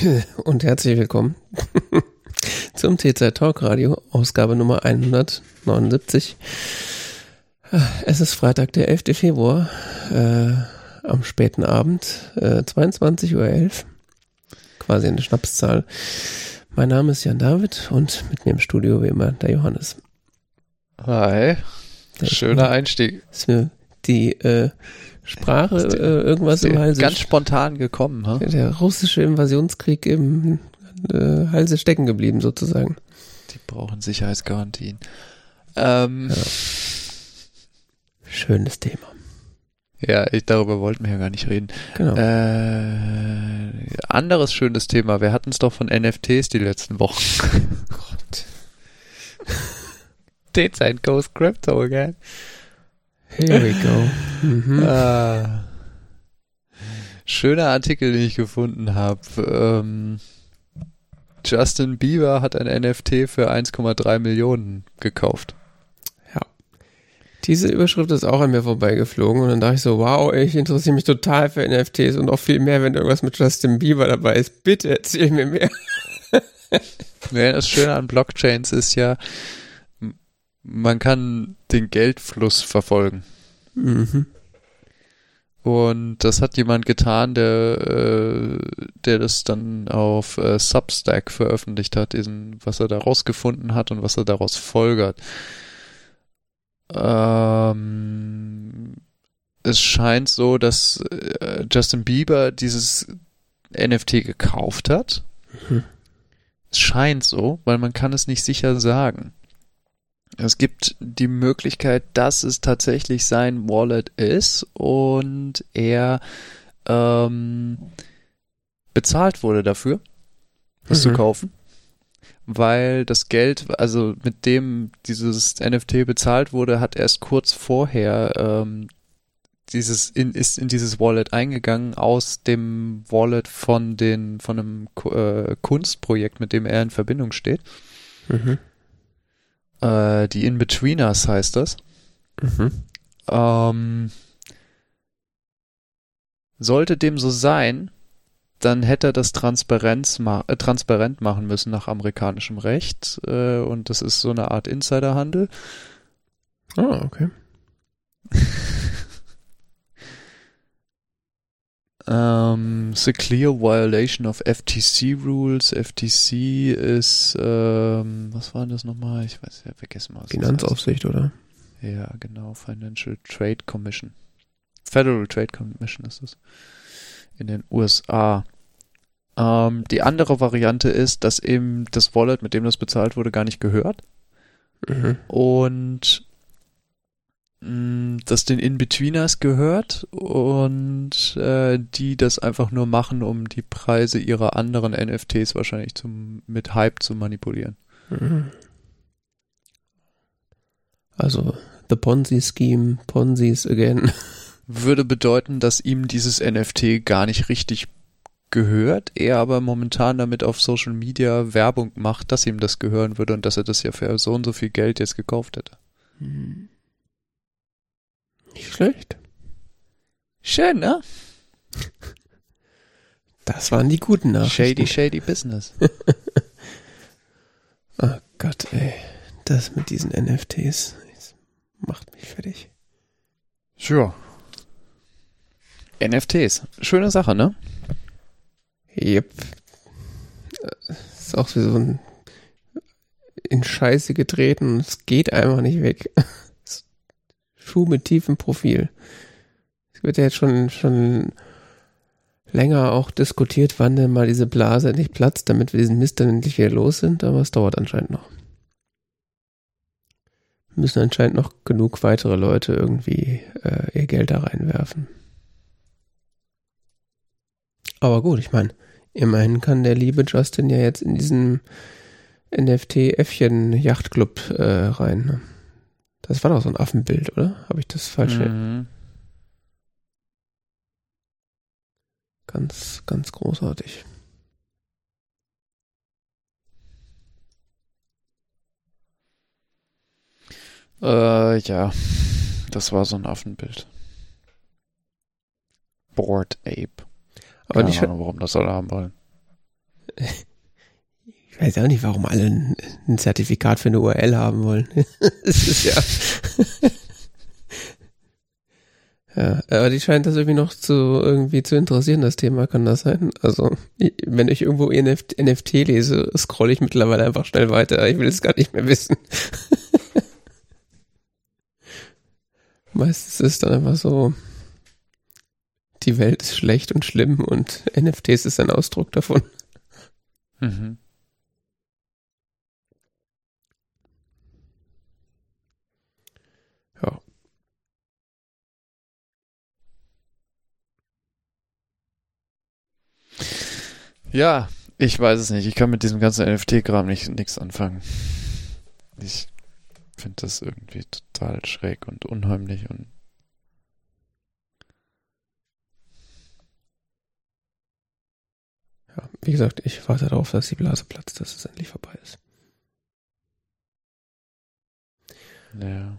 Und herzlich willkommen zum TZ Talk Radio, Ausgabe Nummer 179. Es ist Freitag, der 11. Februar, äh, am späten Abend, äh, 22.11 Uhr, quasi eine Schnapszahl. Mein Name ist Jan David und mit mir im Studio wie immer der Johannes. Hi, schöner Einstieg. Ist mir die äh, Sprache äh, irgendwas im Halse. Ganz spontan gekommen, ha? Der russische Invasionskrieg im äh, Halse stecken geblieben, sozusagen. Die brauchen Sicherheitsgarantien. Ähm, ja. Schönes Thema. Ja, ich, darüber wollten wir ja gar nicht reden. Genau. Äh, anderes schönes Thema. Wir hatten es doch von NFTs die letzten Wochen. Gott. Dead Goes Crypto again. Here we go. Mhm. Ah. Schöner Artikel, den ich gefunden habe. Ähm, Justin Bieber hat ein NFT für 1,3 Millionen gekauft. Ja. Diese Überschrift ist auch an mir vorbeigeflogen und dann dachte ich so, wow, ich interessiere mich total für NFTs und auch viel mehr, wenn irgendwas mit Justin Bieber dabei ist. Bitte erzähl mir mehr. ja, das Schöne an Blockchains ist ja, man kann den Geldfluss verfolgen. Mhm. Und das hat jemand getan, der, äh, der das dann auf äh, Substack veröffentlicht hat, diesen, was er da rausgefunden hat und was er daraus folgert. Ähm, es scheint so, dass äh, Justin Bieber dieses NFT gekauft hat. Mhm. Es scheint so, weil man kann es nicht sicher sagen. Es gibt die Möglichkeit, dass es tatsächlich sein Wallet ist und er ähm, bezahlt wurde dafür, es mhm. zu kaufen. Weil das Geld, also mit dem dieses NFT bezahlt wurde, hat erst kurz vorher ähm, dieses in, ist in dieses Wallet eingegangen aus dem Wallet von den von einem äh, Kunstprojekt, mit dem er in Verbindung steht. Mhm. Äh, die In-Betweeners heißt das. Mhm. Ähm, sollte dem so sein, dann hätte er das Transparenz ma äh, transparent machen müssen nach amerikanischem Recht. Äh, und das ist so eine Art Insiderhandel. Ah, okay. Um, it's a clear violation of FTC rules. FTC ist, ähm, was war das nochmal? Ich weiß ja, vergessen mal. Finanzaufsicht, oder? Ja, genau. Financial Trade Commission. Federal Trade Commission ist es. In den USA. Ähm, die andere Variante ist, dass eben das Wallet, mit dem das bezahlt wurde, gar nicht gehört. Mhm. Und das den In-Betweeners gehört und äh, die das einfach nur machen, um die Preise ihrer anderen NFTs wahrscheinlich zum, mit Hype zu manipulieren. Mhm. Also The Ponzi Scheme, Ponzi's again. Würde bedeuten, dass ihm dieses NFT gar nicht richtig gehört, er aber momentan damit auf Social Media Werbung macht, dass ihm das gehören würde und dass er das ja für so und so viel Geld jetzt gekauft hätte. Mhm. Nicht schlecht. Schön, ne? Das waren die guten Nachrichten. Shady, shady business. oh Gott, ey. Das mit diesen NFTs macht mich fertig. Sure. NFTs. Schöne Sache, ne? Yep. Ist auch wie so ein in Scheiße getreten und es geht einfach nicht weg. Schuh mit tiefem Profil. Es wird ja jetzt schon, schon länger auch diskutiert, wann denn mal diese Blase endlich platzt, damit wir diesen Mist dann endlich wieder los sind, aber es dauert anscheinend noch. Müssen anscheinend noch genug weitere Leute irgendwie äh, ihr Geld da reinwerfen. Aber gut, ich meine, immerhin kann der liebe Justin ja jetzt in diesen NFT-Äffchen-Yachtclub äh, rein. Ne? Das war doch so ein Affenbild, oder? Habe ich das falsch? Mhm. Ganz, ganz großartig. Äh, ja. Das war so ein Affenbild. Bored Ape. Aber Keine die, Ahnung, warum das alle haben wollen. ich weiß auch nicht, warum alle ein, ein Zertifikat für eine URL haben wollen. Es ist ja. ja, aber die scheint das irgendwie noch zu irgendwie zu interessieren, das Thema, kann das sein? Also, wenn ich irgendwo NFT, NFT lese, scrolle ich mittlerweile einfach schnell weiter. Ich will es gar nicht mehr wissen. Meistens ist dann einfach so, die Welt ist schlecht und schlimm und NFTs ist ein Ausdruck davon. Mhm. Ja, ich weiß es nicht. Ich kann mit diesem ganzen NFT-Kram nicht nichts anfangen. Ich finde das irgendwie total schräg und unheimlich und Ja, wie gesagt, ich warte darauf, dass die Blase platzt, dass es endlich vorbei ist. ja.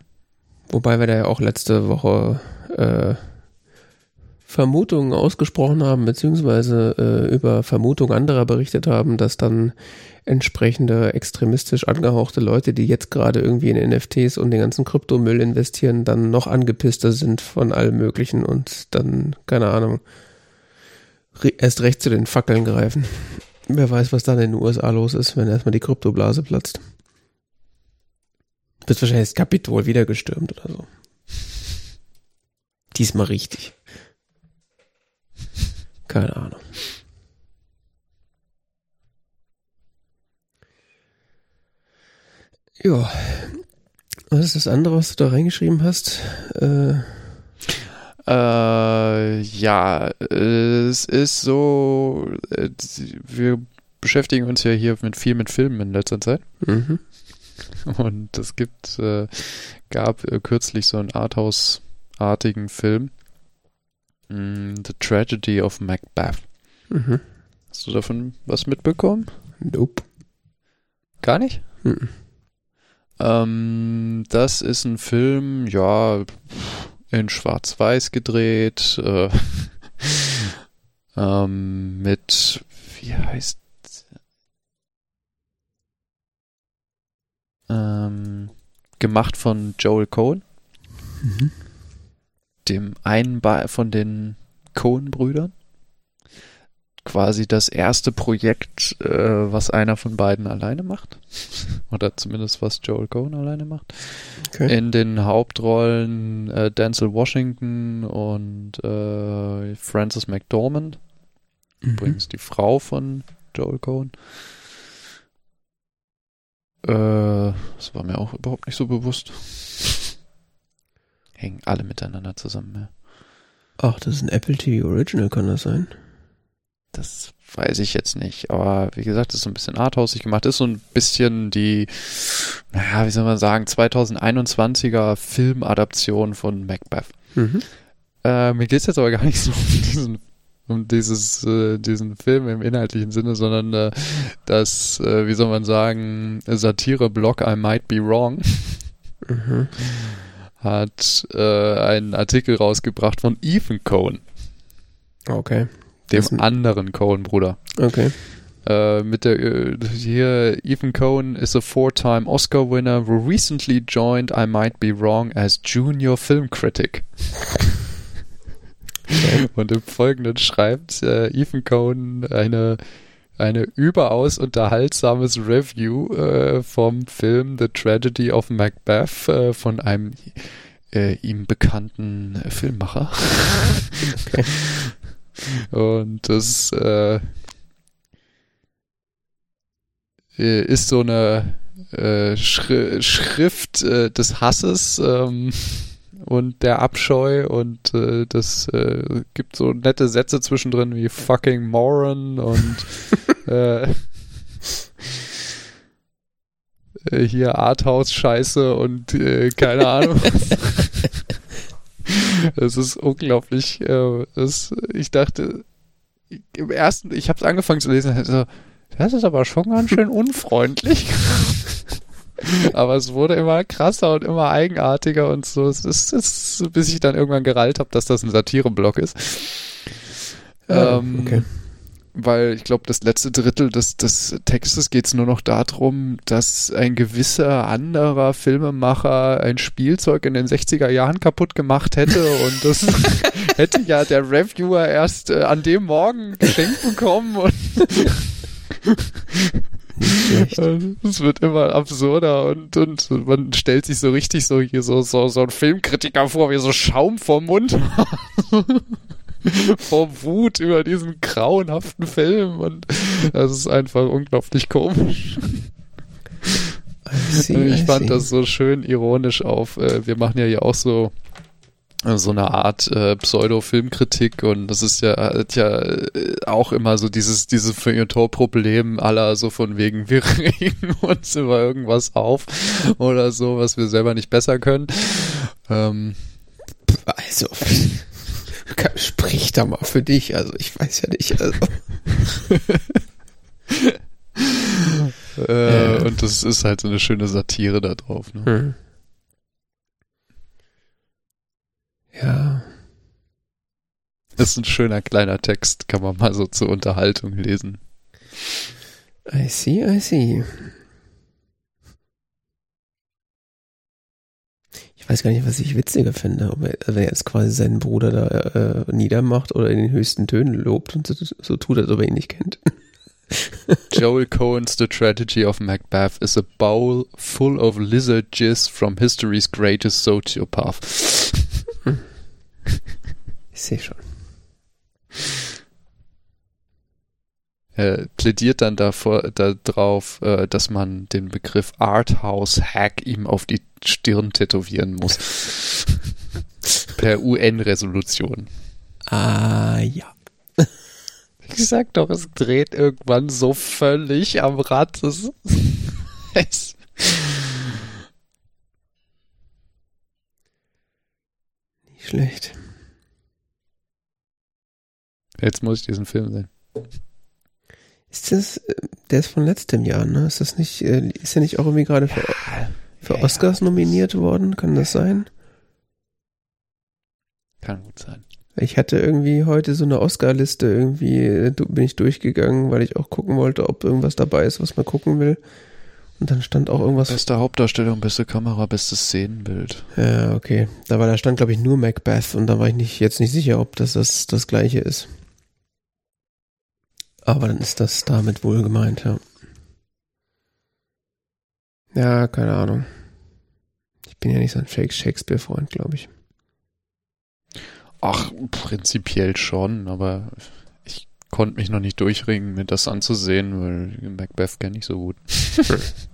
Wobei wir da ja auch letzte Woche äh, Vermutungen ausgesprochen haben, beziehungsweise äh, über Vermutungen anderer berichtet haben, dass dann entsprechende extremistisch angehauchte Leute, die jetzt gerade irgendwie in NFTs und den ganzen Kryptomüll investieren, dann noch angepisster sind von allem Möglichen und dann, keine Ahnung, erst recht zu den Fackeln greifen. Wer weiß, was dann in den USA los ist, wenn erstmal die Kryptoblase platzt. Wird wahrscheinlich das Kapitol wieder gestürmt oder so. Diesmal richtig. Keine Ahnung. Ja. Was ist das andere, was du da reingeschrieben hast? Äh, Äh, ja, es ist so, äh, wir beschäftigen uns ja hier mit viel mit Filmen in letzter Zeit. mhm. Und es gibt, äh, gab äh, kürzlich so einen Arthouse-artigen Film. Mm, The Tragedy of Macbeth. Mhm. Hast du davon was mitbekommen? Nope. Gar nicht? Mhm. Ähm, das ist ein Film, ja, in Schwarz-Weiß gedreht, äh, ähm, mit, wie heißt, ähm, gemacht von Joel Cohen, Mhm. Dem einen Ba- von den Cohen-Brüdern. Quasi das erste Projekt, äh, was einer von beiden alleine macht. Oder zumindest was Joel Cohen alleine macht. Okay. In den Hauptrollen äh, Denzel Washington und äh, Frances McDormand, Mhm. übrigens die Frau von Joel Cohen. Äh, das war mir auch überhaupt nicht so bewusst. Hängen alle miteinander zusammen. Ja. Ach, das ist ein Apple TV Original, kann das sein? Das weiß ich jetzt nicht. Aber wie gesagt, das ist so ein bisschen arthausig gemacht. Ist so ein bisschen die, naja, wie soll man sagen, 2021er Filmadaption von Macbeth. Mhm. Äh, mir geht's jetzt aber gar nicht so um diesen, um dieses, äh, diesen Film im inhaltlichen Sinne, sondern äh, das, äh, wie soll man sagen, Satire-Blog I Might Be Wrong Mhm. Hat äh, einen Artikel rausgebracht von Ethan Cohen, Okay. dem ein- anderen Cohen-Bruder. Okay. Äh, mit der äh, hier Ethan Cohen is a four-time Oscar winner who recently joined I Might Be Wrong as junior film critic. Und im Folgenden schreibt äh, Ethan Cohen eine eine überaus unterhaltsames Review äh, vom Film The Tragedy of Macbeth äh, von einem äh, ihm bekannten Filmmacher. Okay. Und das äh, äh, ist so eine äh, Schri Schrift des Hasses ähm, und der Abscheu und äh, das äh, gibt so nette Sätze zwischendrin wie fucking moron und äh, äh, hier Arthouse-Scheiße und äh, keine Ahnung. Es ist unglaublich. Äh, das, ich dachte, im ersten, ich habe es angefangen zu lesen, so, das ist aber schon ganz schön unfreundlich. aber es wurde immer krasser und immer eigenartiger und so. Es ist, es ist bis ich dann irgendwann gerallt habe, dass das ein Satireblock ist. Ah, ähm, okay. Weil ich glaube, das letzte Drittel des, des Textes geht es nur noch darum, dass ein gewisser anderer Filmemacher ein Spielzeug in den 60er Jahren kaputt gemacht hätte und das hätte ja der Reviewer erst äh, an dem Morgen geschenkt bekommen und. es wird immer absurder und, und man stellt sich so richtig so hier so, so, so ein Filmkritiker vor, wie so Schaum vom Mund. vor Wut über diesen grauenhaften Film und das ist einfach unglaublich komisch. See, ich fand das so schön ironisch auf, äh, wir machen ja hier auch so so eine Art äh, Pseudo-Filmkritik und das ist ja, hat ja äh, auch immer so dieses, dieses Feuilleton-Problem aller so von wegen, wir regen uns über irgendwas auf oder so, was wir selber nicht besser können. Ähm, Also, sprich da mal für dich. Also, ich weiß ja nicht. Also, äh, Ja. Und das ist halt so eine schöne Satire da drauf. Ne? hm. Ja, Das ist ein schöner kleiner Text, kann man mal so zur Unterhaltung lesen. I see, I see. Ich weiß gar nicht, was ich witziger finde, ob er, wenn er jetzt quasi seinen Bruder da äh, niedermacht oder in den höchsten Tönen lobt und so, so tut, als ob er ihn nicht kennt. Joel Cohen's The Tragedy of Macbeth is a bowl full of lizard jizz from history's greatest sociopath. Ich sehe schon. Er plädiert dann davor, darauf, äh, dass man den Begriff Arthouse-Hack ihm auf die Stirn tätowieren muss. per UN-Resolution. Ah, ja. Ich sag doch, es dreht irgendwann so völlig am Rad. Das es schlecht. Jetzt muss ich diesen Film sehen. Ist das, äh, der ist von letztem Jahr, ne? Ist das nicht, äh, ist er nicht auch irgendwie gerade für, für ja, Oscars nominiert worden? Kann das sein? Kann gut sein. Ich hatte irgendwie heute so eine Oscar-Liste irgendwie, äh, bin ich durchgegangen, weil ich auch gucken wollte, ob irgendwas dabei ist, was man gucken will. Und dann stand auch irgendwas. Beste Hauptdarstellung, beste Kamera, bestes Szenenbild. Ja, okay. Da war, da stand, glaube ich, nur Macbeth und da war ich nicht, jetzt nicht sicher, ob das das, das gleiche ist. Aber dann ist das damit wohl gemeint, ja. Ja, keine Ahnung. Ich bin ja nicht so ein Shake- Shakespeare-Freund, glaube ich. Ach, prinzipiell schon, aber ich konnte mich noch nicht durchringen, mir das anzusehen, weil Macbeth kenne ich so gut.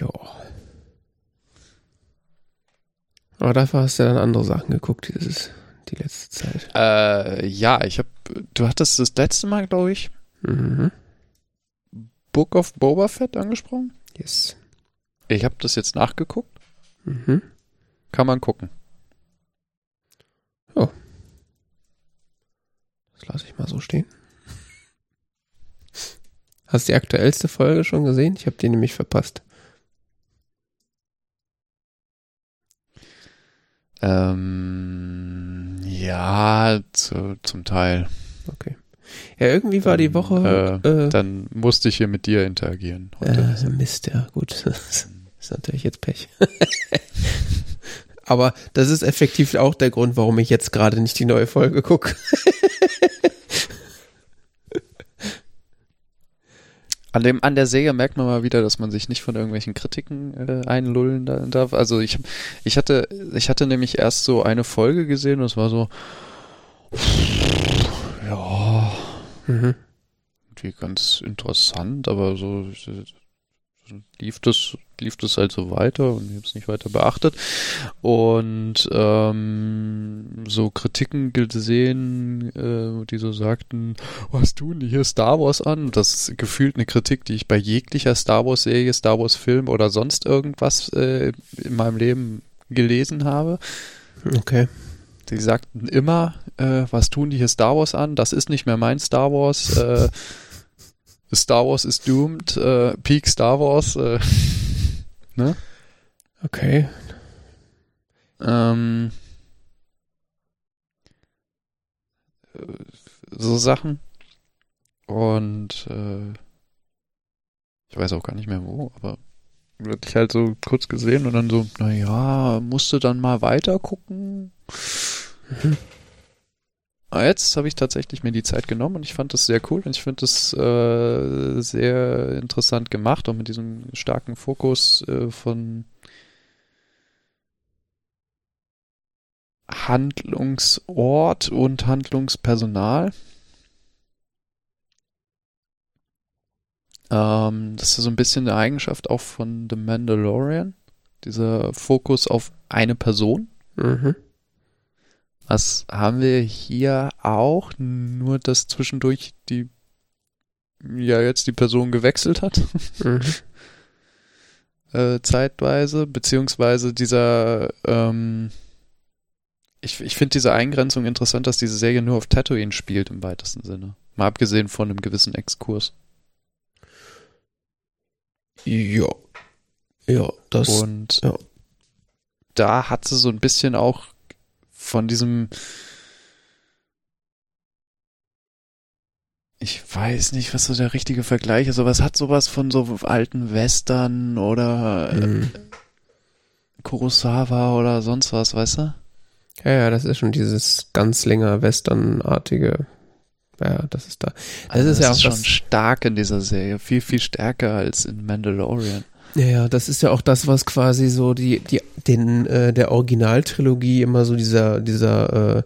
Ja. Aber dafür hast du dann andere Sachen geguckt, dieses, die letzte Zeit. Äh, ja, ich habe, du hattest das letzte Mal, glaube ich, Mhm. Book of Boba Fett angesprochen. Yes. Ich habe das jetzt nachgeguckt. Mhm. Kann man gucken. Das lasse ich mal so stehen. Hast du die aktuellste Folge schon gesehen? Ich habe die nämlich verpasst. Ähm, ja, zu, zum Teil. Okay. Ja, irgendwie war die Woche. Äh, Äh, Dann musste ich hier mit dir interagieren. heute. äh, Mist, ja, gut. Das ist natürlich jetzt Pech. Aber das ist effektiv auch der Grund, warum ich jetzt gerade nicht die neue Folge gucke. An, dem, an der Serie merkt man mal wieder, dass man sich nicht von irgendwelchen Kritiken äh, einlullen da- darf. Also ich, ich hatte, ich hatte nämlich erst so eine Folge gesehen und es war so, ja, Mhm. irgendwie ganz interessant, aber so lief das, lief das halt so weiter und ich habe es nicht weiter beachtet. Und ähm, so Kritiken gesehen, äh, die so sagten, was tun die hier Star Wars an? Das ist gefühlt eine Kritik, die ich bei jeglicher Star Wars Serie, Star Wars Film oder sonst irgendwas äh, in meinem Leben gelesen habe. Okay. Die sagten immer, äh, was tun die hier Star Wars an? Das ist nicht mehr mein Star Wars. Äh, Star Wars ist doomed. Äh, Peak Star Wars. Äh, ne? Okay. Ähm, äh, so Sachen. Und äh, ich weiß auch gar nicht mehr wo, aber wirklich halt so kurz gesehen und dann so, naja, musste dann mal weiter gucken. Aber jetzt habe ich tatsächlich mir die Zeit genommen und ich fand das sehr cool und ich finde das äh, sehr interessant gemacht und mit diesem starken Fokus äh, von Handlungsort und Handlungspersonal. Ähm, das ist so ein bisschen eine Eigenschaft auch von The Mandalorian. Dieser Fokus auf eine Person. Mhm. Was haben wir hier auch? Nur, dass zwischendurch die, ja, jetzt die Person gewechselt hat. Mhm. äh, zeitweise, beziehungsweise dieser, ähm, ich, ich finde diese Eingrenzung interessant, dass diese Serie nur auf Tatooine spielt im weitesten Sinne. Mal abgesehen von einem gewissen Exkurs. Ja. Ja, das. Und ja. da hat sie so ein bisschen auch von diesem. Ich weiß nicht, was so der richtige Vergleich ist, aber es hat sowas von so alten Western oder mhm. Kurosawa oder sonst was, weißt du? Ja, ja, das ist schon dieses ganz länger Westernartige. Ja, das ist da. Das also ist das ja auch ist schon stark in dieser Serie, viel viel stärker als in Mandalorian. Ja, ja, das ist ja auch das, was quasi so die die den äh, der Originaltrilogie immer so dieser dieser äh,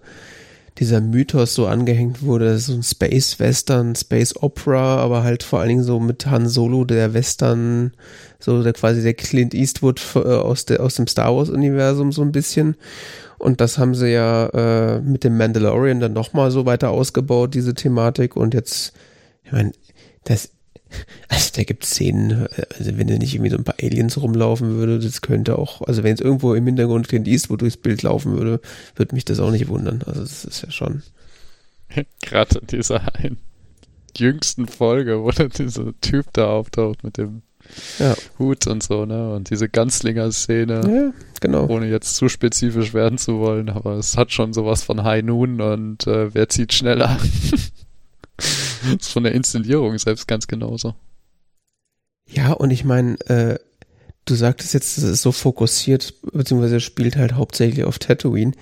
dieser Mythos so angehängt wurde, so ein Space Western, Space Opera, aber halt vor allen Dingen so mit Han Solo, der Western, so der quasi der Clint Eastwood äh, aus der aus dem Star Wars Universum so ein bisschen und das haben sie ja äh, mit dem Mandalorian dann nochmal so weiter ausgebaut, diese Thematik. Und jetzt, ich meine, das, also da gibt Szenen, also wenn da nicht irgendwie so ein paar Aliens rumlaufen würde, das könnte auch, also wenn es irgendwo im Hintergrund Clint Eastwood durchs Bild laufen würde, würde mich das auch nicht wundern. Also das ist ja schon. Gerade in dieser einen jüngsten Folge, wo dann dieser Typ da auftaucht mit dem ja. Hut und so, ne? Und diese Ganzlinger-Szene. Ja, genau. Ohne jetzt zu spezifisch werden zu wollen, aber es hat schon sowas von High Noon und äh, wer zieht schneller? von der Inszenierung selbst ganz genauso. Ja, und ich meine, äh, du sagtest jetzt, es ist so fokussiert, beziehungsweise spielt halt hauptsächlich auf Tatooine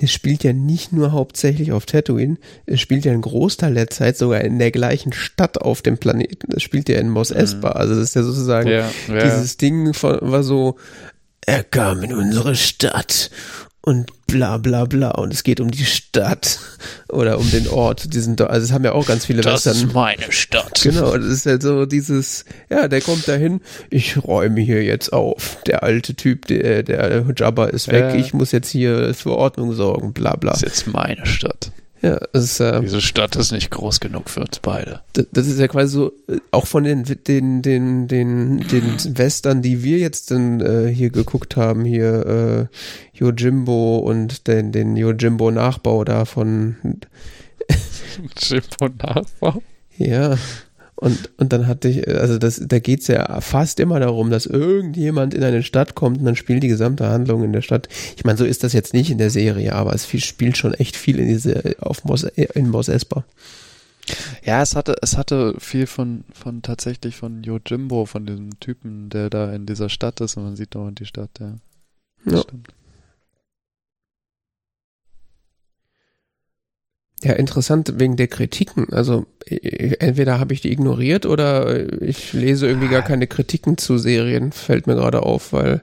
das spielt ja nicht nur hauptsächlich auf Tatooine, es spielt ja einen Großteil der Zeit sogar in der gleichen Stadt auf dem Planeten. Es spielt ja in Mos Espa. Mhm. Also das ist ja sozusagen ja, ja. dieses Ding von, war so, er kam in unsere Stadt und bla bla bla und es geht um die Stadt oder um den Ort. Die sind, also es haben ja auch ganz viele Das Western. ist meine Stadt. Genau, das ist halt so dieses, ja, der kommt dahin, ich räume hier jetzt auf. Der alte Typ, der, der Jabba ist weg, ja. ich muss jetzt hier für Ordnung sorgen, bla bla. Das ist jetzt meine Stadt. Ja, es, äh, Diese Stadt ist nicht groß genug für uns beide. Das, ist ja quasi so, äh, auch von den, den, den, den, den Western, die wir jetzt dann äh, hier geguckt haben, hier äh, Yojimbo und den, den Yojimbo-Nachbau da von Yojimbo-Nachbau? Ja, und, und dann hatte ich, also das, da geht's ja fast immer darum, dass irgendjemand in eine Stadt kommt und dann spielt die gesamte Handlung in der Stadt. Ich meine, so ist das jetzt nicht in der Serie, aber es spielt schon echt viel in diese, auf Mos, in Mos Espa. Ja, es hatte, es hatte viel von, von tatsächlich von Yojimbo, von diesem Typen, der da in dieser Stadt ist und man sieht dauernd die Stadt, ja. ja. Stimmt. Ja, interessant wegen der Kritiken. Also entweder habe ich die ignoriert oder ich lese irgendwie gar keine Kritiken zu Serien, fällt mir gerade auf, weil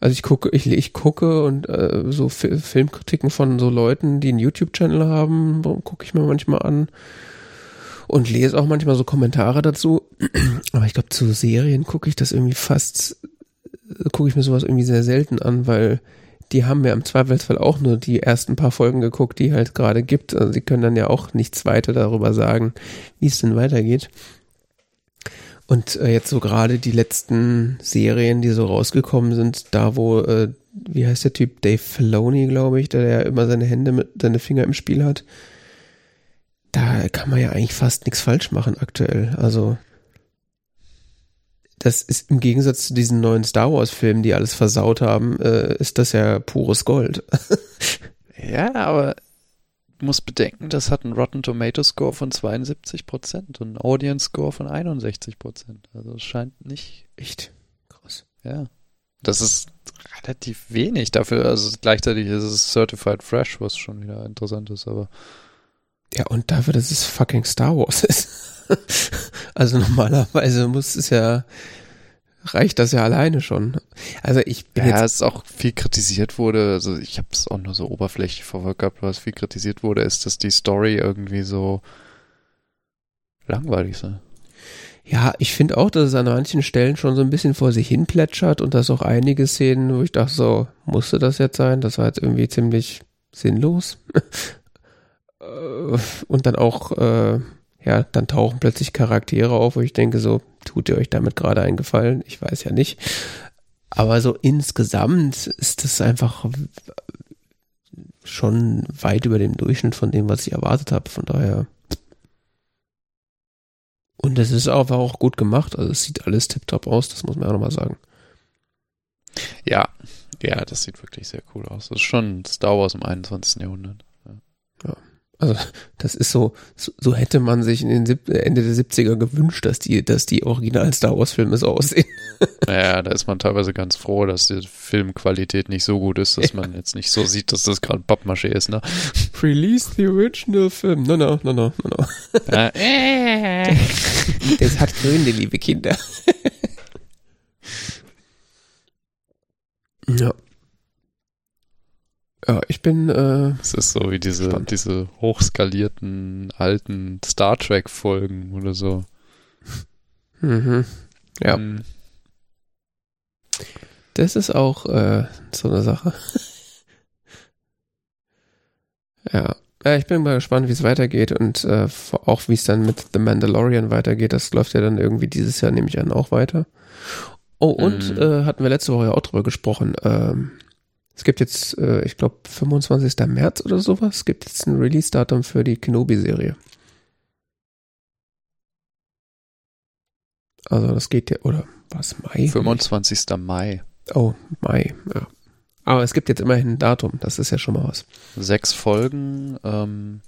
also ich gucke, ich, ich gucke und äh, so Filmkritiken von so Leuten, die einen YouTube-Channel haben, gucke ich mir manchmal an und lese auch manchmal so Kommentare dazu. Aber ich glaube, zu Serien gucke ich das irgendwie fast, gucke ich mir sowas irgendwie sehr selten an, weil die haben ja im Zweifelsfall auch nur die ersten paar Folgen geguckt, die halt gerade gibt. Also sie können dann ja auch nichts weiter darüber sagen, wie es denn weitergeht. Und äh, jetzt so gerade die letzten Serien, die so rausgekommen sind, da wo, äh, wie heißt der Typ, Dave Filoni, glaube ich, der ja immer seine Hände mit, seine Finger im Spiel hat, da kann man ja eigentlich fast nichts falsch machen aktuell. Also das ist im Gegensatz zu diesen neuen Star Wars-Filmen, die alles versaut haben, äh, ist das ja pures Gold. ja, aber du musst bedenken, das hat einen Rotten Tomato Score von 72 Prozent und einen Audience Score von 61 Prozent. Also es scheint nicht. Echt krass. Ja. Das ist relativ wenig dafür. Also gleichzeitig ist es Certified Fresh, was schon wieder interessant ist, aber. Ja, und dafür, dass es fucking Star Wars ist. also normalerweise muss es ja, reicht das ja alleine schon. Also ich bin ja, es auch viel kritisiert wurde, also ich habe es auch nur so oberflächlich verfolgt gehabt, was viel kritisiert wurde, ist, dass die Story irgendwie so langweilig ist. Ja, ich finde auch, dass es an manchen Stellen schon so ein bisschen vor sich hin plätschert und dass auch einige Szenen, wo ich dachte, so, musste das jetzt sein? Das war jetzt irgendwie ziemlich sinnlos. Äh, und dann auch, äh, ja, dann tauchen plötzlich Charaktere auf, wo ich denke, so, tut ihr euch damit gerade einen Gefallen? Ich weiß ja nicht. Aber so insgesamt ist das einfach schon weit über dem Durchschnitt von dem, was ich erwartet habe. Von daher. Und es ist aber auch gut gemacht. Also es sieht alles tiptop aus, das muss man auch nochmal sagen. Ja, ja, das sieht wirklich sehr cool aus. Das ist schon Star Wars im 21. Jahrhundert. Also das ist so, so, hätte man sich in den Sieb Ende der 70er gewünscht, dass die, dass die originalen Star Wars Filme so aussehen. Naja, da ist man teilweise ganz froh, dass die Filmqualität nicht so gut ist, dass ja. man jetzt nicht so sieht, dass das gerade Pappmaché ist, ne? Release the original film. No, no, no, no, no, no. Das hat Gründe, liebe Kinder. ja. Ja, ich bin. Äh, es ist so wie diese, diese hochskalierten alten Star Trek-Folgen oder so. Mhm. Ja. Mhm. Das ist auch äh, so eine Sache. ja. ja. Ich bin mal gespannt, wie es weitergeht und äh, auch wie es dann mit The Mandalorian weitergeht. Das läuft ja dann irgendwie dieses Jahr, nehme ich an, auch weiter. Oh, und mhm. äh, hatten wir letzte Woche ja auch drüber gesprochen. Ähm, es gibt jetzt, äh, ich glaube, 25. März oder sowas, es gibt jetzt ein Release-Datum für die Kenobi-Serie. Also das geht ja, oder was, Mai? 25. Mai. Oh, Mai, ja. Aber es gibt jetzt immerhin ein Datum, das ist ja schon mal was. Sechs Folgen, ähm,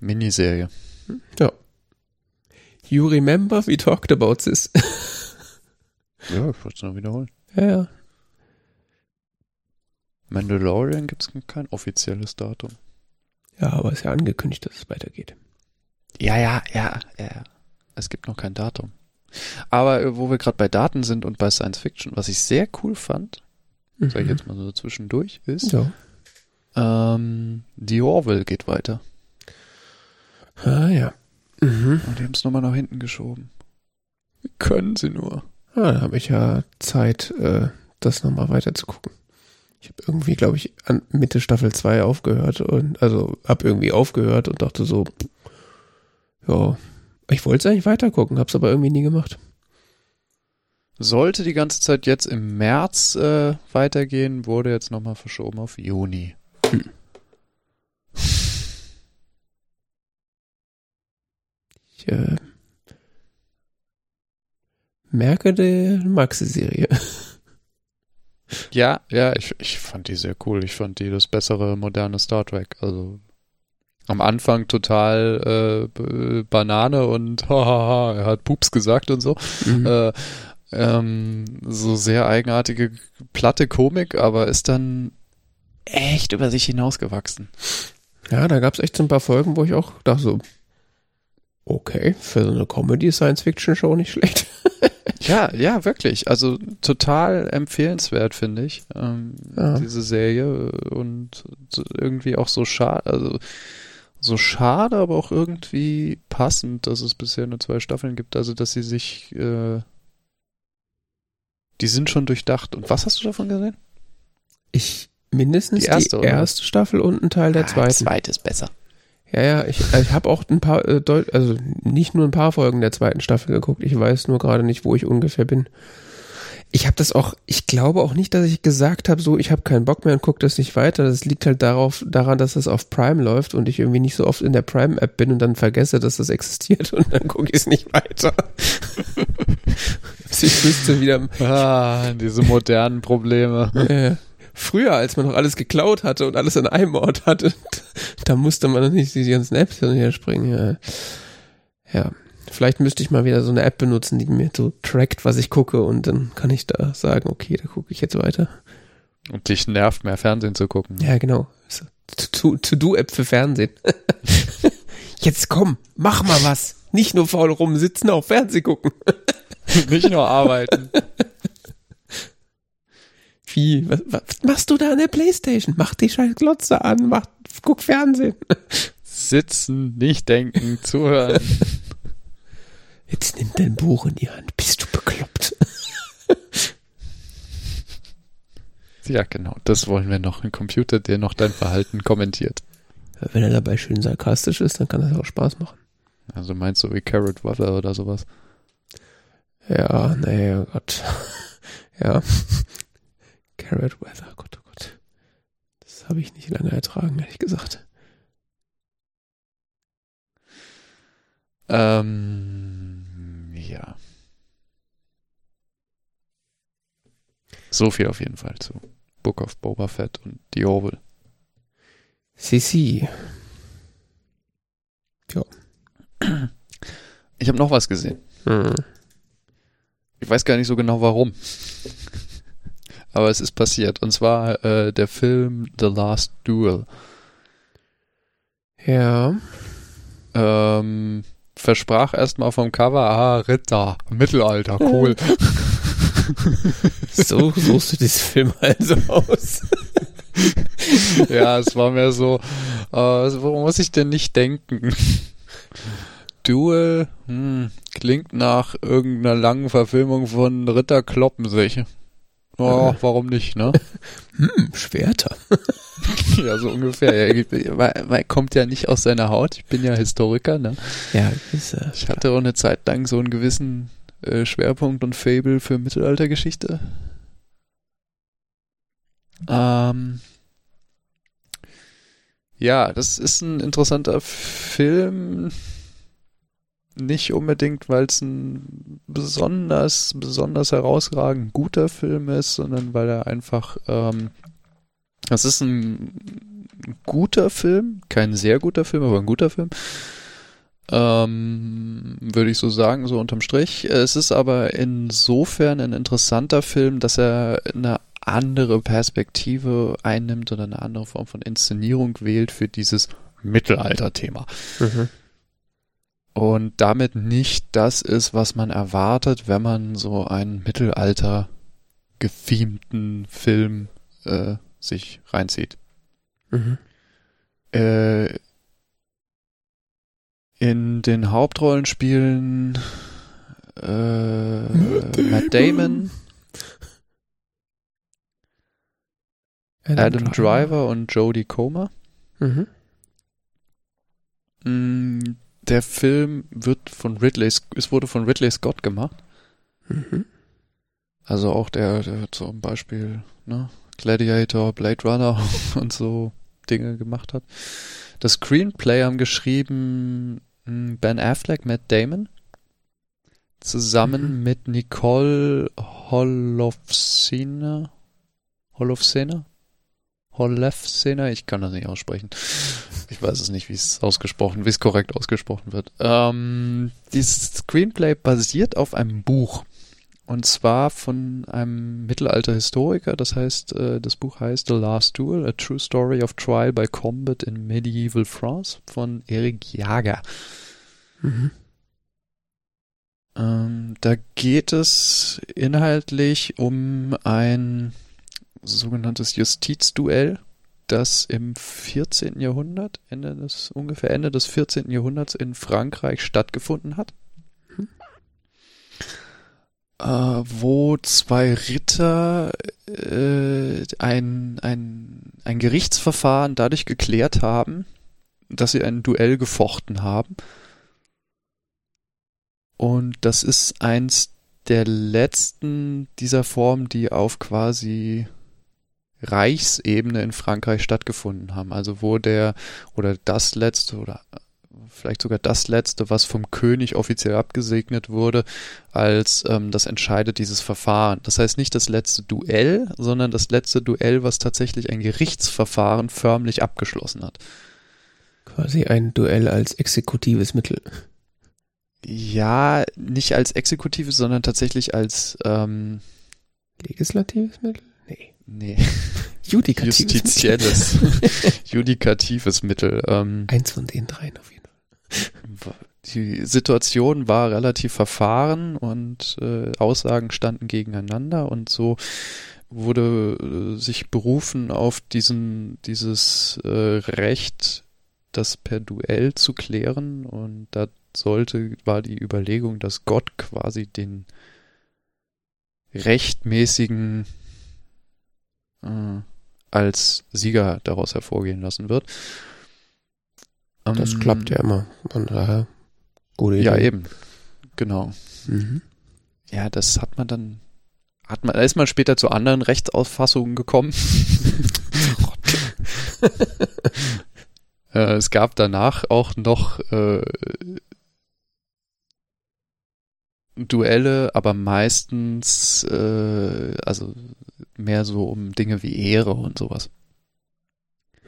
Miniserie. Ja. You remember we talked about this? ja, ich wollte es nur wiederholen. Ja, ja. Mandalorian gibt es kein offizielles Datum. Ja, aber es ist ja angekündigt, dass es weitergeht. Ja, ja, ja, ja. Es gibt noch kein Datum. Aber äh, wo wir gerade bei Daten sind und bei Science Fiction, was ich sehr cool fand, mhm. sage ich jetzt mal so zwischendurch, ist, ja. ähm, die Orville geht weiter. Ah ja. Mhm. Und die haben es nochmal nach hinten geschoben. Können sie nur? Ah, da habe ich ja Zeit, äh, das nochmal weiter zu gucken. Ich habe irgendwie, glaube ich, an Mitte Staffel 2 aufgehört und also hab irgendwie aufgehört und dachte so, ja, ich wollte es eigentlich weitergucken, hab's aber irgendwie nie gemacht. Sollte die ganze Zeit jetzt im März äh, weitergehen, wurde jetzt nochmal verschoben auf Juni. Hm. Ich äh, merke, die Maxi-Serie. Ja, ja, ich, ich fand die sehr cool. Ich fand die das bessere moderne Star Trek. Also am Anfang total äh, Banane und hahaha, er hat Pups gesagt und so. Mhm. Äh, ähm, so sehr eigenartige, platte Komik, aber ist dann echt über sich hinausgewachsen. Ja, da gab es echt so ein paar Folgen, wo ich auch dachte so, okay, für so eine Comedy-Science-Fiction-Show nicht schlecht. Ja, ja, wirklich. Also total empfehlenswert, finde ich, ähm, ja. diese Serie. Und irgendwie auch so schade, also so schade, aber auch irgendwie passend, dass es bisher nur zwei Staffeln gibt. Also, dass sie sich, äh, die sind schon durchdacht. Und was hast du davon gesehen? Ich mindestens die erste, die erste Staffel und ein Teil der ah, zweiten. Die zweite ist besser. Ja, ja, ich, ich habe auch ein paar, äh, also nicht nur ein paar Folgen der zweiten Staffel geguckt. Ich weiß nur gerade nicht, wo ich ungefähr bin. Ich habe das auch, ich glaube auch nicht, dass ich gesagt habe, so ich habe keinen Bock mehr und gucke das nicht weiter. Das liegt halt darauf, daran, dass das auf Prime läuft und ich irgendwie nicht so oft in der Prime-App bin und dann vergesse, dass das existiert und dann gucke ich es nicht weiter. ich wüsste wieder. Ah, diese modernen Probleme. Äh, früher, als man noch alles geklaut hatte und alles an einem Ort hatte, da musste man nicht die ganzen Apps hin und her springen. Ja. ja. Vielleicht müsste ich mal wieder so eine App benutzen, die mir so trackt, was ich gucke und dann kann ich da sagen, okay, da gucke ich jetzt weiter. Und dich nervt, mehr Fernsehen zu gucken. Ja, genau. To-Do-App für Fernsehen. jetzt komm, mach mal was. Nicht nur faul rumsitzen, auch Fernsehen gucken. Nicht nur arbeiten. Wie? Was, was, machst du da an der Playstation? Mach die scheiß Glotze an, mach, guck Fernsehen. Sitzen, nicht denken, zuhören. Jetzt nimm dein Buch in die Hand. Bist du bekloppt? ja, genau. Das wollen wir noch. Ein Computer, der noch dein Verhalten kommentiert. Wenn er dabei schön sarkastisch ist, dann kann das auch Spaß machen. Also meinst du wie Carrot Weather oder sowas? Ja, nee, oh Gott. ja. Carrot Weather, Gott, oh Gott. Das habe ich nicht lange ertragen, ehrlich gesagt. Ähm, ja. So viel auf jeden Fall zu Book of Boba Fett und The Orville. Sisi. Ja. Ich habe noch was gesehen. Hm. Ich weiß gar nicht so genau warum. Aber es ist passiert. Und zwar äh, der Film The Last Duel. Ja. Ähm, versprach erstmal vom Cover, ah, Ritter, Mittelalter, cool. so suchst du diesen Film also aus. ja, es war mir so, äh, worum muss ich denn nicht denken? Duel, hm, klingt nach irgendeiner langen Verfilmung von Ritter kloppen sich. Oh, warum nicht, ne? Hm, Schwerter. ja, so ungefähr. Ja, weil, weil kommt ja nicht aus seiner Haut. Ich bin ja Historiker, ne? Ja, ist, äh, Ich hatte auch eine Zeit lang so einen gewissen äh, Schwerpunkt und Fable für Mittelaltergeschichte. Ähm, ja, das ist ein interessanter Film nicht unbedingt, weil es ein besonders, besonders herausragend guter Film ist, sondern weil er einfach, ähm, es ist ein guter Film, kein sehr guter Film, aber ein guter Film. Ähm, würde ich so sagen, so unterm Strich. Es ist aber insofern ein interessanter Film, dass er eine andere Perspektive einnimmt oder eine andere Form von Inszenierung wählt für dieses Mittelalter-Thema. Mhm und damit nicht das ist, was man erwartet, wenn man so einen Mittelalter gethemten Film äh, sich reinzieht. Mhm. Äh, in den Hauptrollen spielen äh, Matt Damon, Adam, Adam Driver. Driver und Jodie Comer. Mhm. Der Film wird von Ridley, es wurde von Ridley Scott gemacht. Mhm. Also auch der, der zum Beispiel, ne, Gladiator, Blade Runner und so Dinge gemacht hat. Das Screenplay haben geschrieben hm, Ben Affleck, Matt Damon, zusammen mhm. mit Nicole Holofcener, Holofcener, Holofcener, ich kann das nicht aussprechen. Ich weiß es nicht, wie es ausgesprochen, wie es korrekt ausgesprochen wird. Ähm, dieses Screenplay basiert auf einem Buch. Und zwar von einem Mittelalter-Historiker. Das heißt, äh, das Buch heißt The Last Duel, A True Story of Trial by Combat in Medieval France von Eric Jager. Mhm. Ähm, da geht es inhaltlich um ein sogenanntes Justizduell das im 14. Jahrhundert, Ende des, ungefähr Ende des 14. Jahrhunderts in Frankreich stattgefunden hat. Mhm. Äh, wo zwei Ritter äh, ein, ein, ein Gerichtsverfahren dadurch geklärt haben, dass sie ein Duell gefochten haben. Und das ist eins der letzten dieser Formen, die auf quasi Reichsebene in Frankreich stattgefunden haben. Also wo der oder das letzte oder vielleicht sogar das letzte, was vom König offiziell abgesegnet wurde, als ähm, das entscheidet dieses Verfahren. Das heißt nicht das letzte Duell, sondern das letzte Duell, was tatsächlich ein Gerichtsverfahren förmlich abgeschlossen hat. Quasi ein Duell als exekutives Mittel. Ja, nicht als exekutives, sondern tatsächlich als ähm, legislatives Mittel? Nee. Judikatives Justizielles. Judikatives Mittel. Ähm, Eins von den dreien auf jeden Fall. Die Situation war relativ verfahren und äh, Aussagen standen gegeneinander und so wurde äh, sich berufen auf diesen dieses äh, Recht, das per Duell zu klären und da sollte war die Überlegung, dass Gott quasi den rechtmäßigen äh, als Sieger daraus hervorgehen lassen wird. Das ähm, klappt ja immer. Von daher, gute Idee. Ja, eben. Genau. Mhm. Ja, das hat man dann, hat man, da ist man später zu anderen Rechtsauffassungen gekommen. äh, es gab danach auch noch äh, Duelle, aber meistens, äh, also mehr so um Dinge wie Ehre und sowas.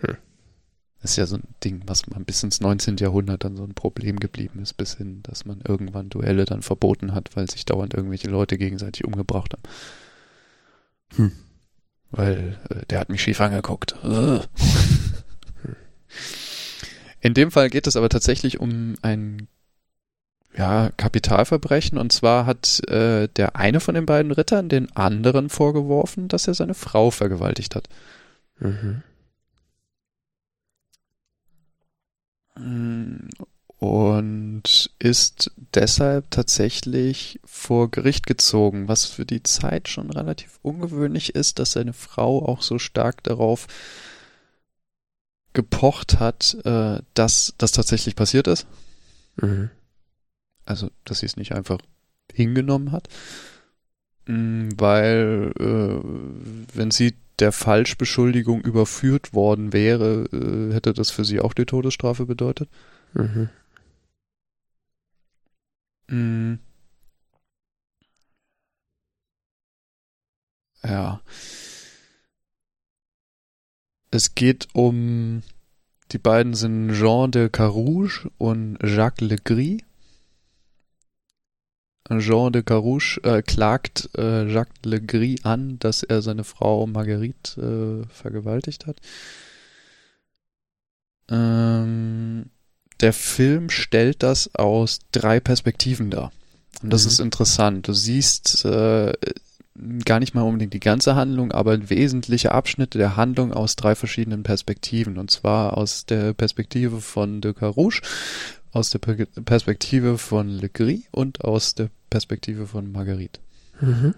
Hm. Das ist ja so ein Ding, was man bis ins 19. Jahrhundert dann so ein Problem geblieben ist, bis hin, dass man irgendwann Duelle dann verboten hat, weil sich dauernd irgendwelche Leute gegenseitig umgebracht haben. Hm. Weil äh, der hat mich schief angeguckt. In dem Fall geht es aber tatsächlich um ein ja, Kapitalverbrechen. Und zwar hat äh, der eine von den beiden Rittern den anderen vorgeworfen, dass er seine Frau vergewaltigt hat. Mhm. Und ist deshalb tatsächlich vor Gericht gezogen, was für die Zeit schon relativ ungewöhnlich ist, dass seine Frau auch so stark darauf gepocht hat, äh, dass das tatsächlich passiert ist. Mhm. Also, dass sie es nicht einfach hingenommen hat. Mm, weil, äh, wenn sie der Falschbeschuldigung überführt worden wäre, äh, hätte das für sie auch die Todesstrafe bedeutet. Mhm. Mhm. Ja. Es geht um die beiden sind Jean de Carouge und Jacques Legris. Jean de Carouche äh, klagt äh, Jacques Legris an, dass er seine Frau Marguerite äh, vergewaltigt hat. Ähm, der Film stellt das aus drei Perspektiven dar. Und das mhm. ist interessant. Du siehst äh, gar nicht mal unbedingt die ganze Handlung, aber wesentliche Abschnitte der Handlung aus drei verschiedenen Perspektiven. Und zwar aus der Perspektive von de Carouche, aus der Perspektive von Le Gris und aus der Perspektive von Marguerite. Mhm.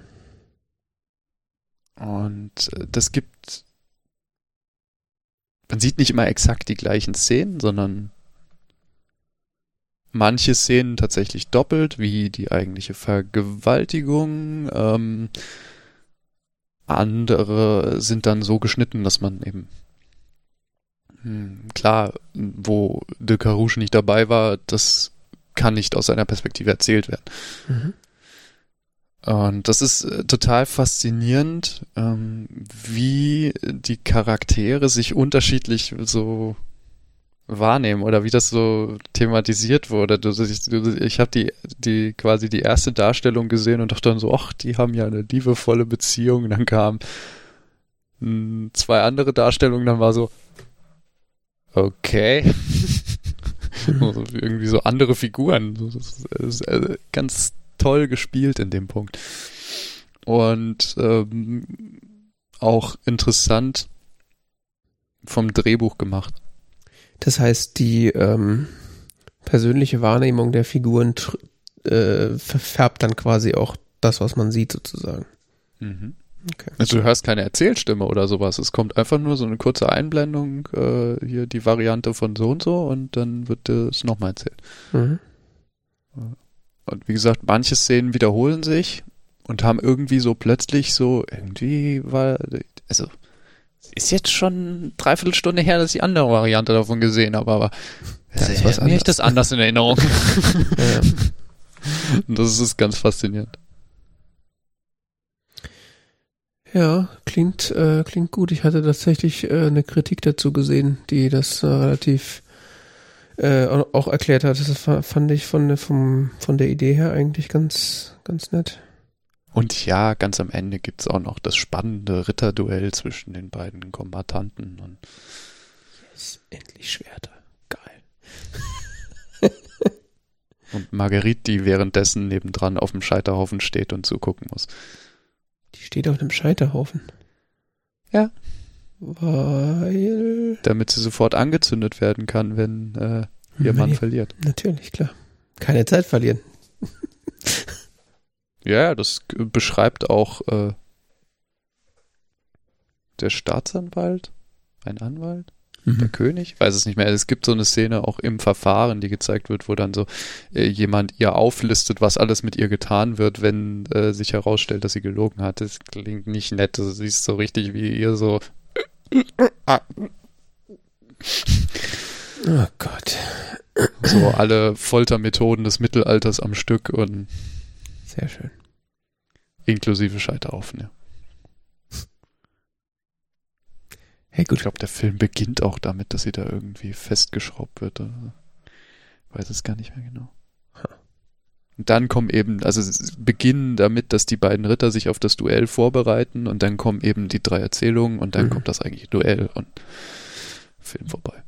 Und äh, das gibt, man sieht nicht immer exakt die gleichen Szenen, sondern manche Szenen tatsächlich doppelt, wie die eigentliche Vergewaltigung. Ähm, andere sind dann so geschnitten, dass man eben hm, klar, wo de Carouche nicht dabei war, das kann nicht aus seiner Perspektive erzählt werden. Mhm. Und das ist äh, total faszinierend, ähm, wie die Charaktere sich unterschiedlich so wahrnehmen oder wie das so thematisiert wurde. Du, ich, ich habe die, die quasi die erste Darstellung gesehen und dachte dann so, ach, die haben ja eine liebevolle Beziehung. Und dann kamen hm, zwei andere Darstellungen, dann war so, Okay. Also irgendwie so andere Figuren. Das ist äh, ganz toll gespielt in dem Punkt. Und ähm, auch interessant vom Drehbuch gemacht. Das heißt, die ähm, persönliche Wahrnehmung der Figuren äh, verfärbt dann quasi auch das, was man sieht, sozusagen. Mhm. Okay. Also du hörst keine Erzählstimme oder sowas. Es kommt einfach nur so eine kurze Einblendung, äh, hier die Variante von so und so und dann wird es nochmal erzählt. Mhm. Und wie gesagt, manche Szenen wiederholen sich und haben irgendwie so plötzlich so, irgendwie war, also, ist jetzt schon dreiviertel Stunde her, dass ich die andere Variante davon gesehen habe, aber Das ist äh, was mir ich das anders in Erinnerung. Ja. Und das ist ganz faszinierend. Ja, klingt, äh, klingt gut. Ich hatte tatsächlich äh, eine Kritik dazu gesehen, die das äh, relativ äh, au- auch erklärt hat. Das fa- fand ich von, der- vom, von der Idee her eigentlich ganz, ganz nett. Und ja, ganz am Ende gibt's auch noch das spannende Ritterduell zwischen den beiden Kombattanten. Und Yes, endlich Schwerter. Geil. Und Marguerite, die währenddessen nebendran auf dem Scheiterhaufen steht und zugucken muss. Steht auf einem Scheiterhaufen. Ja. Weil. Damit sie sofort angezündet werden kann, wenn äh, ihr Wenn Mann verliert. Natürlich, klar. Keine Zeit verlieren. Ja, das beschreibt auch äh, der Staatsanwalt, ein Anwalt, der Mhm. König, weiß es nicht mehr. Es gibt so eine Szene auch im Verfahren, die gezeigt wird, wo dann so äh, jemand ihr auflistet, was alles mit ihr getan wird, wenn äh, sich herausstellt, dass sie gelogen hat. Das klingt nicht nett. Du siehst so richtig, wie ihr so Oh Gott. so alle Foltermethoden des Mittelalters am Stück und Sehr schön. inklusive Scheiterhaufen, ja. Hey, Ich gut. glaube, der Film beginnt auch damit, dass sie da irgendwie festgeschraubt wird. Oder? Ich weiß es gar nicht mehr genau. Und dann kommen eben, also es beginnen damit, dass die beiden Ritter sich auf das Duell vorbereiten und dann kommen eben die drei Erzählungen und dann Mhm. kommt das eigentliche Duell und Film vorbei.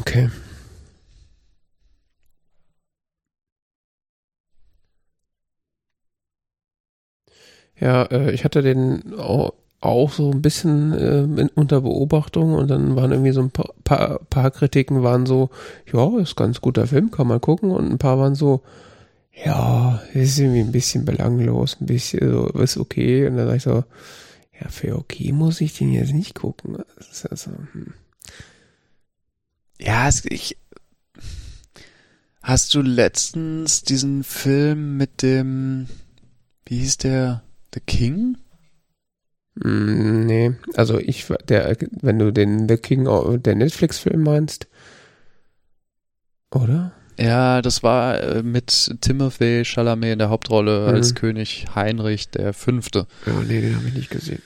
Okay. Ja, äh, ich hatte den auch, auch so ein bisschen äh, in, unter Beobachtung und dann waren irgendwie so ein paar, paar, paar Kritiken waren so, ja, ist ganz guter Film, kann man gucken und ein paar waren so, ja, ist irgendwie ein bisschen belanglos, ein bisschen so, ist okay und dann sag ich so, ja, für okay muss ich den jetzt nicht gucken. Ist also, hm. Ja, es, ich. Hast du letztens diesen Film mit dem, wie hieß der, The King? Mm, Nee, also ich, war- der, wenn du den The King, der Netflix-Film meinst, oder? Ja, das war äh, mit Timothy Chalamet in der Hauptrolle Mhm. als König Heinrich der Fünfte. Ja, nee, den habe ich nicht gesehen.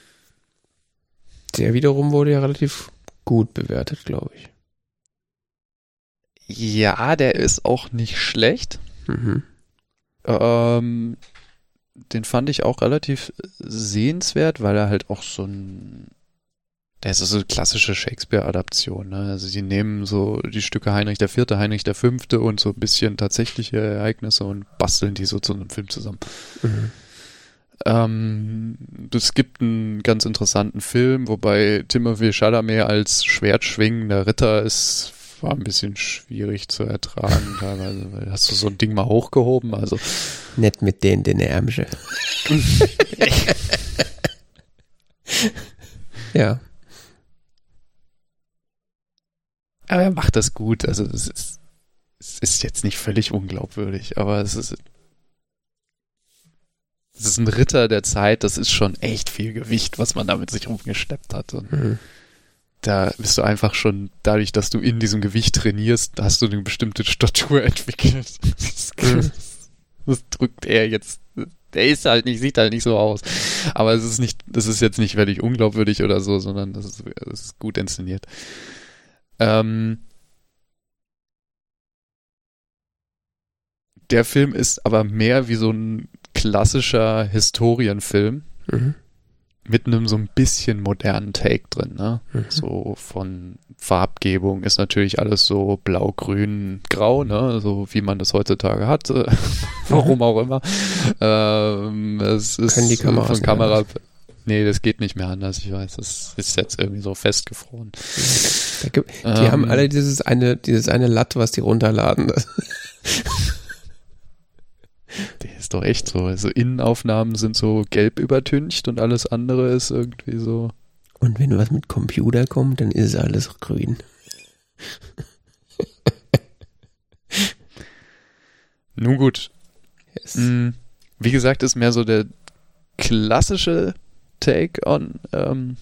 Der wiederum wurde ja relativ gut bewertet, glaube ich. Ja, der ist auch nicht schlecht. Mhm. Ähm, den fand ich auch relativ sehenswert, weil er halt auch so ein der ist so eine klassische Shakespeare-Adaption. Ne? Also die nehmen so die Stücke Heinrich Vierte, Heinrich Fünfte und so ein bisschen tatsächliche Ereignisse und basteln die so zu einem Film zusammen. Mhm. Ähm, es gibt einen ganz interessanten Film, wobei Timothy Chalamet als schwertschwingender Ritter ist war ein bisschen schwierig zu ertragen teilweise, hast du so ein Ding mal hochgehoben, also Nett mit denen, den Ärmsche. ja. aber er macht das gut, also es ist, es ist jetzt nicht völlig unglaubwürdig, aber es ist es ist ein Ritter der Zeit, das ist schon echt viel Gewicht, was man da mit sich rumgeschleppt hat und Mhm. Da bist du einfach schon, dadurch, dass du in diesem Gewicht trainierst, hast du eine bestimmte Statur entwickelt. Das, das drückt er jetzt. Der ist halt nicht, sieht halt nicht so aus. Aber es ist nicht, das ist jetzt nicht völlig unglaubwürdig oder so, sondern das ist, das ist gut inszeniert. Ähm, der Film ist aber mehr wie so ein klassischer Historienfilm Mhm. Mit einem so ein bisschen modernen Take drin, ne? Mhm. So von Farbgebung ist natürlich alles so blau, grün, grau, ne? So wie man das heutzutage hat. äh, Warum auch immer. Ähm, es ist Können die Kameras von Kamera. anders? Nee, das geht nicht mehr anders, ich weiß. Das ist jetzt irgendwie so festgefroren. Die Ähm, haben alle dieses eine, dieses eine Latt, was die runterladen. Das, Der ist doch echt so. Also Innenaufnahmen sind so gelb übertüncht und alles andere ist irgendwie so. und wenn was mit Computer kommt, dann ist alles grün. Nun gut. Yes. Mm, Wie gesagt, ist mehr so der klassische Take on ähm,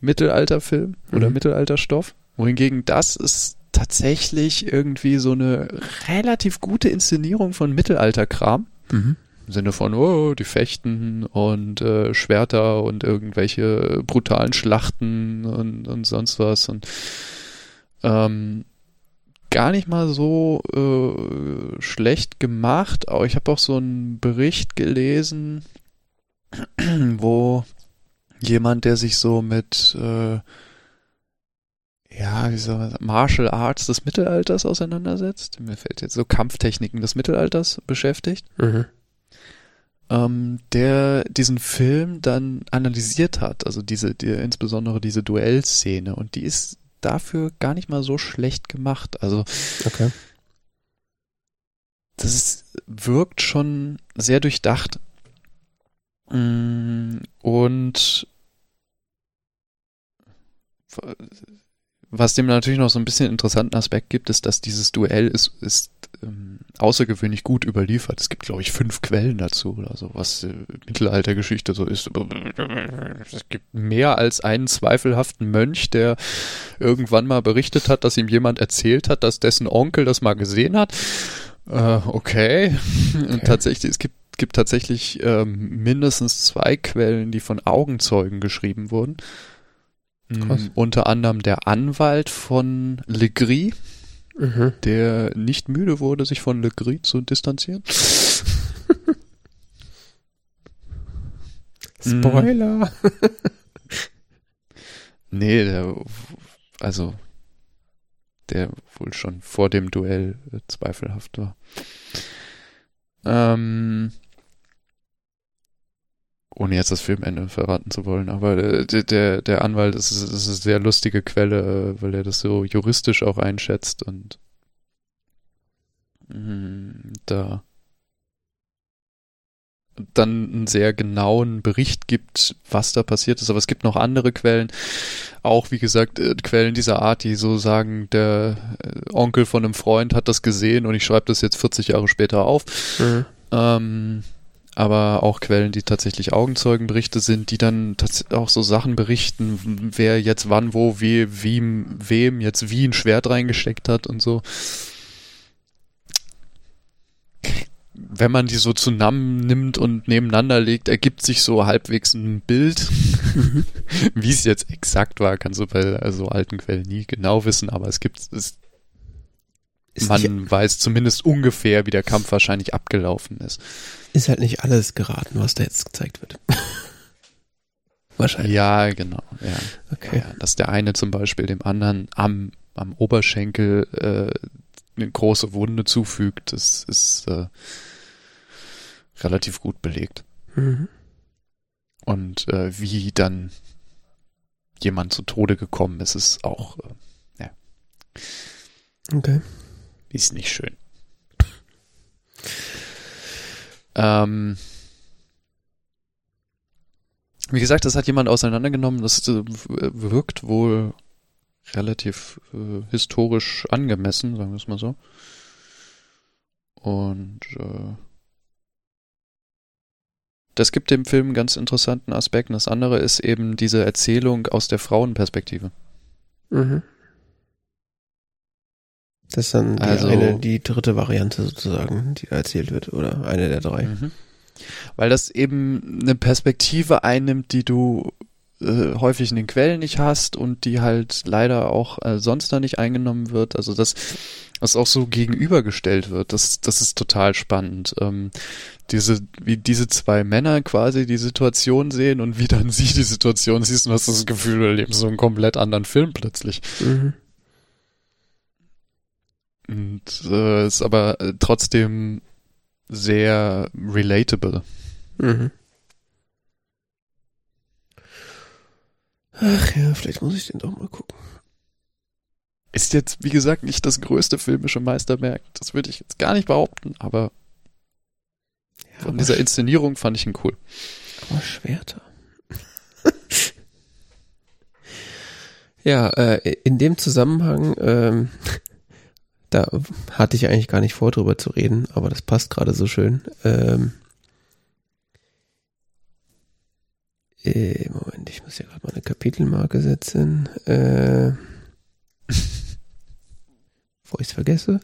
Mittelalterfilm oder Mhm. Mittelalterstoff. Wohingegen das ist tatsächlich irgendwie so eine relativ gute Inszenierung von Mittelalterkram. Mhm. Im Sinne von, oh, die Fechten und äh, Schwerter und irgendwelche brutalen Schlachten und, und sonst was. Und ähm, gar nicht mal so äh, schlecht gemacht. Aber ich habe auch so einen Bericht gelesen, wo jemand, der sich so mit äh, ja, wie soll man sagen, Martial Arts des Mittelalters auseinandersetzt. Mir fällt jetzt so Kampftechniken des Mittelalters beschäftigt Mhm. ähm, der diesen Film dann analysiert hat, also diese, die, insbesondere diese Duellszene und die ist dafür gar nicht mal so schlecht gemacht. Also Okay. das ist, wirkt schon sehr durchdacht. Mm, Und was dem natürlich noch so ein bisschen interessanten Aspekt gibt, ist, dass dieses Duell ist, ist ähm, außergewöhnlich gut überliefert. Es gibt, glaube ich, fünf Quellen dazu oder so, was äh, Mittelaltergeschichte so ist. Es gibt mehr als einen zweifelhaften Mönch, der irgendwann mal berichtet hat, dass ihm jemand erzählt hat, dass dessen Onkel das mal gesehen hat. Äh, okay. Und tatsächlich, es gibt, gibt tatsächlich ähm, mindestens zwei Quellen, die von Augenzeugen geschrieben wurden. Krass. Mm, Unter anderem der Anwalt von Legris, Mhm. der nicht müde wurde, sich von Legris zu distanzieren. Mhm. Spoiler. Nee, der, also, der wohl schon vor dem Duell äh, zweifelhaft war. Ähm, ohne jetzt das Filmende verraten zu wollen, aber äh, der, der, der Anwalt ist, ist eine sehr lustige Quelle, äh, weil er das so juristisch auch einschätzt und mm, da dann einen sehr genauen Bericht gibt, was da passiert ist. Aber es gibt noch andere Quellen, auch wie gesagt, äh, Quellen dieser Art, die so sagen, der Onkel von einem Freund hat das gesehen und ich schreibe das jetzt 40 Jahre später auf. Mhm. Ähm, aber auch Quellen, die tatsächlich Augenzeugenberichte sind, die dann auch so Sachen berichten, wer jetzt wann, wo, wie, wie, wem jetzt wie ein Schwert reingesteckt hat und so. Wenn man die so zusammennimmt und nebeneinander legt, ergibt sich so halbwegs ein Bild. Wie es jetzt exakt war, kannst du bei äh, so alten Quellen nie genau wissen, aber es gibt, es, Ist, man weiß zumindest ungefähr, wie der Kampf wahrscheinlich abgelaufen ist. ist halt nicht alles geraten, was da jetzt gezeigt wird. Wahrscheinlich. Ja, genau. Ja. Okay. Ja, dass der eine zum Beispiel dem anderen am, am Oberschenkel äh, eine große Wunde zufügt, das ist äh, relativ gut belegt. Mhm. Und äh, wie dann jemand zu Tode gekommen ist, ist auch äh, Okay. Ist nicht schön. Ähm, wie gesagt, das hat jemand auseinandergenommen. Das äh, wirkt wohl relativ äh, historisch angemessen, sagen wir es mal so. Und äh, das gibt dem Film einen ganz interessanten Aspekt. Und das andere ist eben diese Erzählung aus der Frauenperspektive. Mhm. Das ist dann die Also- eine, die dritte Variante sozusagen, die erzählt wird, oder eine der drei. Mhm. Weil das eben eine Perspektive einnimmt, die du äh, häufig in den Quellen nicht hast und die halt leider auch äh, sonst da nicht eingenommen wird. Also das, was auch so gegenübergestellt wird, das, das ist total spannend. Ähm, diese, wie diese zwei Männer quasi die Situation sehen und wie dann sie die Situation siehst und hast das Gefühl, du erlebst so einen komplett anderen Film plötzlich. Mhm. Und äh, ist aber äh, trotzdem sehr relatable. Mhm. Ach ja, vielleicht muss ich den doch mal gucken. Ist jetzt, wie gesagt, nicht das größte filmische Meisterwerk. Das würde ich jetzt gar nicht behaupten, aber Ja, von aber, dieser Inszenierung fand ich ihn cool. aber Schwerter. ja, äh, in dem Zusammenhang, ähm, da hatte ich eigentlich gar nicht vor, drüber zu reden, aber das passt gerade so schön. Ähm, äh, Moment, ich muss ja gerade mal eine Kapitelmarke setzen. Äh, bevor ich es vergesse.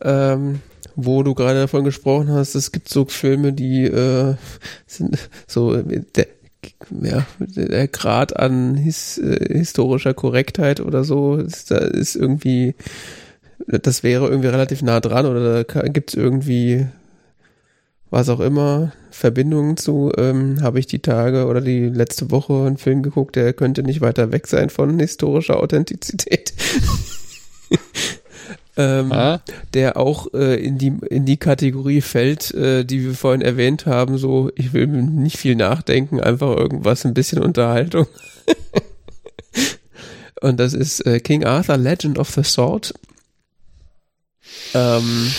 Ähm, wo du gerade davon gesprochen hast, es gibt so Filme, die äh, sind so der, ja, der Grad an his, äh, historischer Korrektheit oder so, ist, da ist irgendwie, das wäre irgendwie relativ nah dran oder da gibt es irgendwie was auch immer, Verbindungen zu, ähm, habe ich die Tage oder die letzte Woche einen Film geguckt, der könnte nicht weiter weg sein von historischer Authentizität. ähm, ah. der auch äh, in die in die Kategorie fällt, äh, die wir vorhin erwähnt haben. So, ich will nicht viel nachdenken, einfach irgendwas, ein bisschen Unterhaltung. Und das ist äh, King Arthur Legend of the Sword. Ähm,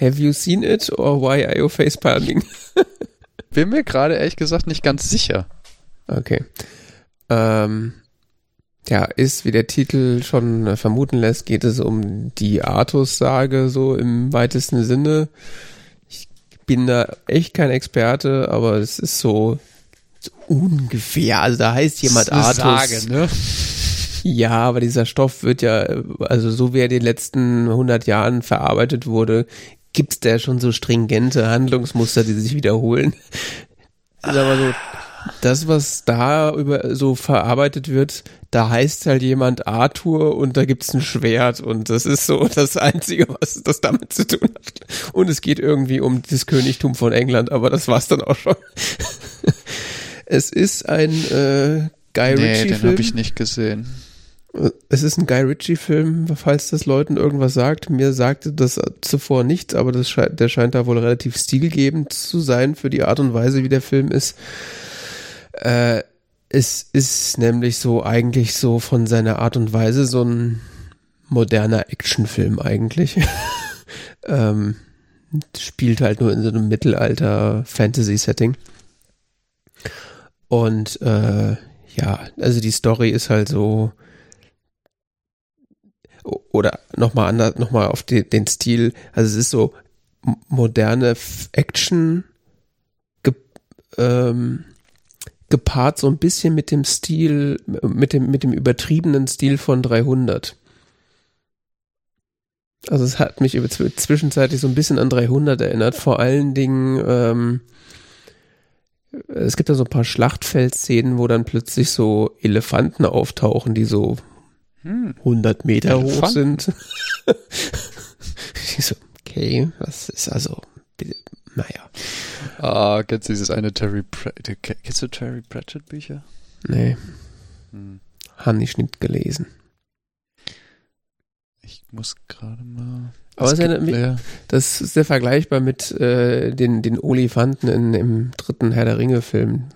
have you seen it or why are you facepalming? Bin mir gerade ehrlich gesagt nicht ganz sicher. Okay. Ähm, ja, ist, wie der Titel schon vermuten lässt, geht es um die Artus-Sage, so im weitesten Sinne. Ich bin da echt kein Experte, aber es ist so, so ungefähr. Also da heißt jemand Artus. Sage, ne? Ja, aber dieser Stoff wird ja, also so wie er in den letzten 100 Jahren verarbeitet wurde, gibt's da schon so stringente Handlungsmuster, die sich wiederholen. Ist aber so, das, was da über so verarbeitet wird, da heißt halt jemand Arthur und da gibt's ein Schwert und das ist so das Einzige, was das damit zu tun hat. Und es geht irgendwie um das Königtum von England, aber das war's dann auch schon. es ist ein äh, Guy nee, Ritchie-Film. den habe ich nicht gesehen. Es ist ein Guy Ritchie-Film, falls das Leuten irgendwas sagt. Mir sagte das zuvor nichts, aber das scheint, der scheint da wohl relativ stilgebend zu sein für die Art und Weise, wie der Film ist. Äh, es ist nämlich so eigentlich so von seiner Art und Weise so ein moderner Actionfilm eigentlich. ähm, spielt halt nur in so einem Mittelalter-Fantasy-Setting. Und äh, ja, also die Story ist halt so oder nochmal anders, nochmal auf die, den Stil, also es ist so moderne Action ge, ähm, gepaart so ein bisschen mit dem Stil, mit dem, mit dem übertriebenen Stil von 300. Also es hat mich über, zwischenzeitlich so ein bisschen an 300 erinnert, vor allen Dingen, ähm, es gibt da so ein paar Schlachtfeldszenen, wo dann plötzlich so Elefanten auftauchen, die so 100 hm. Meter Elefanten. hoch sind. ich so, okay, was ist also, naja. Ah, kennst du dieses eine Terry Pratchett, kennst du Terry Pratchett Bücher? Nee. Hm. Habe ich nicht gelesen. Ich muss gerade mal. Aber es erinnert mich, das ist sehr vergleichbar mit äh, den, den Olifanten in, im dritten Herr der Ringe-Film.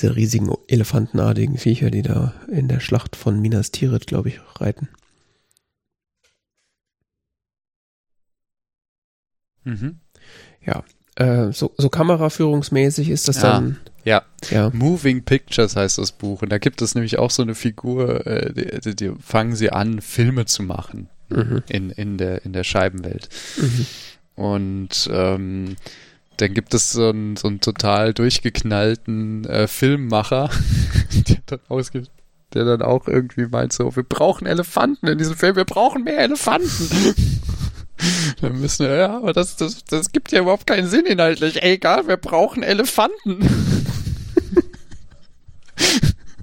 Diese riesigen elefantenartigen Viecher, die da in der Schlacht von Minas Tirith, glaube ich, reiten. Mhm. Ja, äh, so, so kameraführungsmäßig ist das ja, dann. Ja. ja, Moving Pictures heißt das Buch. Und da gibt es nämlich auch so eine Figur, äh, die, die, die fangen sie an, Filme zu machen mhm. in, in, der, in der Scheibenwelt. Mhm. Und ähm, dann gibt es so einen, so einen total durchgeknallten äh, Filmmacher, der dann ausgeht der dann auch irgendwie meint so, wir brauchen Elefanten in diesem Film, wir brauchen mehr Elefanten. Dann müssen wir, ja, aber das, das, das gibt ja überhaupt keinen Sinn inhaltlich. Ey, egal, wir brauchen Elefanten.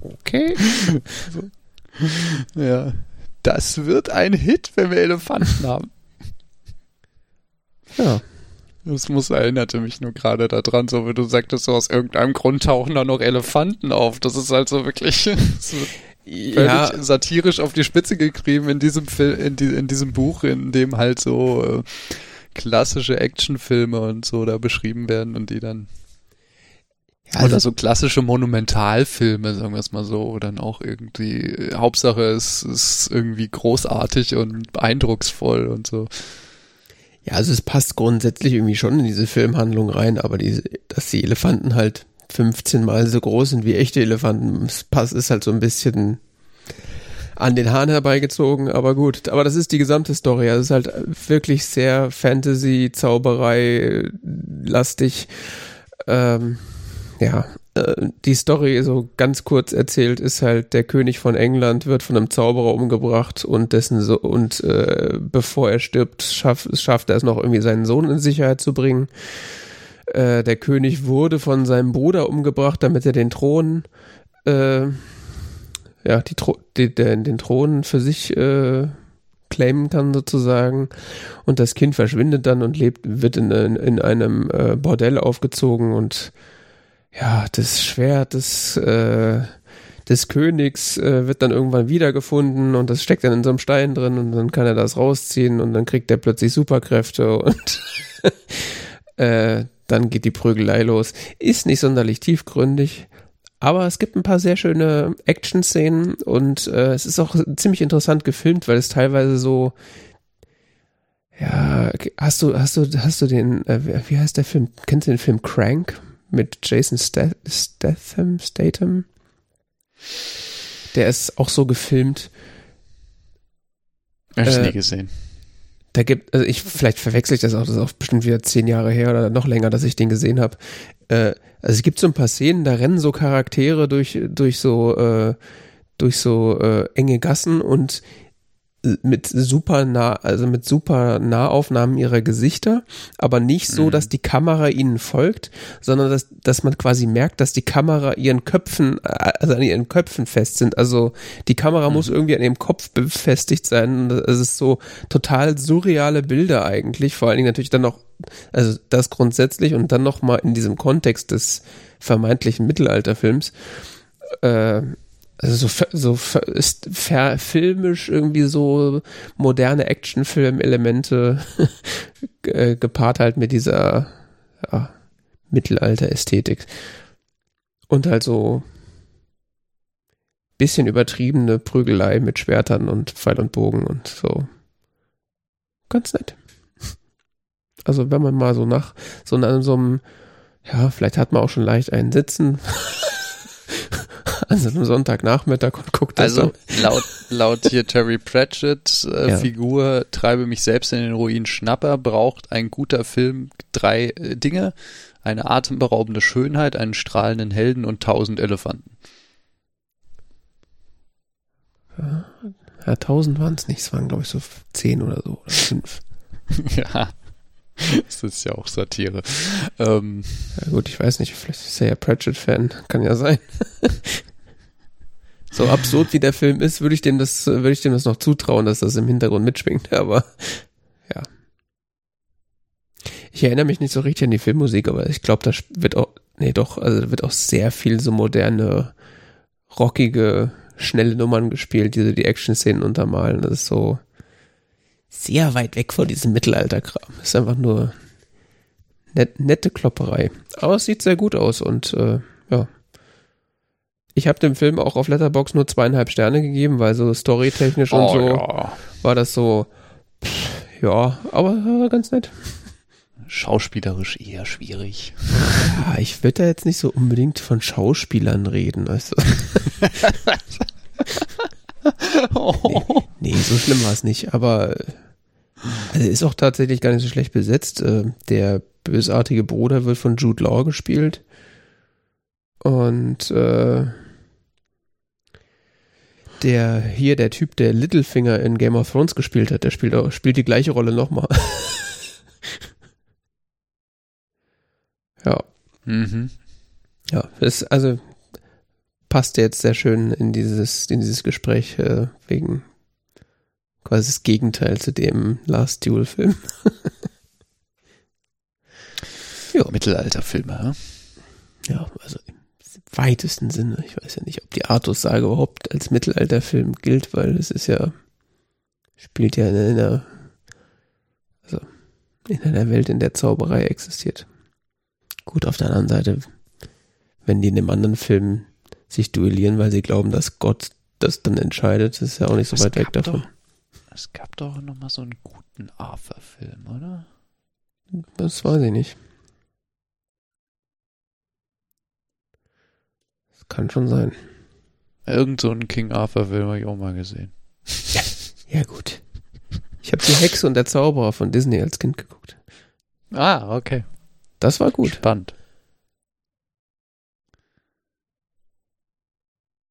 okay. Ja. Das wird ein Hit, wenn wir Elefanten haben. Ja. Das muss erinnerte mich nur gerade daran, so wie du sagtest, so aus irgendeinem Grund tauchen da noch Elefanten auf. Das ist halt so wirklich so ja. satirisch auf die Spitze getrieben in diesem Film, in, die, in diesem Buch, in dem halt so äh, klassische Actionfilme und so da beschrieben werden und die dann ja, oder also so klassische Monumentalfilme, sagen wir es mal so, dann auch irgendwie, Hauptsache es ist irgendwie großartig und eindrucksvoll und so. Ja, also es passt grundsätzlich irgendwie schon in diese Filmhandlung rein, aber die, dass die Elefanten halt 15 Mal so groß sind wie echte Elefanten. Es passt, ist halt so ein bisschen an den Haaren herbeigezogen, aber gut. Aber das ist die gesamte Story. Also es ist halt wirklich sehr Fantasy, Zauberei lastig. Ähm, ja, die Story so ganz kurz erzählt ist halt der König von England wird von einem Zauberer umgebracht und dessen so und äh, bevor er stirbt schafft, schafft er es noch irgendwie seinen Sohn in Sicherheit zu bringen. Äh, der König wurde von seinem Bruder umgebracht, damit er den Thron äh, ja die, die den, den Thron für sich äh, claimen kann sozusagen und das Kind verschwindet dann und lebt wird in, in, in einem äh, Bordell aufgezogen und ja, das Schwert des, äh, des Königs äh, wird dann irgendwann wiedergefunden und das steckt dann in so einem Stein drin und dann kann er das rausziehen und dann kriegt er plötzlich Superkräfte und äh, dann geht die Prügelei los. Ist nicht sonderlich tiefgründig, aber es gibt ein paar sehr schöne Action-Szenen und äh, es ist auch ziemlich interessant gefilmt, weil es teilweise so ja, hast du, hast du, hast du den, äh, wie heißt der Film? Kennst du den Film Crank? Mit Jason Statham, Statham. Der ist auch so gefilmt. Hab ich äh, nie gesehen. Da gibt, also ich, vielleicht verwechsel ich das auch, das ist auch bestimmt wieder zehn Jahre her oder noch länger, dass ich den gesehen habe. Äh, also es gibt so ein paar Szenen, da rennen so Charaktere durch, durch so, äh, durch so äh, enge Gassen und mit super nah, also mit super Nahaufnahmen ihrer Gesichter, aber nicht so, mhm. dass die Kamera ihnen folgt, sondern dass, dass man quasi merkt, dass die Kamera ihren Köpfen, also an ihren Köpfen fest sind. Also die Kamera mhm. muss irgendwie an ihrem Kopf befestigt sein. Es ist so total surreale Bilder eigentlich, vor allen Dingen natürlich dann noch, also das grundsätzlich und dann noch mal in diesem Kontext des vermeintlichen Mittelalterfilms. Äh, also so, so ist filmisch irgendwie so moderne Actionfilm-Elemente äh, gepaart halt mit dieser ja, Mittelalter-Ästhetik. Und halt so bisschen übertriebene Prügelei mit Schwertern und Pfeil und Bogen und so. Ganz nett. Also wenn man mal so nach so an so einem, ja, vielleicht hat man auch schon leicht einen Sitzen. an so einem Sonntagnachmittag und guckt das Also dann. laut, laut hier Terry Pratchett äh, ja. Figur Treibe mich selbst in den Ruin Schnapper braucht ein guter Film drei äh, Dinge. Eine atemberaubende Schönheit, einen strahlenden Helden und tausend Elefanten. Ja, tausend waren es nicht, es waren glaube ich so zehn oder so, oder fünf. ja, das ist ja auch Satire. Ähm, ja gut, ich weiß nicht, vielleicht ist er ja Pratchett-Fan, kann ja sein. so absurd wie der Film ist, würde ich dem das, würde ich dem das noch zutrauen, dass das im Hintergrund mitschwingt, aber ja. Ich erinnere mich nicht so richtig an die Filmmusik, aber ich glaube, da wird auch, nee doch, also da wird auch sehr viel so moderne, rockige, schnelle Nummern gespielt, die so die Action-Szenen untermalen. Das ist so sehr weit weg von diesem Mittelalterkram. Ist einfach nur net, nette Klopperei. Aber es sieht sehr gut aus und äh, ja, ich habe dem Film auch auf Letterbox nur zweieinhalb Sterne gegeben, weil so storytechnisch und oh, so ja. war das so, pff, ja, aber war ganz nett. Schauspielerisch eher schwierig. Ja, ich würde da jetzt nicht so unbedingt von Schauspielern reden, du. oh. nee, nee, so schlimm war es nicht, aber also ist auch tatsächlich gar nicht so schlecht besetzt. Äh, der bösartige Bruder wird von Jude Law gespielt. Und äh, der hier, der Typ, der Littlefinger in Game of Thrones gespielt hat, der spielt auch, spielt die gleiche Rolle nochmal. ja. Mhm. Ja, das, also passt jetzt sehr schön in dieses, in dieses Gespräch, äh, wegen quasi das Gegenteil zu dem Last Duel-Film. ja. Mittelalterfilme, ja? Ja, also weitesten Sinne. Ich weiß ja nicht, ob die Artus-Sage überhaupt als Mittelalterfilm gilt, weil es ist ja, spielt ja in einer, also in einer Welt, in der Zauberei existiert. Gut, auf der anderen Seite, wenn die in einem anderen Film sich duellieren, weil sie glauben, dass Gott das dann entscheidet, ist ja auch nicht so es weit weg davon. Doch, es gab doch noch mal so einen guten Arthur-Film, oder? Das weiß ich nicht. kann schon sein. Irgend so einen King Arthur-Film habe ich auch mal gesehen. Ja, gut. Ich habe die Hexe und der Zauberer von Disney als Kind geguckt. Ah, okay. Das war gut. Spannend.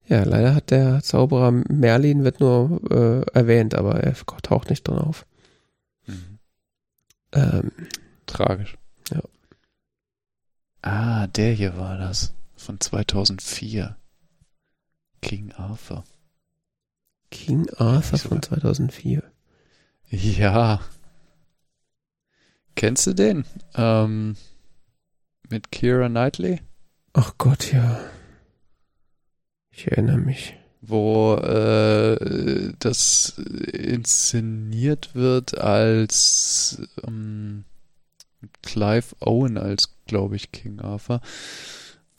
Ja, leider hat der Zauberer Merlin wird nur äh, erwähnt, aber er taucht nicht drin auf. Mhm. Ähm, Tragisch. Ja. Ah, der hier war das. Von 2004. King Arthur. King Arthur von 2004. Ja. Kennst du den? Ähm, mit Kira Knightley? Ach Gott, ja. Ich erinnere mich. Wo äh, das inszeniert wird als ähm, Clive Owen als, glaube ich, King Arthur.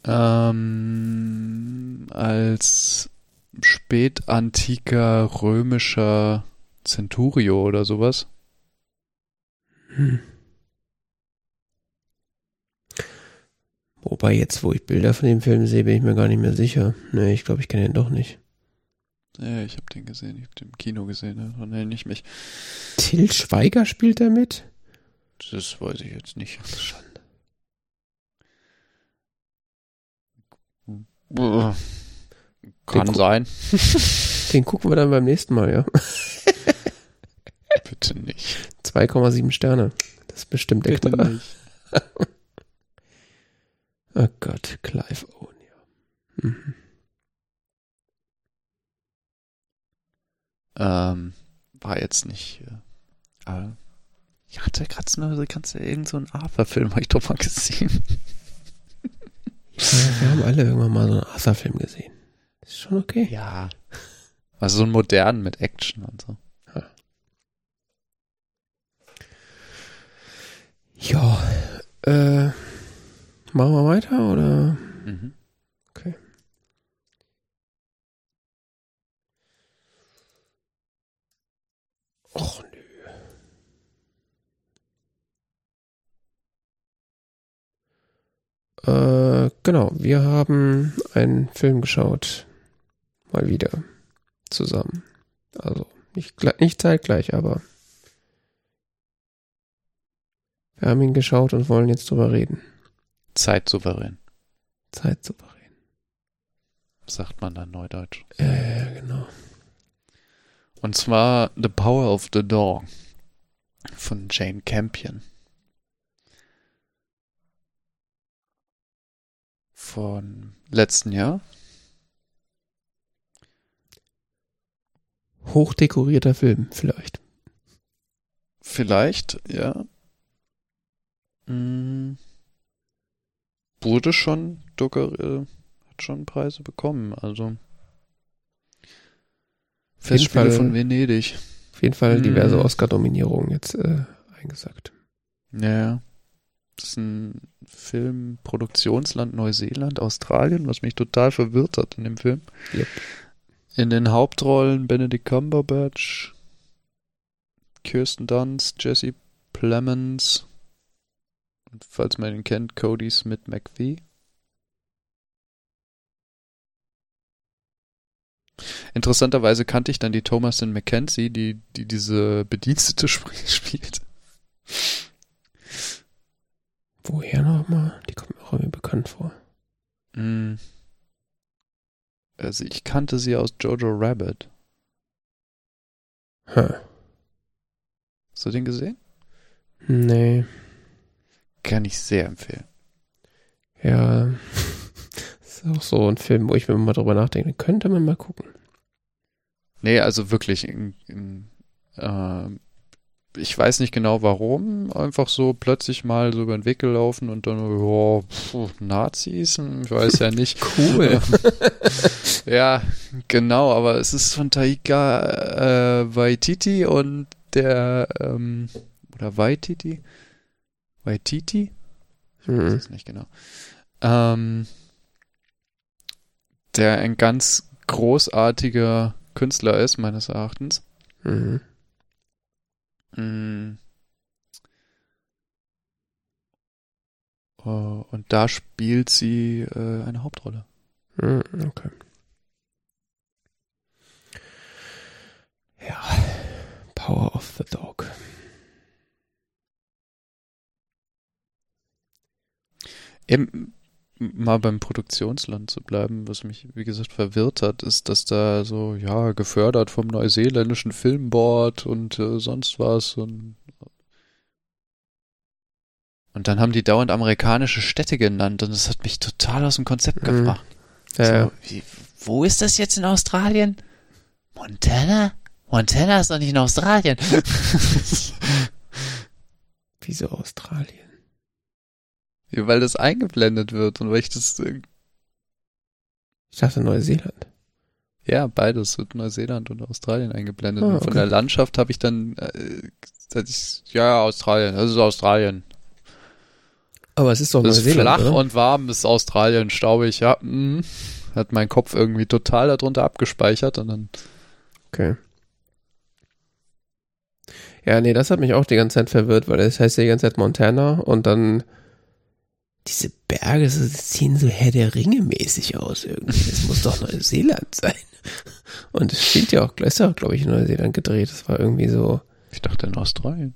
Ähm, als spätantiker römischer Centurio oder sowas. Hm. Wobei jetzt, wo ich Bilder von dem Film sehe, bin ich mir gar nicht mehr sicher. Nee, ich glaube, ich kenne ihn doch nicht. Ja, ich habe den gesehen, ich habe den im Kino gesehen, daran erinnere ich mich. Till Schweiger spielt da mit? Das weiß ich jetzt nicht. Schande. Kann Den- sein. Den gucken wir dann beim nächsten Mal, ja. Bitte nicht. 2,7 Sterne. Das ist bestimmt der Bitte Knaller. nicht. Oh Gott, Clive Owen, ja. Mhm. Ähm, war jetzt nicht. Äh, aber ich hatte gerade so eine, kannst du irgend so einen Arthur-Film, habe ich doch mal gesehen. Ja, wir haben alle irgendwann mal so einen Arthur-Film gesehen. Ist schon okay. Ja. Also so einen modernen mit Action und so. Ja, äh, machen wir weiter oder? Mhm. Och nö. Äh, genau, wir haben einen Film geschaut. Mal wieder. Zusammen. Also, nicht, nicht zeitgleich, aber wir haben ihn geschaut und wollen jetzt drüber reden. Zeitsouverän, Zeitsouverän. sagt man dann neudeutsch. Ja, ja, genau. Und zwar The Power of the Dog von Jane Campion. Von letzten Jahr. Hochdekorierter Film, vielleicht. Vielleicht, ja. Wurde schon, Docker, äh, hat schon Preise bekommen, also. Festspiele Fall- von Venedig. Auf jeden Fall diverse Mm. Oscar-Nominierungen jetzt äh, eingesagt. Ja. Das ist ein Film, Produktionsland Neuseeland, Australien, was mich total verwirrt hat in dem Film. Yep. In den Hauptrollen Benedict Cumberbatch, Kirsten Dunst, Jesse Plemons falls man ihn kennt, Cody Smith McVie. Interessanterweise kannte ich dann die Thomasin McKenzie, die, die diese Bedienstete sp- spielt. Woher nochmal? Die kommt mir auch irgendwie bekannt vor. Mm. Also ich kannte sie aus Jojo Rabbit. Huh. Hast du den gesehen? Nee. Kann ich sehr empfehlen. Ja. ist auch so ein Film, wo ich mir mal drüber nachdenke. Könnte man mal gucken. Nee, also wirklich, in, in, äh, ich weiß nicht genau warum, einfach so plötzlich mal so über den Weg gelaufen und dann, oh, pf, Nazis, hm, ich weiß ja nicht. Cool. ja, genau, aber es ist von Taika äh, Waititi und der, ähm, oder Waititi? Waititi? Ich weiß Mhm. es nicht genau. Ähm, der ein ganz großartiger Künstler ist, meines Erachtens. Mhm. Mm. Oh, und da spielt sie äh, eine Hauptrolle. Hm, okay. Ja. Power of the Dog. Eben mal beim Produktionsland zu bleiben, was mich, wie gesagt, verwirrt hat, ist, dass da so, ja, gefördert vom neuseeländischen Filmboard und äh, sonst was und und dann haben die dauernd amerikanische Städte genannt und das hat mich total aus dem Konzept Mhm. gebracht. Ja, so, wie, wo ist das jetzt in Australien? Montana? Montana ist doch nicht in Australien. Wieso Australien? Ja, weil das eingeblendet wird und weil ich das, äh, Ich dachte Neuseeland. ja, beides wird Neuseeland und Australien eingeblendet. Ah, Und von okay. der Landschaft habe ich dann, äh, ich, ja, Australien, das ist Australien. Aber es ist doch Das ist Neuseeland, flach oder? und warm ist Australien, staubig, ja. mm. Hat mein Kopf irgendwie total darunter abgespeichert und dann, Okay. Ja, nee, das hat mich auch die ganze Zeit verwirrt, weil es heißt ja die ganze Zeit Montana und dann diese Berge so, sehen so Herr der Ringe mäßig aus irgendwie. Das muss doch Neuseeland sein. Und es spielt ja auch, ist ja auch, glaube ich, in Neuseeland gedreht. Das war irgendwie so, ich dachte in Australien.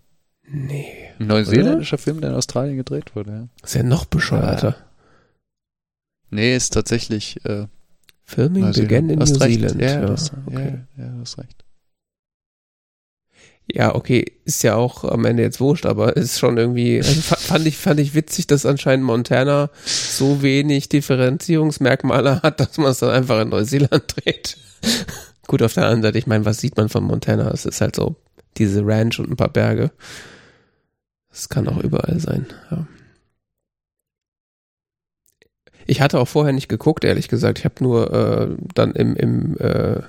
nee, Ein neuseeländischer Film, der in Australien gedreht wurde, ja. ist ja noch bescheuerter. Nee, ist tatsächlich äh, Filming began in New. Zealand. Ja, Ja, das, okay. ja, ja, hast recht. Ja, okay, ist ja auch am Ende jetzt wurscht, aber ist schon irgendwie, also fa- fand ich, fand ich witzig, dass anscheinend Montana so wenig Differenzierungsmerkmale hat, dass man es dann einfach in Neuseeland dreht. Gut, auf der anderen Seite, ich meine, was sieht man von Montana? Es ist halt so diese Ranch und ein paar Berge. Das kann auch überall sein, ja. Ich hatte auch vorher nicht geguckt, ehrlich gesagt. Ich habe nur äh, dann im, im äh,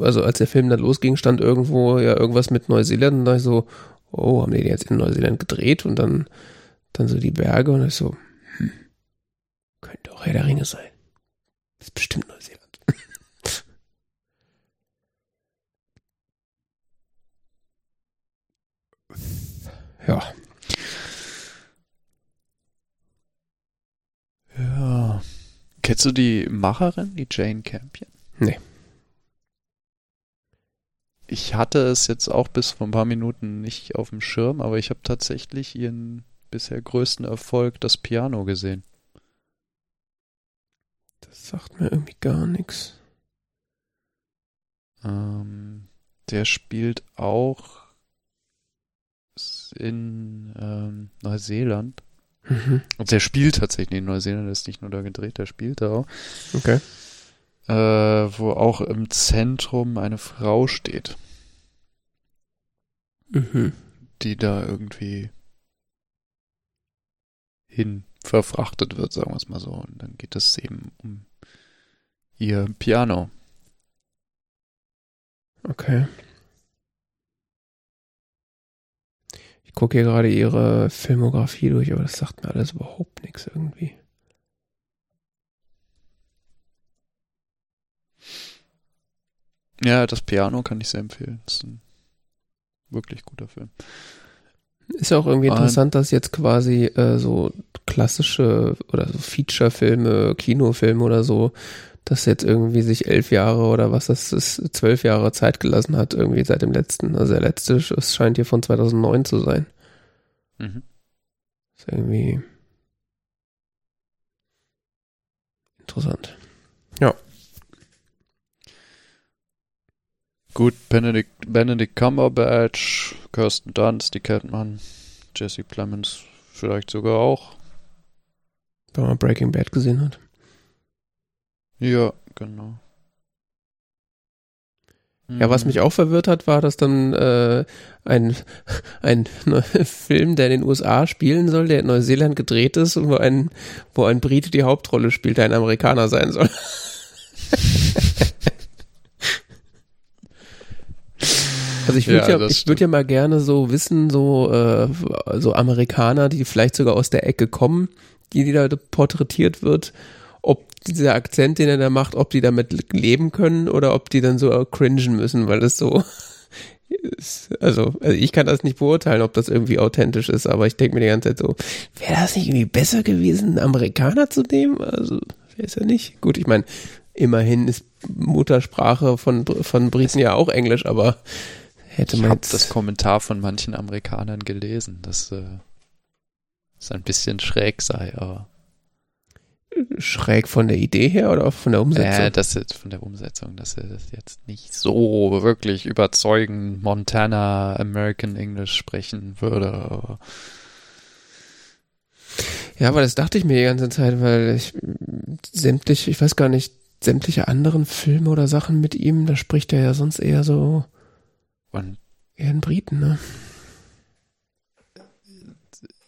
also als der Film dann losging, stand irgendwo ja irgendwas mit Neuseeland und da ich so, oh, haben die jetzt in Neuseeland gedreht und dann, dann so die Berge und ich so, hm, könnte auch Herr der Ringe sein. ist bestimmt Neuseeland. ja, Ja. Kennst du die Macherin, die Jane Campion? Nee. Ich hatte es jetzt auch bis vor ein paar Minuten nicht auf dem Schirm, aber ich habe tatsächlich ihren bisher größten Erfolg, das Piano, gesehen. das sagt mir irgendwie gar nichts. Ähm, der spielt auch in ähm, Neuseeland. Mhm. Und der spielt tatsächlich in Neuseeland, der ist nicht nur da gedreht, der spielt da auch. Okay. Äh, wo auch im Zentrum eine Frau steht, Mhm. die da irgendwie hin verfrachtet wird, sagen wir es mal so. Und dann geht es eben um ihr Piano. Okay. Ich gucke hier gerade ihre Filmografie durch, aber das sagt mir alles überhaupt nichts irgendwie. Ja, das Piano kann ich sehr empfehlen. Das ist ein wirklich guter Film. Ist ja auch irgendwie interessant, dass jetzt quasi äh, so klassische oder so Feature-Filme, Kinofilme oder so, dass jetzt irgendwie sich elf Jahre oder was das ist, zwölf Jahre Zeit gelassen hat, irgendwie seit dem letzten. Also der letzte, es scheint hier von 2009 zu sein. Mhm. Ist irgendwie interessant. Gut, Benedict, Benedict Cumberbatch, Kirsten Dunst, die kennt man. Jesse Plemons vielleicht sogar auch. Wenn man Breaking Bad gesehen hat. Ja, genau. Ja, was mich auch verwirrt hat, war, dass dann äh, ein, ein Film, der in den USA spielen soll, der in Neuseeland gedreht ist und wo ein, wo ein Brite die Hauptrolle spielt, der ein Amerikaner sein soll. Also ich würde Ja, ja, ich würde ja mal gerne so wissen, so, äh, so Amerikaner, die vielleicht sogar aus der Ecke kommen, die, die da porträtiert wird, ob dieser Akzent, den er da macht, ob die damit leben können oder ob die dann so cringen müssen, weil das so ist. Also, also ich kann das nicht beurteilen, ob das irgendwie authentisch ist, aber ich denke mir die ganze Zeit so, wäre das nicht irgendwie besser gewesen, einen Amerikaner zu nehmen? Also, ist er nicht. Gut, ich meine, immerhin ist Muttersprache von, von Briten ja auch Englisch, aber hätte ich habe das Kommentar von manchen Amerikanern gelesen, dass äh, es ein bisschen schräg sei, aber schräg von der Idee her oder von der Umsetzung? äh, das jetzt von der Umsetzung, dass er das jetzt nicht so wirklich überzeugend Montana American English sprechen würde. Aber Ja, aber das dachte ich mir die ganze Zeit, weil ich sämtliche, ich weiß gar nicht, sämtliche anderen Filme oder Sachen mit ihm, da spricht er ja sonst eher so Und ein Briten, ne?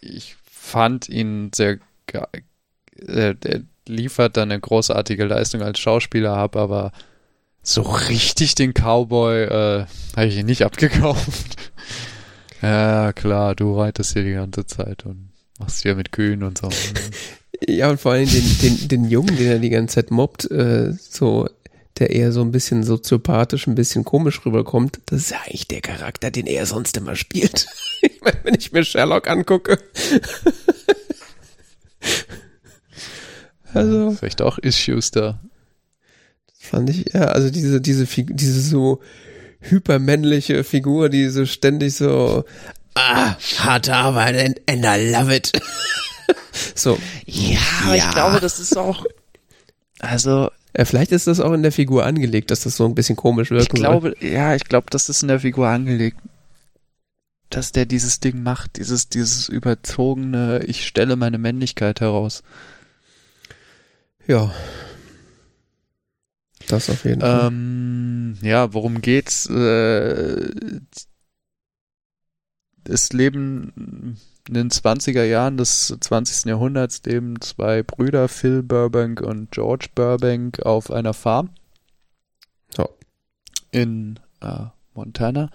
ich fand ihn sehr ge- äh, der liefert da eine großartige Leistung als Schauspieler ab, aber so richtig den Cowboy äh, habe ich ihn nicht abgekauft. ja, klar, du reitest hier die ganze Zeit und machst hier mit Kühen und so. Ja, und vor allem den, den, den Jungen, den er die ganze Zeit mobbt, äh, so, der eher so ein bisschen soziopathisch, ein bisschen komisch rüberkommt, das ist ja eigentlich der Charakter, den er sonst immer spielt. ich meine, wenn ich mir Sherlock angucke. also, Vielleicht auch Issues da. fand ich, ja, also diese, diese, diese so hypermännliche Figur, die so ständig so, ah, harte Arbeit and, and I love it. so, Ja, aber ich glaube, das ist auch. Also, vielleicht ist das auch in der Figur angelegt, dass das so ein bisschen komisch ich wirken soll. glaube, ja, ich glaube, das ist in der Figur angelegt, dass der dieses Ding macht, dieses, dieses überzogene, ich stelle meine Männlichkeit heraus. Ja. Das auf jeden Fall. Ähm, ja, worum geht's? Äh, es leben in den 20er Jahren des 20. Jahrhunderts leben zwei Brüder, Phil Burbank und George Burbank, auf einer Farm Ja. in äh, Montana.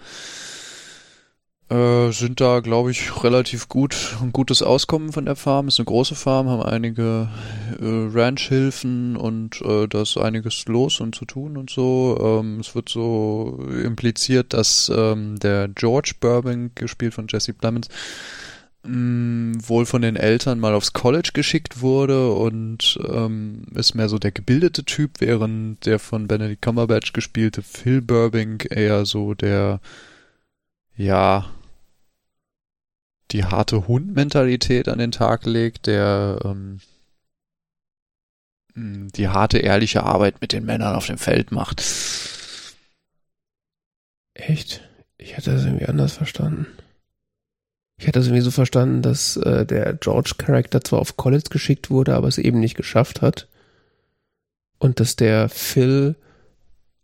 Äh, sind da, glaube ich, relativ gut, ein gutes Auskommen von der Farm. Ist eine große Farm, haben einige äh, Ranchhilfen und äh, da ist einiges los und zu tun und so. Ähm, es wird so impliziert, dass ähm, der George Burbank, gespielt von Jesse Plemons, mh, wohl von den Eltern mal aufs College geschickt wurde und ähm, ist mehr so der gebildete Typ, während der von Benedict Cumberbatch gespielte Phil Burbank eher so der ja die harte Hund-Mentalität an den Tag legt, der ähm, die harte, ehrliche Arbeit mit den Männern auf dem Feld macht. Echt? Ich hatte das irgendwie anders verstanden. Ich hatte das irgendwie so verstanden, dass äh, der George-Charakter zwar auf College geschickt wurde, aber es eben nicht geschafft hat. Und dass der Phil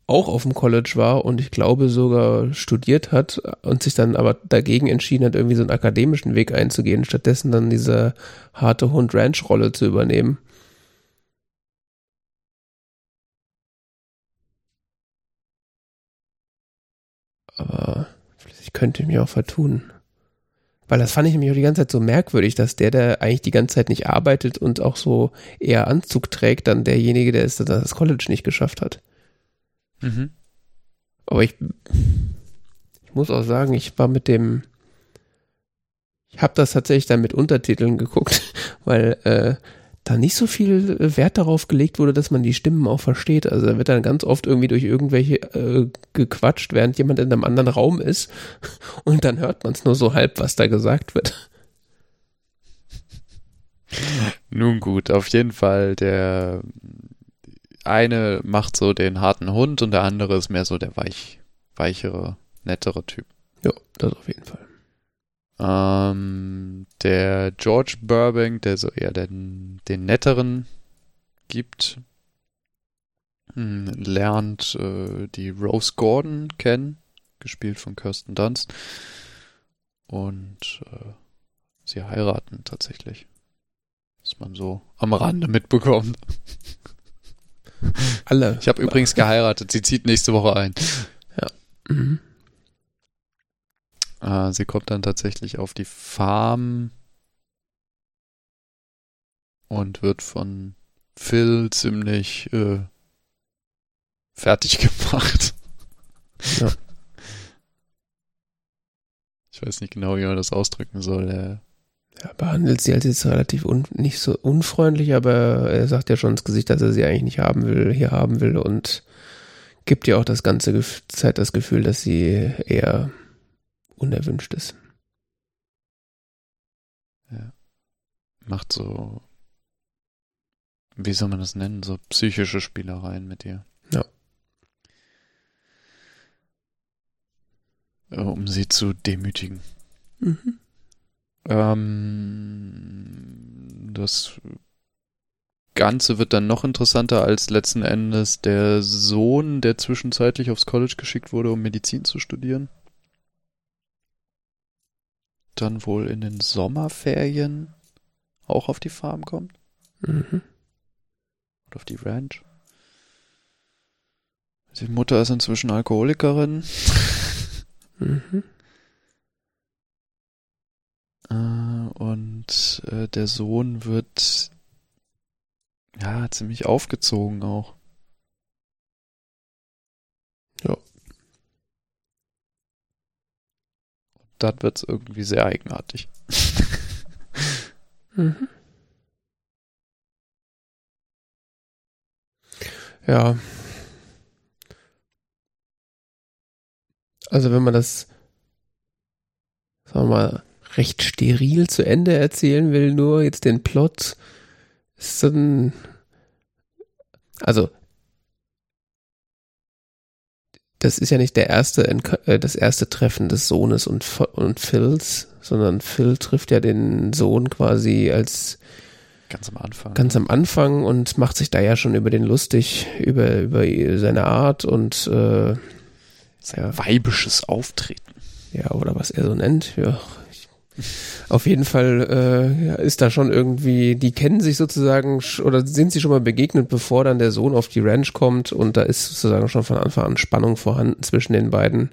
auch auf dem College war und ich glaube sogar studiert hat und sich dann aber dagegen entschieden hat, irgendwie so einen akademischen Weg einzugehen, stattdessen dann diese harte Hund-Ranch-Rolle zu übernehmen. Aber ich könnte mich auch vertun. Weil das fand ich nämlich auch die ganze Zeit so merkwürdig, dass der, der eigentlich die ganze Zeit nicht arbeitet und auch so eher Anzug trägt, dann derjenige, der es dann das College nicht geschafft hat. Mhm. Aber ich, ich muss auch sagen, ich war mit dem, ich habe das tatsächlich dann mit Untertiteln geguckt, weil äh, da nicht so viel Wert darauf gelegt wurde, dass man die Stimmen auch versteht. Also da wird dann ganz oft irgendwie durch irgendwelche äh, gequatscht, während jemand in einem anderen Raum ist und dann hört man es nur so halb, was da gesagt wird. Nun gut, auf jeden Fall der eine macht so den harten Hund und der andere ist mehr so der weich, weichere, nettere Typ. Ja, das auf jeden Fall. Ähm, der George Burbank, der so eher den, den netteren gibt, hm, lernt äh, die Rose Gordon kennen, gespielt von Kirsten Dunst. Und äh, sie heiraten tatsächlich. Was man so am Rande mitbekommt. Alle. Ich habe übrigens geheiratet. Sie zieht nächste Woche ein. Mhm. Äh, sie kommt dann tatsächlich auf die Farm und wird von Phil ziemlich äh, fertig gemacht. Ja. Ich weiß nicht genau, wie man das ausdrücken soll. Er ja, behandelt sie als jetzt relativ un, nicht so unfreundlich, aber er sagt ja schon ins Gesicht, dass er sie eigentlich nicht haben will, hier haben will und gibt ihr auch das ganze Zeit das Gefühl, dass sie eher unerwünscht ist. Ja. Macht so, wie soll man das nennen, so psychische Spielereien mit ihr. Ja. Um sie zu demütigen. Mhm. Ähm, das Ganze wird dann noch interessanter, als letzten Endes der Sohn, der zwischenzeitlich aufs College geschickt wurde, um Medizin zu studieren, dann wohl in den Sommerferien auch auf die Farm kommt. Mhm. Oder auf die Ranch. Die Mutter ist inzwischen Alkoholikerin. Mhm. Äh, und äh, der Sohn wird ja ziemlich aufgezogen auch. Ja. Dann wird's irgendwie sehr eigenartig. Mhm. Ja. Also wenn man das, sagen wir mal, recht steril zu Ende erzählen will, nur jetzt den Plot, ist dann, also das ist ja nicht der erste, äh, das erste Treffen des Sohnes und, und Phils, sondern Phil trifft ja den Sohn quasi als ganz am Anfang. Ganz am Anfang und macht sich da ja schon über den lustig, über, über seine Art und äh, sein ja. weibisches Auftreten. Ja, oder was er so nennt. Ja, auf jeden Fall äh, ist da schon irgendwie, die kennen sich sozusagen oder sind sie schon mal begegnet, bevor dann der Sohn auf die Ranch kommt und da ist sozusagen schon von Anfang an Spannung vorhanden zwischen den beiden.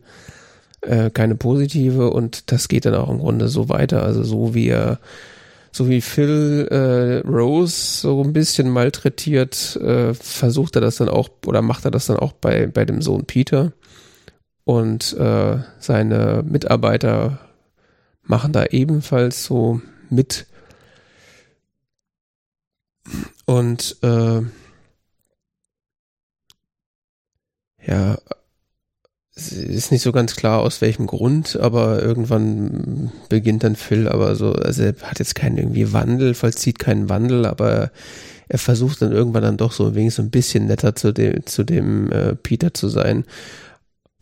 Äh, keine positive und das geht dann auch im Grunde so weiter. Also so wie er, so wie Phil äh, Rose so ein bisschen malträtiert, äh, versucht er das dann auch oder macht er das dann auch bei, bei dem Sohn Peter. Und äh, seine Mitarbeiter machen da ebenfalls so mit. Und äh, ja, es ist nicht so ganz klar, aus welchem Grund, aber irgendwann beginnt dann Phil, aber so, also er hat jetzt keinen irgendwie Wandel, vollzieht keinen Wandel, aber er versucht dann irgendwann dann doch so wenigstens ein bisschen netter zu dem, zu dem äh, Peter zu sein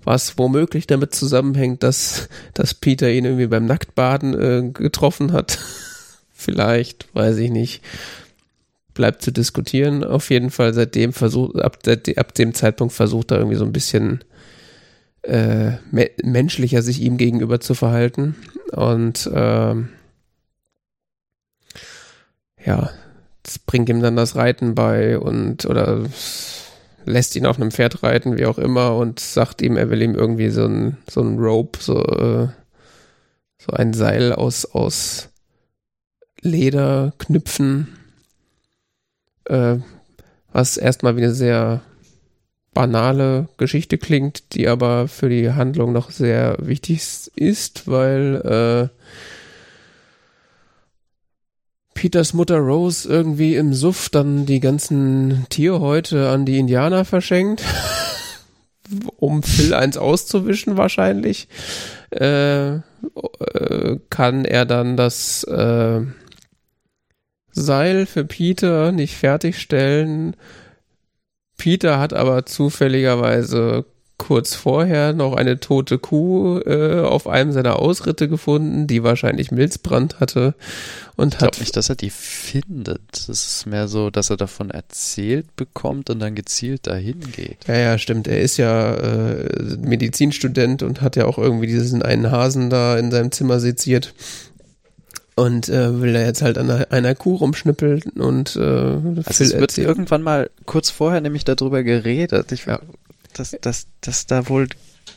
was womöglich damit zusammenhängt, dass, dass Peter ihn irgendwie beim Nacktbaden äh, getroffen hat. Vielleicht, weiß ich nicht. Bleibt zu diskutieren. Auf jeden Fall seitdem versucht, ab, ab dem Zeitpunkt versucht er irgendwie so ein bisschen äh, me menschlicher sich ihm gegenüber zu verhalten. Und ähm, ja, das bringt ihm dann das Reiten bei und oder lässt ihn auf einem Pferd reiten, wie auch immer, und sagt ihm, er will ihm irgendwie so ein, so ein Rope, so, äh, so ein Seil aus, aus Leder knüpfen, äh, was erstmal wie eine sehr banale Geschichte klingt, die aber für die Handlung noch sehr wichtig ist, weil äh, Peters Mutter Rose irgendwie im Suff dann die ganzen Tierhäute an die Indianer verschenkt, um Phil eins auszuwischen wahrscheinlich, äh, äh, kann er dann das äh, Seil für Peter nicht fertigstellen. Peter hat aber zufälligerweise kurz vorher noch eine tote Kuh äh, auf einem seiner Ausritte gefunden, die wahrscheinlich Milzbrand hatte und ich glaube nicht, dass er die findet. Es ist mehr so, dass er davon erzählt bekommt und dann gezielt dahin geht. Ja, ja, stimmt. Er ist ja äh, Medizinstudent und hat ja auch irgendwie diesen einen Hasen da in seinem Zimmer seziert und äh, will da jetzt halt an einer, einer Kuh rumschnippeln und äh, also es wird erzählen. irgendwann mal kurz vorher nämlich darüber geredet. Ich ja dass, dass, dass da wohl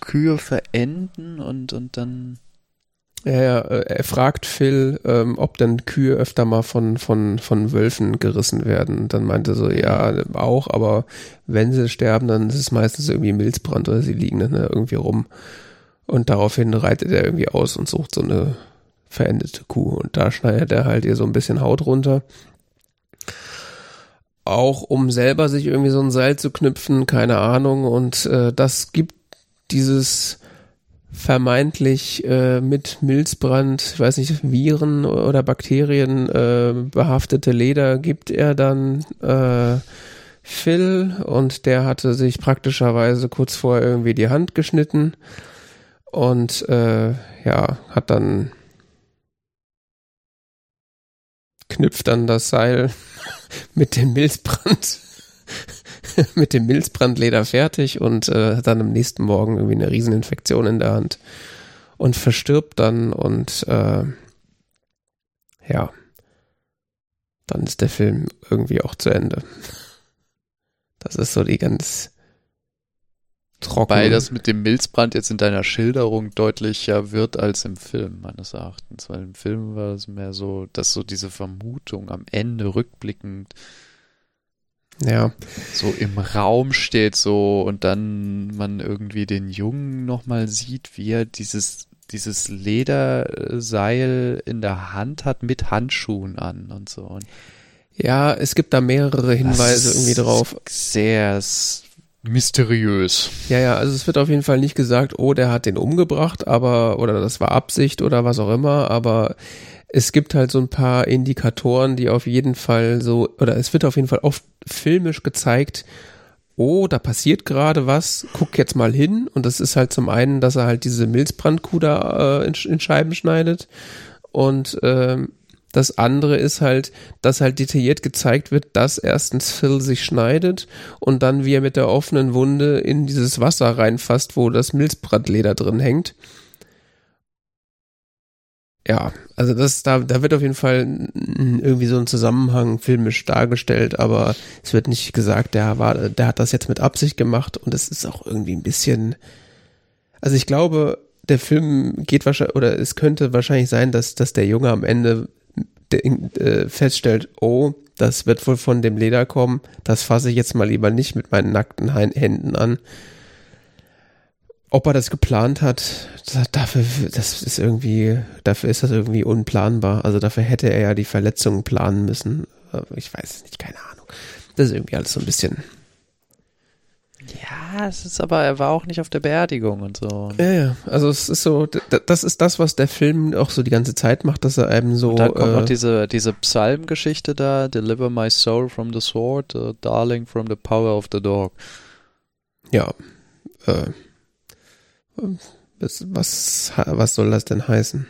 Kühe verenden und, und dann. Ja, ja, äh, er fragt Phil, ähm, ob denn Kühe öfter mal von, von, von Wölfen gerissen werden. Dann meinte so, ja, auch, aber wenn sie sterben, dann ist es meistens irgendwie Milzbrand oder sie liegen dann irgendwie rum. Und daraufhin reitet er irgendwie aus und sucht so eine verendete Kuh. Und da schneidet er halt ihr so ein bisschen Haut runter. Auch um selber sich irgendwie so ein Seil zu knüpfen, keine Ahnung. Und äh, das gibt dieses vermeintlich äh, mit Milzbrand, ich weiß nicht, Viren oder Bakterien äh, behaftete Leder gibt er dann äh, Phil und der hatte sich praktischerweise kurz vorher irgendwie die Hand geschnitten und äh, ja, hat dann knüpft dann das Seil mit dem Milzbrand mit dem Milzbrandleder fertig und äh, dann am nächsten Morgen irgendwie eine Rieseninfektion in der Hand und verstirbt dann und äh, ja, dann ist der Film irgendwie auch zu Ende. Das ist so die ganz trocken. Weil das mit dem Milzbrand jetzt in deiner Schilderung deutlicher wird als im Film, meines Erachtens. Weil im Film war es mehr so, dass so diese Vermutung am Ende rückblickend ja. so im Raum steht so und dann man irgendwie den Jungen nochmal sieht, wie er dieses, dieses Lederseil in der Hand hat mit Handschuhen an und so. Und ja, es gibt da mehrere Hinweise irgendwie drauf. Sehr mysteriös. Ja, ja, also es wird auf jeden Fall nicht gesagt, oh, der hat den umgebracht, aber, oder das war Absicht oder was auch immer, aber es gibt halt so ein paar Indikatoren, die auf jeden Fall so, oder es wird auf jeden Fall oft filmisch gezeigt, oh, da passiert gerade was, guck jetzt mal hin. Und das ist halt zum einen, dass er halt diese Milzbrandkuh da äh, in, in, Scheiben schneidet. Und ähm, das andere ist halt, dass halt detailliert gezeigt wird, dass erstens Phil sich schneidet und dann wie er mit der offenen Wunde in dieses Wasser reinfasst, wo das Milzbrandleder drin hängt. Ja, also das, da, da wird auf jeden Fall irgendwie so ein Zusammenhang filmisch dargestellt, aber es wird nicht gesagt, der war, der hat das jetzt mit Absicht gemacht und es ist auch irgendwie ein bisschen, also ich glaube, der Film geht wahrscheinlich, oder es könnte wahrscheinlich sein, dass, dass der Junge am Ende äh, feststellt, oh, das wird wohl von dem Leder kommen, das fasse ich jetzt mal lieber nicht mit meinen nackten Händen an ob er das geplant hat, dafür, das ist irgendwie, dafür ist das irgendwie unplanbar. Also dafür hätte er ja die Verletzungen planen müssen. Ich weiß es nicht, keine Ahnung. Das ist irgendwie alles so ein bisschen. Ja, es ist aber, er war auch nicht auf der Beerdigung und so. Ja, ja, also es ist so, das ist das, was der Film auch so die ganze Zeit macht, dass er eben so. Und da kommt äh, noch diese, diese Psalmgeschichte da, Deliver my soul from the sword, uh, darling from the power of the dog. Ja, äh, was, was soll das denn heißen?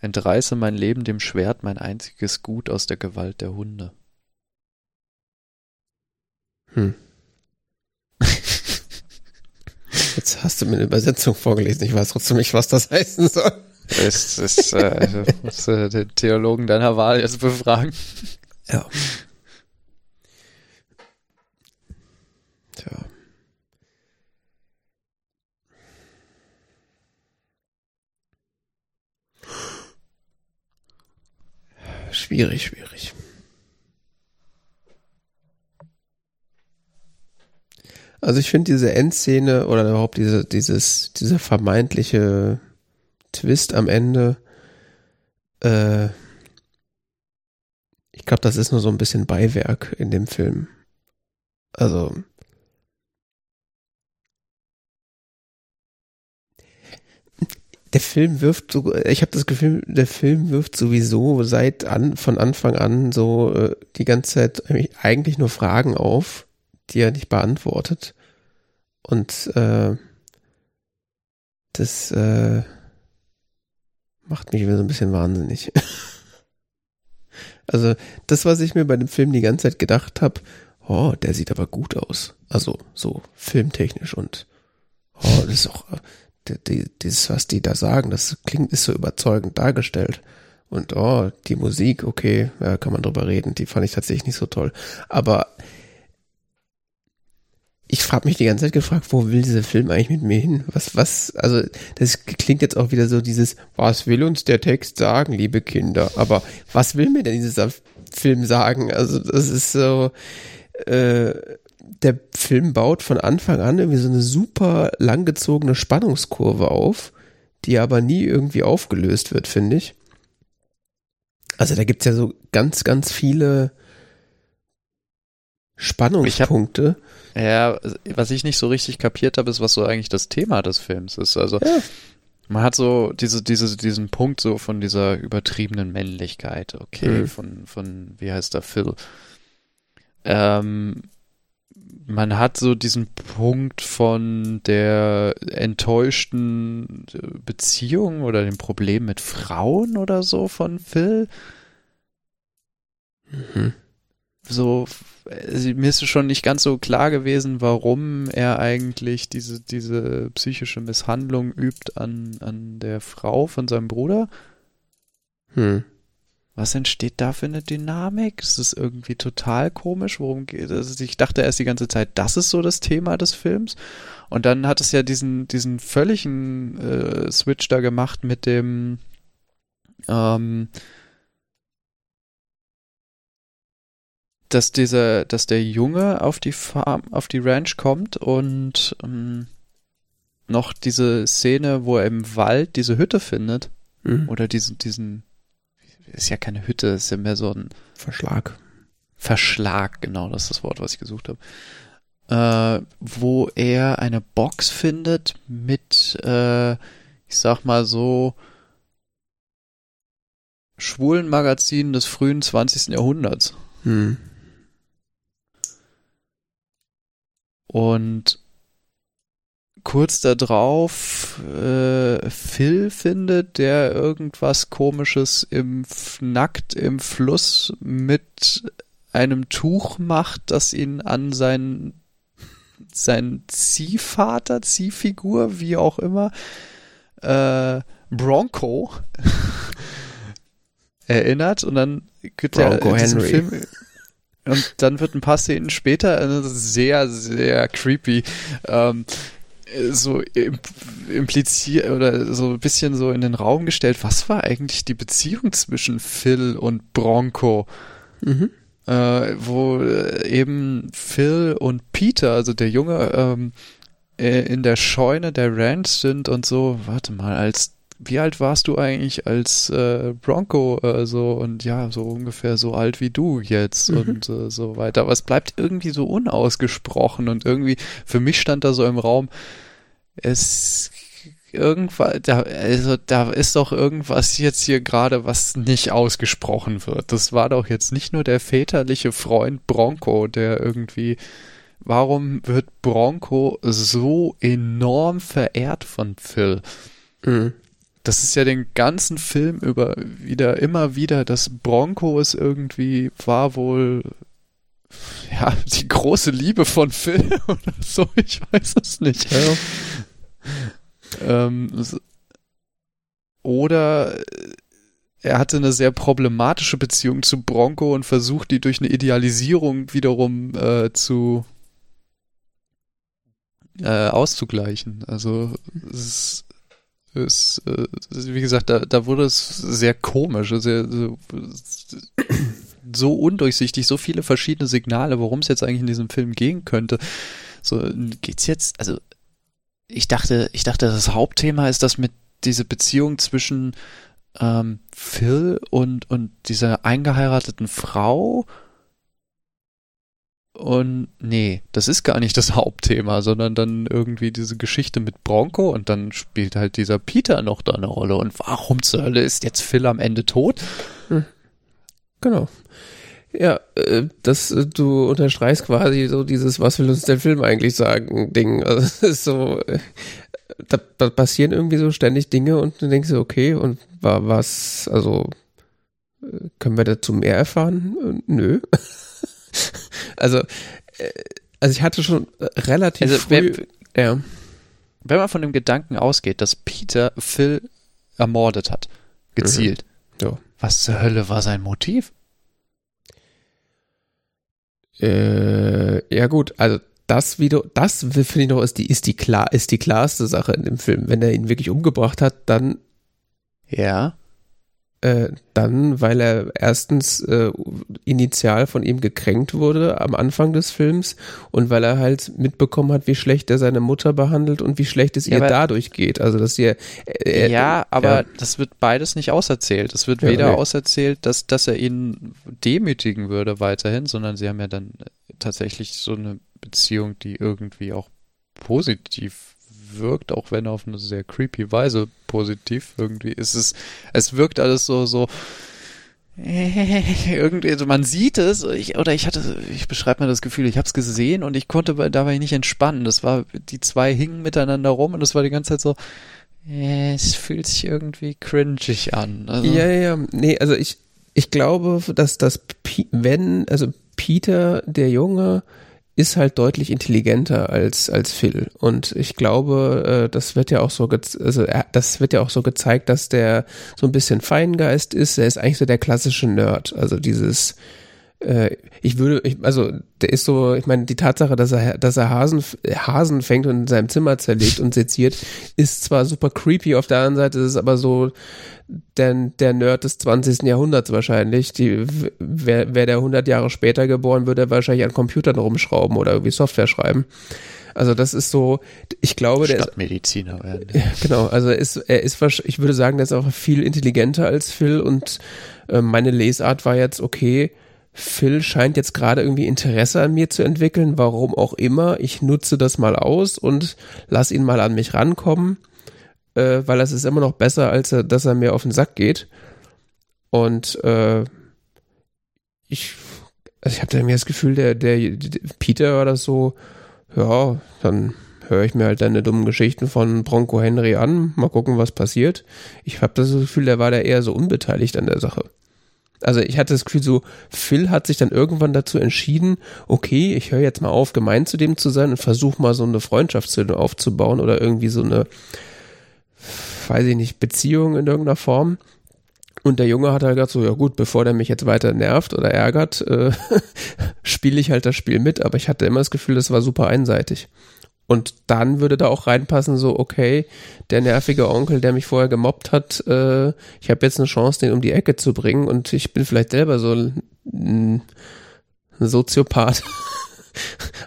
Entreiße mein Leben dem Schwert, mein einziges Gut aus der Gewalt der Hunde. Hm. Jetzt hast du mir eine Übersetzung vorgelesen. Ich weiß trotzdem nicht, was das heißen soll. Das ist, äh, muss äh, den Theologen deiner Wahl jetzt befragen. Ja. Tja. Schwierig, schwierig. Also ich finde diese Endszene oder überhaupt diese, dieses, dieser vermeintliche Twist am Ende, äh, ich glaube, das ist nur so ein bisschen Beiwerk in dem Film. Also, der Film wirft so, ich habe das Gefühl, der Film wirft sowieso seit an, von Anfang an so äh, die ganze Zeit eigentlich nur Fragen auf, die er nicht beantwortet. Und äh, das äh, macht mich wieder so ein bisschen wahnsinnig. also das, was ich mir bei dem Film die ganze Zeit gedacht habe, oh, der sieht aber gut aus. Also so filmtechnisch und oh, das ist auch die, dieses, was die da sagen, das klingt, ist so überzeugend dargestellt. Und oh, die Musik, okay, ja, kann man drüber reden, die fand ich tatsächlich nicht so toll. Aber ich frage mich die ganze Zeit gefragt, wo will dieser Film eigentlich mit mir hin? Was, was, also das klingt jetzt auch wieder so dieses, was will uns der Text sagen, liebe Kinder? Aber was will mir denn dieser Film sagen? Also das ist so, äh, der Film baut von Anfang an irgendwie so eine super langgezogene Spannungskurve auf, die aber nie irgendwie aufgelöst wird, finde ich. Also da gibt's ja so ganz, ganz viele Spannungspunkte. Hab, ja, was ich nicht so richtig kapiert habe, ist, was so eigentlich das Thema des Films ist. Also ja. man hat so diese, diese, diesen Punkt so von dieser übertriebenen Männlichkeit, okay, mhm. von, von, wie heißt der Phil? Ähm, man hat so diesen Punkt von der enttäuschten Beziehung oder dem Problem mit Frauen oder so von Phil. Mhm. So, mir ist schon nicht ganz so klar gewesen, warum er eigentlich diese, diese psychische Misshandlung übt an, an der Frau von seinem Bruder. Hm. Was entsteht da für eine Dynamik? Das ist irgendwie total komisch. Worum geht es? Ich dachte erst die ganze Zeit, das ist so das Thema des Films. Und dann hat es ja diesen, diesen völligen äh, Switch da gemacht mit dem, ähm, dass dieser, dass der Junge auf die Farm, auf die Ranch kommt und ähm, noch diese Szene, wo er im Wald diese Hütte findet. Mhm. Oder diesen, diesen ist ja keine Hütte, ist ja mehr so ein Verschlag. Verschlag, genau, das ist das Wort, was ich gesucht habe. Äh, wo er eine Box findet mit, äh, ich sag mal so, schwulen Magazinen des frühen 20. Jahrhunderts. Hm. Und kurz darauf äh, Phil findet, der irgendwas komisches im nackt im Fluss mit einem Tuch macht, das ihn an seinen sein Ziehvater, Ziehfigur, wie auch immer, äh, Bronco erinnert und dann gibt Bronco er Henry. Film und dann wird ein paar Szenen später äh, sehr, sehr creepy ähm, so impliziert oder so ein bisschen so in den Raum gestellt, was war eigentlich die Beziehung zwischen Phil und Bronco? Mhm. Äh, wo eben Phil und Peter, also der Junge, ähm, äh, in der Scheune der Ranch sind und so, warte mal, als wie alt warst du eigentlich als äh, Bronco äh, so und ja, so ungefähr so alt wie du jetzt mhm. und äh, so weiter. Aber es bleibt irgendwie so unausgesprochen und irgendwie, für mich stand da so im Raum, es irgendwas, da, also da ist doch irgendwas jetzt hier gerade, was nicht ausgesprochen wird. Das war doch jetzt nicht nur der väterliche Freund Bronco, der irgendwie, warum wird Bronco so enorm verehrt von Phil? Mhm. Das ist ja den ganzen Film über wieder, immer wieder, dass Bronco es irgendwie war wohl ja, die große Liebe von Phil oder so, ich weiß es nicht. Ja. Ähm, oder er hatte eine sehr problematische Beziehung zu Bronco und versucht, die durch eine Idealisierung wiederum äh, zu äh, auszugleichen. Also es ist, äh, wie gesagt, da, da wurde es sehr komisch, sehr, so, so undurchsichtig, so viele verschiedene Signale, worum es jetzt eigentlich in diesem Film gehen könnte. So, geht's jetzt, also ich dachte, ich dachte, das Hauptthema ist das mit diese Beziehung zwischen ähm, Phil und, und dieser eingeheirateten Frau. Und nee, das ist gar nicht das Hauptthema, sondern dann irgendwie diese Geschichte mit Bronco und dann spielt halt dieser Peter noch da eine Rolle. Und warum zur Hölle ist jetzt Phil am Ende tot? Hm. Genau. Ja, äh, das, äh, du unterstreichst quasi so dieses, was will uns der Film eigentlich sagen, Ding. Also, es ist so, äh, da, da passieren irgendwie so ständig Dinge und du denkst okay, und war was, also, können wir dazu mehr erfahren? Nö. also, also ich hatte schon relativ also, früh, wenn, ja. Wenn man von dem Gedanken ausgeht, dass Peter Phil ermordet hat, gezielt, mhm. ja. was zur Hölle war sein Motiv? Äh, ja gut, also das wieder, das finde ich noch ist die, ist die klar, ist die klarste Sache in dem Film. Wenn er ihn wirklich umgebracht hat, dann ja. Äh, dann, weil er erstens äh, initial von ihm gekränkt wurde am Anfang des Films und weil er halt mitbekommen hat, wie schlecht er seine Mutter behandelt und wie schlecht es Ja, ihr dadurch geht. Also dass ihr äh, ja, aber ja. das wird beides nicht auserzählt. Es wird Ja, weder nee. auserzählt, dass, dass er ihn demütigen würde weiterhin, sondern sie haben ja dann tatsächlich so eine Beziehung, die irgendwie auch positiv wirkt, auch wenn auf eine sehr creepy Weise positiv irgendwie ist es, es wirkt alles so, so, irgendwie, also man sieht es, ich, oder ich hatte, ich beschreibe mal das Gefühl, ich habe es gesehen und ich konnte bei- dabei nicht entspannen. Das war, die zwei hingen miteinander rum und es war die ganze Zeit so, es fühlt sich irgendwie cringig an. Also, Ja, ja. Nee, also ich, ich glaube, dass das, wenn, also Peter, der Junge, ist halt deutlich intelligenter als, als Phil. Und ich glaube, äh, das wird ja auch so, also er, das wird ja auch so gezeigt, dass der so ein bisschen Feingeist ist. Er ist eigentlich so der klassische Nerd. Also dieses, äh, ich würde, ich, also der ist so, ich meine, die Tatsache, dass er, dass er Hasen, Hasen fängt und in seinem Zimmer zerlegt und seziert, ist zwar super creepy, auf der anderen Seite ist es aber so der, der Nerd des 20. Jahrhunderts wahrscheinlich. Die, wer, wer der 100 Jahre später geboren würde, wahrscheinlich an Computern rumschrauben oder irgendwie Software schreiben. Also das ist so, ich glaube, der ist, werden. ja, genau, also er ist, er ist, ich würde sagen, der ist auch viel intelligenter als Phil und äh, meine Lesart war jetzt, okay, Phil scheint jetzt gerade irgendwie Interesse an mir zu entwickeln, warum auch immer. Ich nutze das mal aus und lass ihn mal an mich rankommen, äh, weil das ist immer noch besser, als er, dass er mir auf den Sack geht. Und äh, ich, also ich habe irgendwie das Gefühl, der, der, der Peter war das so, ja, dann höre ich mir halt deine dummen Geschichten von Bronco Henry an, mal gucken, was passiert. Ich habe das Gefühl, der war da eher so unbeteiligt an der Sache. Also ich hatte das Gefühl, so Phil hat sich dann irgendwann dazu entschieden, okay, ich höre jetzt mal auf, gemein zu dem zu sein und versuche mal so eine Freundschaft aufzubauen oder irgendwie so eine, weiß ich nicht, Beziehung in irgendeiner Form. Und der Junge hat halt gesagt so, ja gut, bevor der mich jetzt weiter nervt oder ärgert, äh, spiele ich halt das Spiel mit. Aber ich hatte immer das Gefühl, das war super einseitig. Und dann würde da auch reinpassen, so, okay, der nervige Onkel, der mich vorher gemobbt hat, äh, ich habe jetzt eine Chance, den um die Ecke zu bringen und ich bin vielleicht selber so ein Soziopath.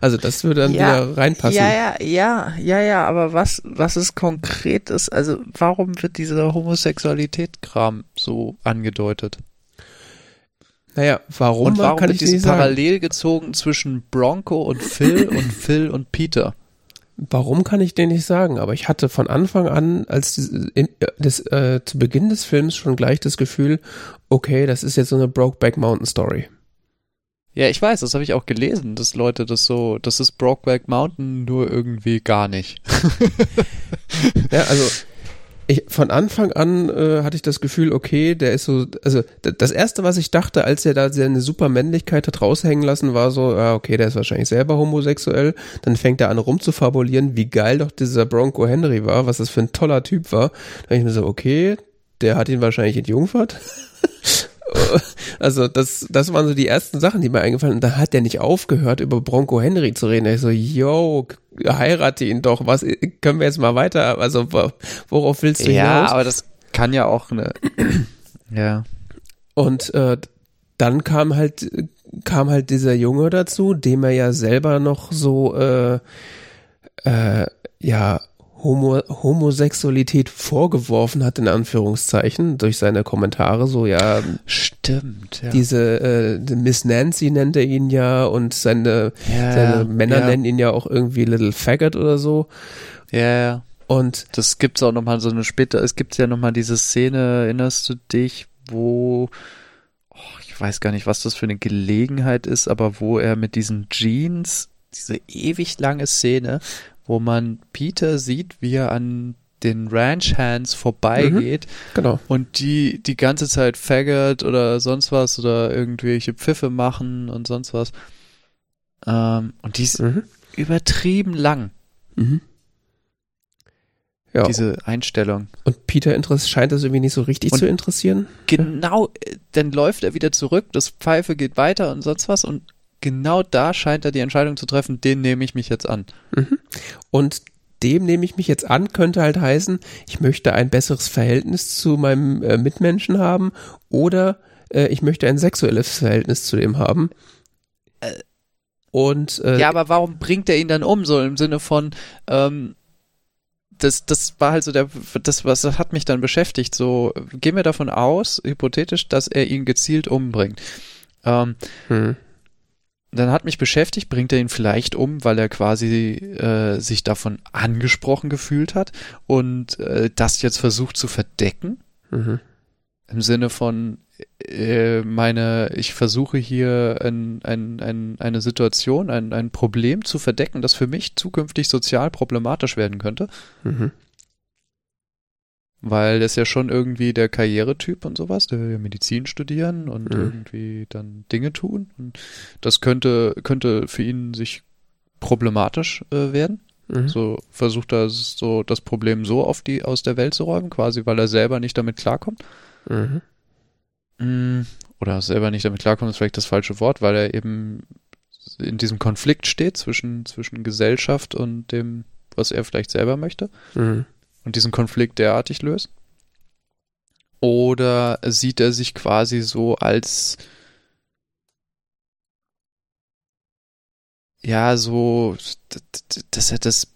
Also das würde dann Ja, wieder reinpassen. Ja, ja, ja, ja, ja, aber was, was ist konkretes? Also, warum wird dieser Homosexualität-Kram so angedeutet? Naja, warum, und warum kann wird ich dir diese nicht sagen. parallel gezogen zwischen Bronco und Phil und Phil und Peter? Warum kann ich dir nicht sagen, aber ich hatte von Anfang an, als in, das, äh, zu Beginn des Films schon gleich das Gefühl, okay, das ist jetzt so eine Brokeback Mountain Story. Ja, ich weiß, das habe ich auch gelesen, dass Leute das so, das ist Brokeback Mountain nur irgendwie gar nicht. Ja, also ich, von Anfang an äh, hatte ich das Gefühl, okay, der ist so, also das erste, was ich dachte, als er da seine super Männlichkeit hat raushängen lassen, war so, ja, okay, der ist wahrscheinlich selber homosexuell. Dann fängt er an rumzufabulieren, wie geil doch dieser Bronco Henry war, was das für ein toller Typ war. Da ich mir so, okay, der hat ihn wahrscheinlich entjungfert. Also das, das waren so die ersten Sachen, die mir eingefallen sind. Und da hat der nicht aufgehört, über Bronco Henry zu reden. Ich so, yo, heirate ihn doch. Was können wir jetzt mal weiter? Also wo- worauf willst du Ja, hinaus? aber das kann ja auch eine, ja. Und äh, dann kam halt kam halt dieser Junge dazu, dem er ja selber noch so äh, äh, ja Homo Homosexualität vorgeworfen hat in Anführungszeichen durch seine Kommentare so ja Stimmt, ja. diese äh, Miss Nancy nennt er ihn ja und seine, ja, seine Männer ja, nennen ihn ja auch irgendwie Little Faggot oder so Ja, ja. und Das gibt's auch nochmal so eine später, es gibt ja nochmal diese Szene, erinnerst du dich, wo, oh, ich weiß gar nicht, was das für eine Gelegenheit ist, aber wo er mit diesen Jeans, diese ewig lange Szene, wo man Peter sieht, wie er an den Ranch Hands vorbeigeht genau und die die ganze Zeit Faggot oder sonst was oder irgendwelche Pfiffe machen und sonst was. Ähm, und die ist mhm. übertrieben lang, Mhm. ja diese Einstellung. und Peter Interess scheint das irgendwie nicht so richtig Und- zu interessieren Genau, äh, dann läuft er wieder zurück, das Pfeife geht weiter und sonst was und genau da scheint er die Entscheidung zu treffen, den nehme ich mich jetzt an. Und dem nehme ich mich jetzt an, könnte halt heißen, ich möchte ein besseres Verhältnis zu meinem äh, Mitmenschen haben oder äh, ich möchte ein sexuelles Verhältnis zu dem haben. Und äh, Ja, aber warum bringt er ihn dann um? So im Sinne von, ähm, das, das war halt so der, das, was hat mich dann beschäftigt. So, gehen wir davon aus, hypothetisch, dass er ihn gezielt umbringt. Ähm, hm, dann hat mich beschäftigt, bringt er ihn vielleicht um, weil er quasi äh, sich davon angesprochen gefühlt hat und äh, das jetzt versucht zu verdecken. mhm, Im Sinne von, äh, meine, ich versuche hier ein, ein, ein, eine Situation, ein, ein Problem zu verdecken, das für mich zukünftig sozial problematisch werden könnte. mhm, Weil das ja schon irgendwie der Karrieretyp und sowas, der will ja Medizin studieren und Mhm. irgendwie dann Dinge tun. Und das könnte, könnte für ihn sich problematisch äh, werden. mhm. So versucht er so das Problem so auf die aus der Welt zu räumen, quasi weil er selber nicht damit klarkommt. Mhm. Mm, Oder selber nicht damit klarkommt, ist vielleicht das falsche Wort, weil er eben in diesem Konflikt steht zwischen, zwischen Gesellschaft und dem, was er vielleicht selber möchte Mhm. Und diesen Konflikt derartig löst? Oder sieht er sich quasi so als ja, so, dass er das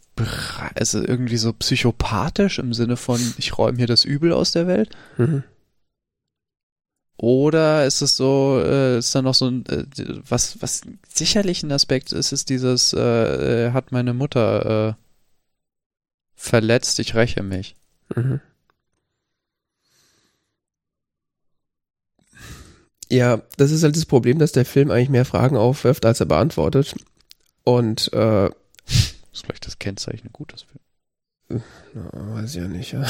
also irgendwie so psychopathisch im Sinne von, ich räume hier das Übel aus der Welt? Mhm. Oder ist es so, äh, ist da noch so ein, äh, was, was sicherlich ein Aspekt ist, ist dieses, äh, er hat meine Mutter äh, verletzt, ich räche mich. Mhm. Ja, das ist halt das Problem, dass der Film eigentlich mehr Fragen aufwirft, als er beantwortet. Und äh, Das ist vielleicht das Kennzeichen ein gutes Film. na, weiß ich ja nicht. Ja.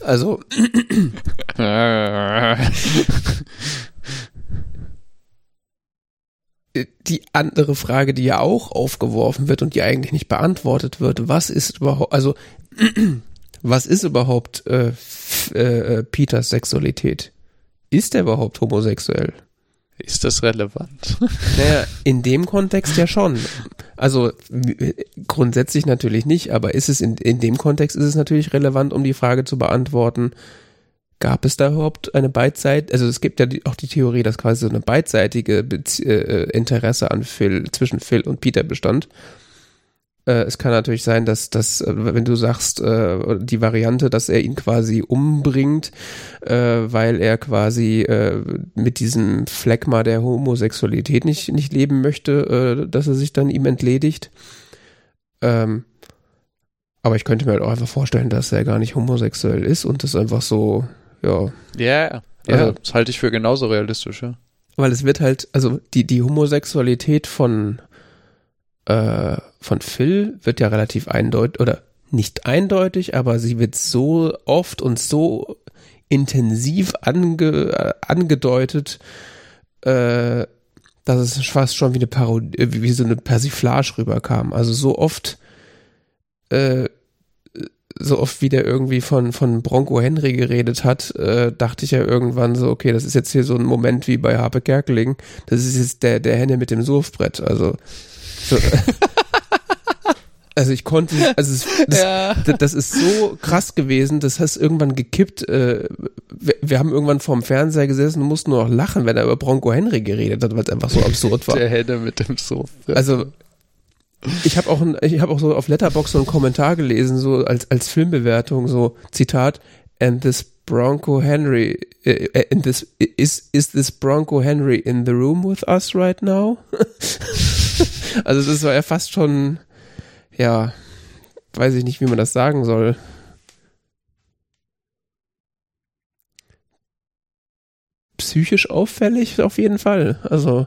Also die andere Frage, die ja auch aufgeworfen wird und die eigentlich nicht beantwortet wird, was ist überhaupt, also was ist überhaupt äh, äh, äh, Peters Sexualität? Ist er überhaupt homosexuell? Ist das relevant? Naja, in dem Kontext ja schon. Also w- grundsätzlich natürlich nicht, aber ist es in, in dem Kontext ist es natürlich relevant, um die Frage zu beantworten, gab es da überhaupt eine beidseitige, also es gibt ja die, auch die Theorie, dass quasi so eine beidseitige Bezie äh, Interesse an Phil, zwischen Phil und Peter bestand. Äh, es kann natürlich sein, dass, dass äh, wenn du sagst, äh, die Variante, dass er ihn quasi umbringt, äh, weil er quasi äh, mit diesem Phlegma der Homosexualität nicht, nicht leben möchte, dass er sich dann ihm entledigt. Ähm, aber ich könnte mir halt auch einfach vorstellen, dass er gar nicht homosexuell ist und das einfach so, ja, Ja, ja, Also- das halte ich für genauso realistisch, ja. weil es wird halt, also die, die Homosexualität von, äh, von Phil wird ja relativ eindeutig, oder nicht eindeutig, aber sie wird so oft und so intensiv ange, äh, angedeutet, äh, dass es fast schon wie eine Parodie, äh, wie so eine Persiflage rüberkam. Also so oft, äh, so oft wie der irgendwie von, von Bronco Henry geredet hat, äh, dachte ich ja irgendwann so, okay, das ist jetzt hier so ein Moment wie bei Harpe Kerkeling. Das ist jetzt der, der Henne mit dem Surfbrett. Also, so, also ich konnte, also es, das, Ja. Das ist so krass gewesen, das hast irgendwann gekippt. Äh, wir, wir haben irgendwann vorm Fernseher gesessen und mussten nur noch lachen, wenn er über Bronco Henry geredet hat, weil es einfach so absurd war. Der Henne mit dem Sofa. Also ich habe auch ein, ich habe auch so auf Letterbox so einen Kommentar gelesen, so als als Filmbewertung, so Zitat: And this Bronco Henry, äh, and this is is this Bronco Henry in the room with us right now? also das war ja fast schon, ja, weiß ich nicht, wie man das sagen soll. Psychisch auffällig auf jeden Fall. Also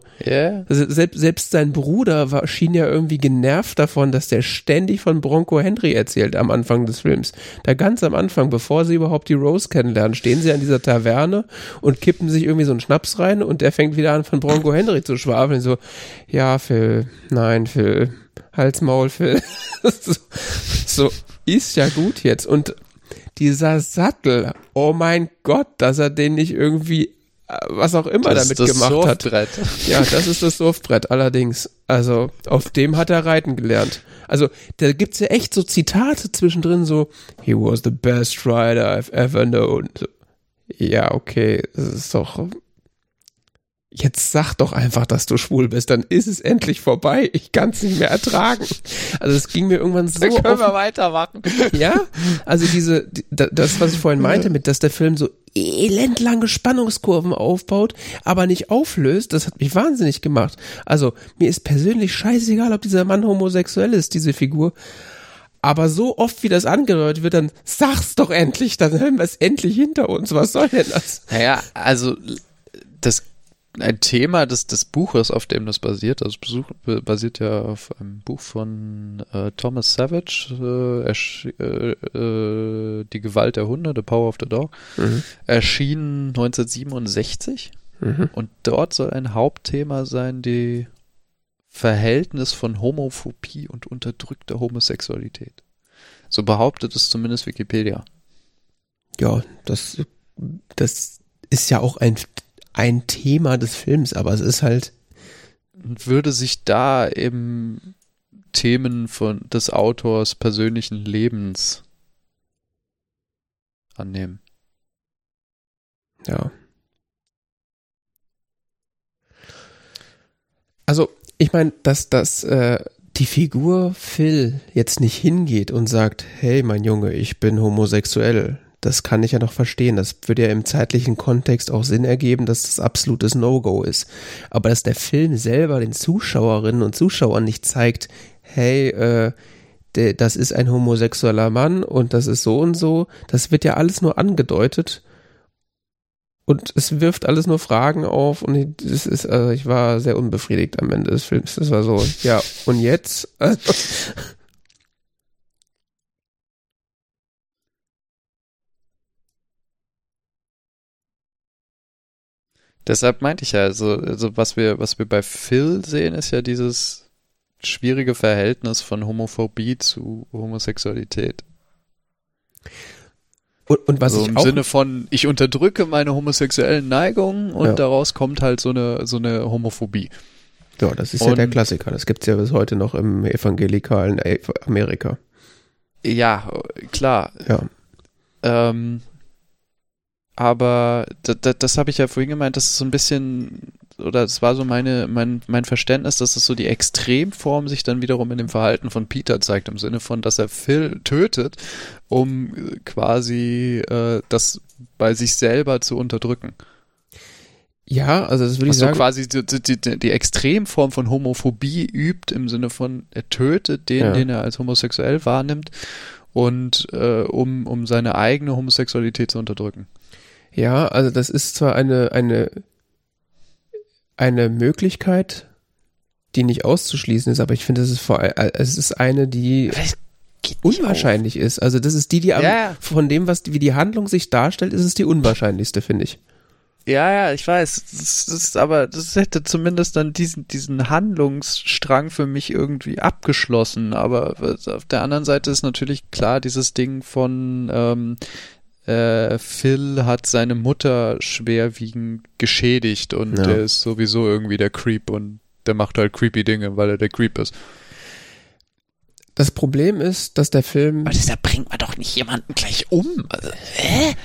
also selbst, selbst sein Bruder war, schien ja irgendwie genervt davon, dass der ständig von Bronco Henry erzählt am Anfang des Films. Da ganz am Anfang, bevor sie überhaupt die Rose kennenlernen, stehen sie an dieser Taverne und kippen sich irgendwie so einen Schnaps rein und der fängt wieder an von Bronco Henry zu schwafeln. So, ja, Phil, nein, Phil, Hals, Maul, Phil. so, ist ja gut jetzt. Und dieser Sattel, oh mein Gott, dass er den nicht irgendwie, was auch immer Das damit gemacht hat. Surfbrett. Ja, das ist das Surfbrett allerdings. Also auf dem hat er reiten gelernt. Also, da gibt's ja echt so Zitate zwischendrin, so, he was the best rider I've ever known. So, ja, okay, das ist doch, jetzt sag doch einfach, dass du schwul bist, dann ist es endlich vorbei. Ich kann es nicht mehr ertragen. Also es ging mir irgendwann so. Dann können auf, wir weitermachen. ja, also diese, die, das, was ich vorhin meinte, mit, dass der Film so elendlange Spannungskurven aufbaut, aber nicht auflöst, das hat mich wahnsinnig gemacht. Also mir ist persönlich scheißegal, ob dieser Mann homosexuell ist, diese Figur. Aber so oft, wie das angedeutet wird, dann sag's doch endlich, dann hören wir es endlich hinter uns. Was soll denn das? Naja, also das ein Thema des, des Buches, auf dem das basiert. Das Besuch, basiert ja auf einem Buch von äh, Thomas Savage, äh, äh, äh, Die Gewalt der Hunde, The Power of the Dog, mhm. erschien 1967. Mhm. Und dort soll ein Hauptthema sein, die Verhältnis von Homophobie und unterdrückter Homosexualität. So behauptet es zumindest Wikipedia. Ja, das, das ist ja auch ein ein Thema des Films, aber es ist halt. Würde sich da im Themen von des Autors persönlichen Lebens annehmen. Ja. Also, ich meine, dass das äh, die Figur Phil jetzt nicht hingeht und sagt, hey mein Junge, ich bin homosexuell, das kann ich ja noch verstehen. Das würde ja im zeitlichen Kontext auch Sinn ergeben, dass das absolutes No-Go ist. Aber dass der Film selber den Zuschauerinnen und Zuschauern nicht zeigt, hey, äh, das ist ein homosexueller Mann und das ist so und so, das wird ja alles nur angedeutet. Und es wirft alles nur Fragen auf und ich, ist, also ich war sehr unbefriedigt am Ende des Films. Das war so, ja, und jetzt? Deshalb meinte ich ja, also, also was wir, was wir bei Phil sehen, ist ja dieses schwierige Verhältnis von Homophobie zu Homosexualität. Und, und was also ich im auch Sinne von, ich unterdrücke meine homosexuellen Neigungen und Ja. daraus kommt halt so eine, so eine Homophobie. Ja, das ist ja Und- der Klassiker. Das gibt's ja bis heute noch im evangelikalen Amerika. Ja, klar. Ja. Ähm, aber das, das habe ich ja vorhin gemeint, das ist so ein bisschen, oder es war so meine, mein, mein Verständnis, dass es so die Extremform sich dann wiederum in dem Verhalten von Peter zeigt, im Sinne von, dass er Phil tötet, um äh, quasi äh, das bei sich selber zu unterdrücken. Ja, also das würde ich Also sagen. quasi die, die, die, die Extremform von Homophobie übt im Sinne von, er tötet den, Ja. den er als homosexuell wahrnimmt und äh, um, um seine eigene Homosexualität zu unterdrücken. Ja, also das ist zwar eine, eine, eine Möglichkeit, die nicht auszuschließen ist, aber ich finde, es ist vor, es ist eine, die unwahrscheinlich ist. Also das ist die, die am, Ja, von dem, was, wie die Handlung sich darstellt, ist es die unwahrscheinlichste, finde ich. Ja, ja, ich weiß. Das, das ist aber, das hätte zumindest dann diesen, diesen Handlungsstrang für mich irgendwie abgeschlossen. Aber auf der anderen Seite ist natürlich klar dieses Ding von ähm, äh, Phil hat seine Mutter schwerwiegend geschädigt und Ja. der ist sowieso irgendwie der Creep und der macht halt creepy Dinge, weil er der Creep ist. Das Problem ist, dass der Film Aber deshalb bringt man doch nicht jemanden gleich um. Also, hä?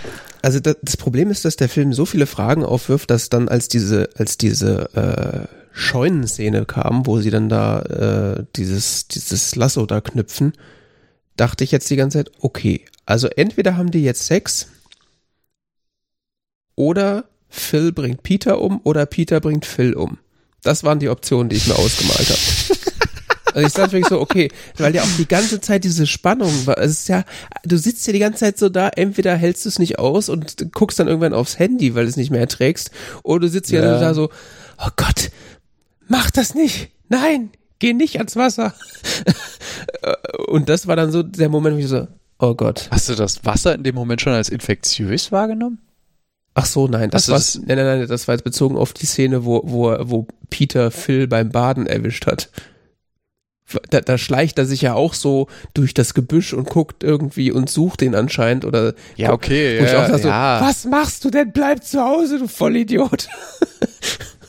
Also das, das Problem ist, dass der Film so viele Fragen aufwirft, dass dann als diese als diese äh, Scheunenszene kam, wo sie dann da äh, dieses dieses Lasso da knüpfen, dachte ich jetzt die ganze Zeit, okay, also entweder haben die jetzt Sex oder Phil bringt Peter um oder Peter bringt Phil um. Das waren die Optionen, die ich mir ausgemalt habe. Also ich sag wirklich so, okay, weil ja auch die ganze Zeit diese Spannung war. Es ist ja, du sitzt ja die ganze Zeit so da, entweder hältst du es nicht aus und guckst dann irgendwann aufs Handy, weil du es nicht mehr erträgst, oder du sitzt ja, Ja. da so, oh Gott, mach das nicht, nein, geh nicht ans Wasser. und das war dann so der Moment, wo ich so, oh Gott. Hast du das Wasser in dem Moment schon als infektiös wahrgenommen? Ach so, nein, das war, nein, nein, nein, das war jetzt bezogen auf die Szene, wo, wo, wo Peter Phil beim Baden erwischt hat. Da, da schleicht er sich ja auch so durch das Gebüsch und guckt irgendwie und sucht den anscheinend oder Ja, okay, wo ich auch ja, so, ja. was machst du denn? Bleib zu Hause, du Vollidiot.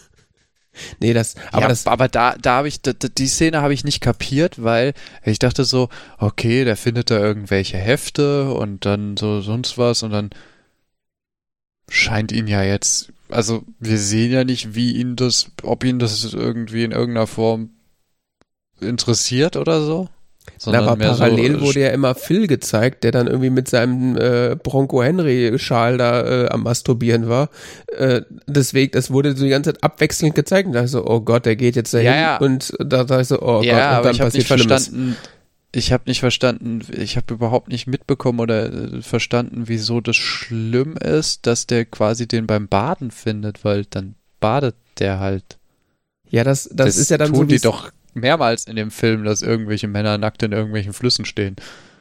Nee, das, aber ja, das, aber da, da habe ich, da, die Szene habe ich nicht kapiert, weil ich dachte so, okay, der findet da irgendwelche Hefte und dann so sonst was und dann scheint ihn ja jetzt, also wir sehen ja nicht, wie ihn das, ob ihn das irgendwie in irgendeiner Form interessiert oder so. Na, aber parallel so, wurde ja immer Phil gezeigt, der dann irgendwie mit seinem äh, Bronco Henry Schal da äh, am Masturbieren war. Äh, deswegen, das wurde so die ganze Zeit abwechselnd gezeigt. Und da ich so, oh Gott, der geht jetzt dahin. Ja, ja. Und da dachte ich so, oh ja, Gott, und dann passiert nicht verstanden. Ich habe nicht verstanden, ich habe überhaupt nicht mitbekommen oder äh, verstanden, wieso das schlimm ist, dass der quasi den beim Baden findet, weil dann badet der halt. Ja, das, das, das ist ja dann tun so. die doch mehrmals in dem Film, dass irgendwelche Männer nackt in irgendwelchen Flüssen stehen.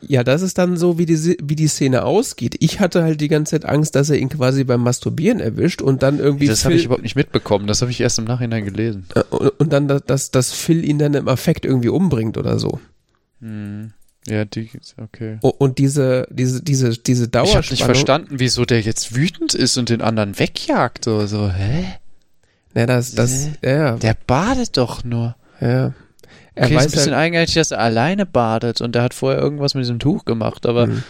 Ja, das ist dann so, wie die, wie die Szene ausgeht. Ich hatte halt die ganze Zeit Angst, dass er ihn quasi beim Masturbieren erwischt und dann irgendwie. Das habe ich überhaupt nicht mitbekommen. Das habe ich erst im Nachhinein gelesen. Äh, und, und dann, dass, dass Phil ihn dann im Affekt irgendwie umbringt oder so. Hm. Ja, die, okay. Und diese, diese, diese, diese Dauerspannung. Ich habe nicht verstanden, wieso der jetzt wütend ist und den anderen wegjagt oder so. Hä? Ja, das, das, ja. Der badet doch nur. Ja. Er okay, weiß ist ein bisschen halt, eigenartig, dass er alleine badet und der hat vorher irgendwas mit diesem Tuch gemacht, aber mhm.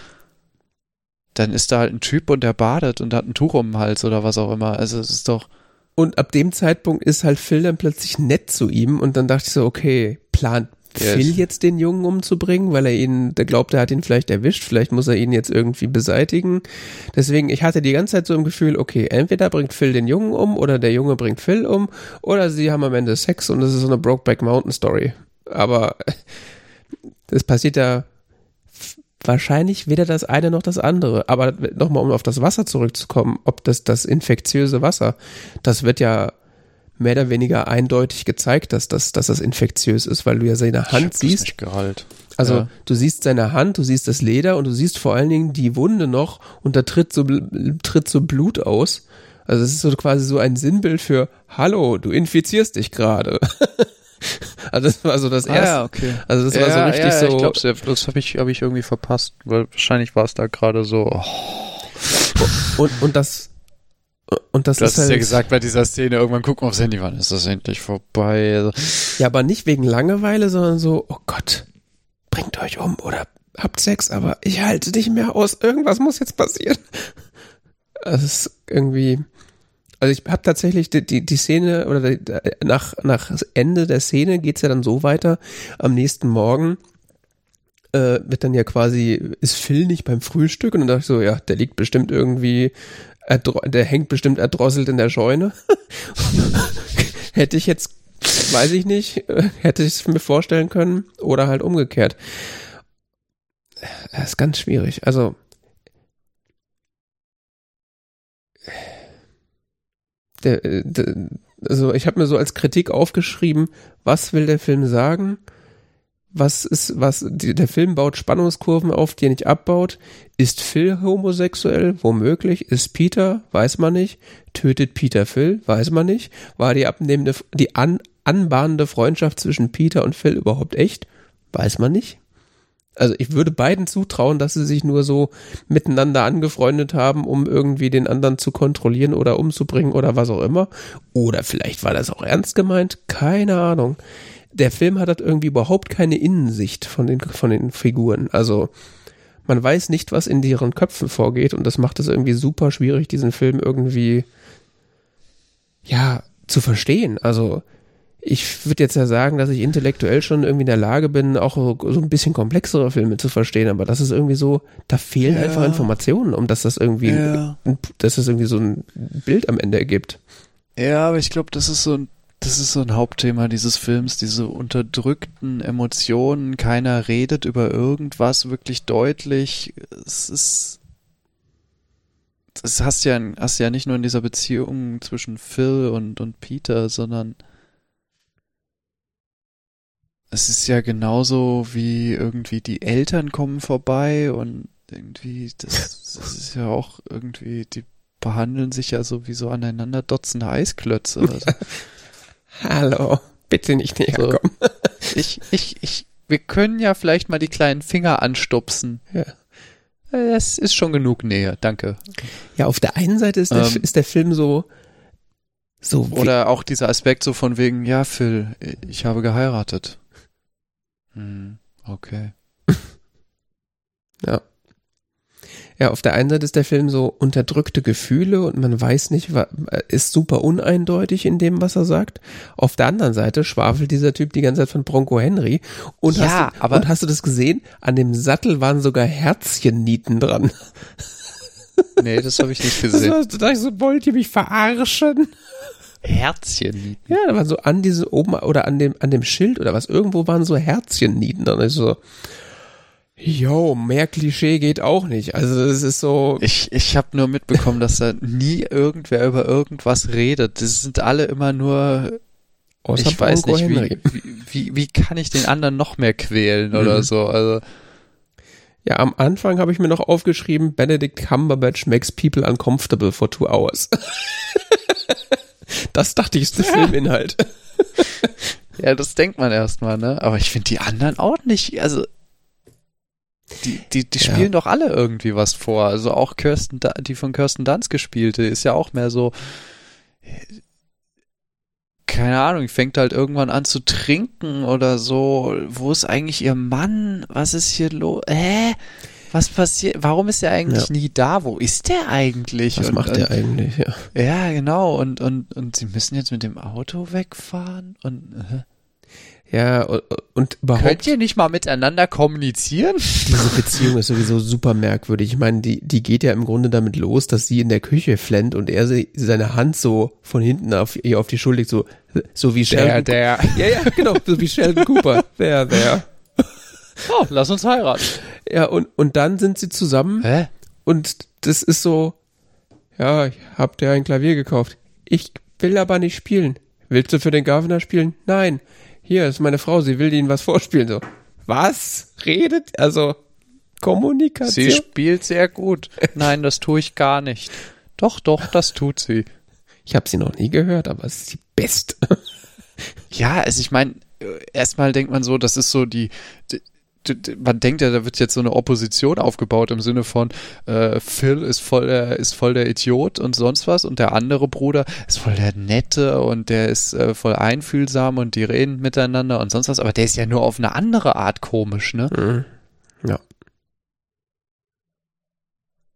dann ist da halt ein Typ und der badet und hat ein Tuch um den Hals oder was auch immer. Also es ist doch. Und ab dem Zeitpunkt ist halt Phil dann plötzlich nett zu ihm und dann dachte ich so, okay, yes. jetzt den Jungen umzubringen, weil er ihn, der glaubt, er hat ihn vielleicht erwischt, vielleicht muss er ihn jetzt irgendwie beseitigen. Deswegen, ich hatte die ganze Zeit so im Gefühl, okay, entweder bringt Phil den Jungen um oder der Junge bringt Phil um oder sie haben am Ende Sex und das ist so eine Brokeback Mountain Story. Aber das passiert ja wahrscheinlich weder das eine noch das andere. Aber nochmal, um auf das Wasser zurückzukommen, ob das das infektiöse Wasser, das wird ja mehr oder weniger eindeutig gezeigt, dass das, dass das infektiös ist, weil du ja seine Hand siehst. Also ja. du siehst seine Hand, du siehst das Leder und du siehst vor allen Dingen die Wunde noch und da tritt so, tritt so Blut aus. Also es ist so quasi so ein Sinnbild für Hallo, du infizierst dich gerade. also das war so das ah, erste. Ja, okay. Also das ja, war so richtig ja, so. Ich glaube, das habe ich, hab ich irgendwie verpasst, weil wahrscheinlich war es da gerade so. Oh. Und, und das und das du ist hast halt, ja gesagt bei dieser Szene, irgendwann gucken aufs Handy, wann ist das endlich vorbei? Also ja, aber nicht wegen Langeweile, sondern so, oh Gott, bringt euch um oder habt Sex, aber ich halte nicht mehr aus, irgendwas muss jetzt passieren. Das ist irgendwie, also ich habe tatsächlich die, die, die Szene oder die, nach, nach Ende der Szene geht's ja dann so weiter, am nächsten Morgen äh, wird dann ja quasi, ist Phil nicht beim Frühstück und dann dachte ich so, ja, der liegt bestimmt irgendwie der hängt bestimmt erdrosselt in der Scheune. hätte ich jetzt, weiß ich nicht, äh, hätte ich es mir vorstellen können oder halt umgekehrt. Das ist ganz schwierig. Also, der, äh, der, also ich habe mir so als Kritik aufgeschrieben, was will der Film sagen? was ist, was, die, der Film baut Spannungskurven auf, die er nicht abbaut. Ist Phil homosexuell? Womöglich. Ist Peter? Weiß man nicht. Tötet Peter Phil? Weiß man nicht. War die abnehmende, die an, anbahnende Freundschaft zwischen Peter und Phil überhaupt echt? Weiß man nicht. Also ich würde beiden zutrauen, dass sie sich nur so miteinander angefreundet haben, um irgendwie den anderen zu kontrollieren oder umzubringen oder was auch immer. Oder vielleicht war das auch ernst gemeint. Keine Ahnung der Film hat halt irgendwie überhaupt keine Innensicht von den, von den Figuren. Also man weiß nicht, was in deren Köpfen vorgeht und das macht es irgendwie super schwierig, diesen Film irgendwie ja zu verstehen. Also ich würde jetzt ja sagen, dass ich intellektuell schon irgendwie in der Lage bin, auch so, ein bisschen komplexere Filme zu verstehen, aber das ist irgendwie so, da fehlen ja. einfach Informationen, um dass das irgendwie, ja. dass es irgendwie so ein Bild am Ende ergibt. Ja, aber ich glaube, das ist so ein das ist so ein Hauptthema dieses Films, diese unterdrückten Emotionen. Keiner redet über irgendwas wirklich deutlich. Es ist, das hast ja, hast ja nicht nur in dieser Beziehung zwischen Phil und, und Peter, sondern es ist ja genauso wie irgendwie die Eltern kommen vorbei und irgendwie, das, das ist ja auch irgendwie, die behandeln sich ja so wie so aneinander dotzende Eisklötze. Also. Hallo, bitte nicht näher so. kommen. ich, ich, ich, wir können ja vielleicht mal die kleinen Finger anstupsen. Ja. Das ist schon genug Nähe, danke. Ja, auf der einen Seite ist der, ähm, ist der Film so, So Oder auch dieser Aspekt so von wegen, ja, Phil, ich habe geheiratet. Hm, okay. Ja. Ja, auf der einen Seite ist der Film so unterdrückte Gefühle und man weiß nicht, wa- ist super uneindeutig in dem, was er sagt. Auf der anderen Seite schwafelt dieser Typ die ganze Zeit von Bronco Henry. Und, Ja, hast, du, aber- und hast du das gesehen? An dem Sattel waren sogar Herzchennieten dran. Nee, das habe ich nicht Das gesehen. war, da ich so, wollt ihr mich verarschen? Herzchen. Ja, da waren so an diese oben oder an dem, an dem Schild oder was, irgendwo waren so Herzchennieten dran. Ich so, yo, mehr Klischee geht auch nicht. Also das ist so, Ich, ich habe nur mitbekommen, dass da nie irgendwer über irgendwas redet. Das sind alle immer nur, außer ich weiß nicht, wie, wie, wie, kann ich den anderen noch mehr quälen oder Mhm. so. Also, Ja, am Anfang habe ich mir noch aufgeschrieben, Benedict Cumberbatch makes people uncomfortable for two hours. das dachte ich ist der Filminhalt. ja, das denkt man erstmal, ne? Aber ich finde die anderen auch nicht, also die, die, die Ja. spielen doch alle irgendwie was vor. Also auch Kirsten, die von Kirsten Dunst gespielte, ist ja auch mehr so, keine Ahnung, fängt halt irgendwann an zu trinken oder so. Wo ist eigentlich ihr Mann? Was ist hier los? Hä? Was passiert? Warum ist er eigentlich Ja. nie da? Wo ist der eigentlich? Was Und- macht und, der eigentlich? Ja. Ja, genau. Und, und, und sie müssen jetzt mit dem Auto wegfahren? Und äh. Ja, und, überhaupt, könnt ihr nicht mal miteinander kommunizieren? diese Beziehung ist sowieso super merkwürdig. Ich meine, die, die geht ja im Grunde damit los, dass sie in der Küche flennt und er sie, seine Hand so von hinten auf ihr auf die Schulter legt, so, so wie Sheldon. der. Ja, ja, genau, so wie Sheldon Cooper. Der, der. Oh, lass uns heiraten. Ja, und, und dann sind sie zusammen Hä? Und das ist so, ja, ich hab dir ein Klavier gekauft. Ich will aber nicht spielen. Willst du für den Governor spielen? Nein. Hier ist meine Frau, sie will ihnen was vorspielen. So, was? Redet? Also, Kommunikation? Sie spielt sehr gut. Nein, das tue ich gar nicht. Doch, doch, das tut sie. ich habe sie noch nie gehört, aber es ist die beste. Ja, also ich meine, erstmal denkt man so, das ist so die, die man denkt ja, da wird jetzt so eine Opposition aufgebaut im Sinne von äh, Phil ist voll der ist voll der Idiot und sonst was und der andere Bruder ist voll der nette und der ist äh, voll einfühlsam und die reden miteinander und sonst was, aber der ist ja nur auf eine andere Art komisch, ne? Mhm. Ja.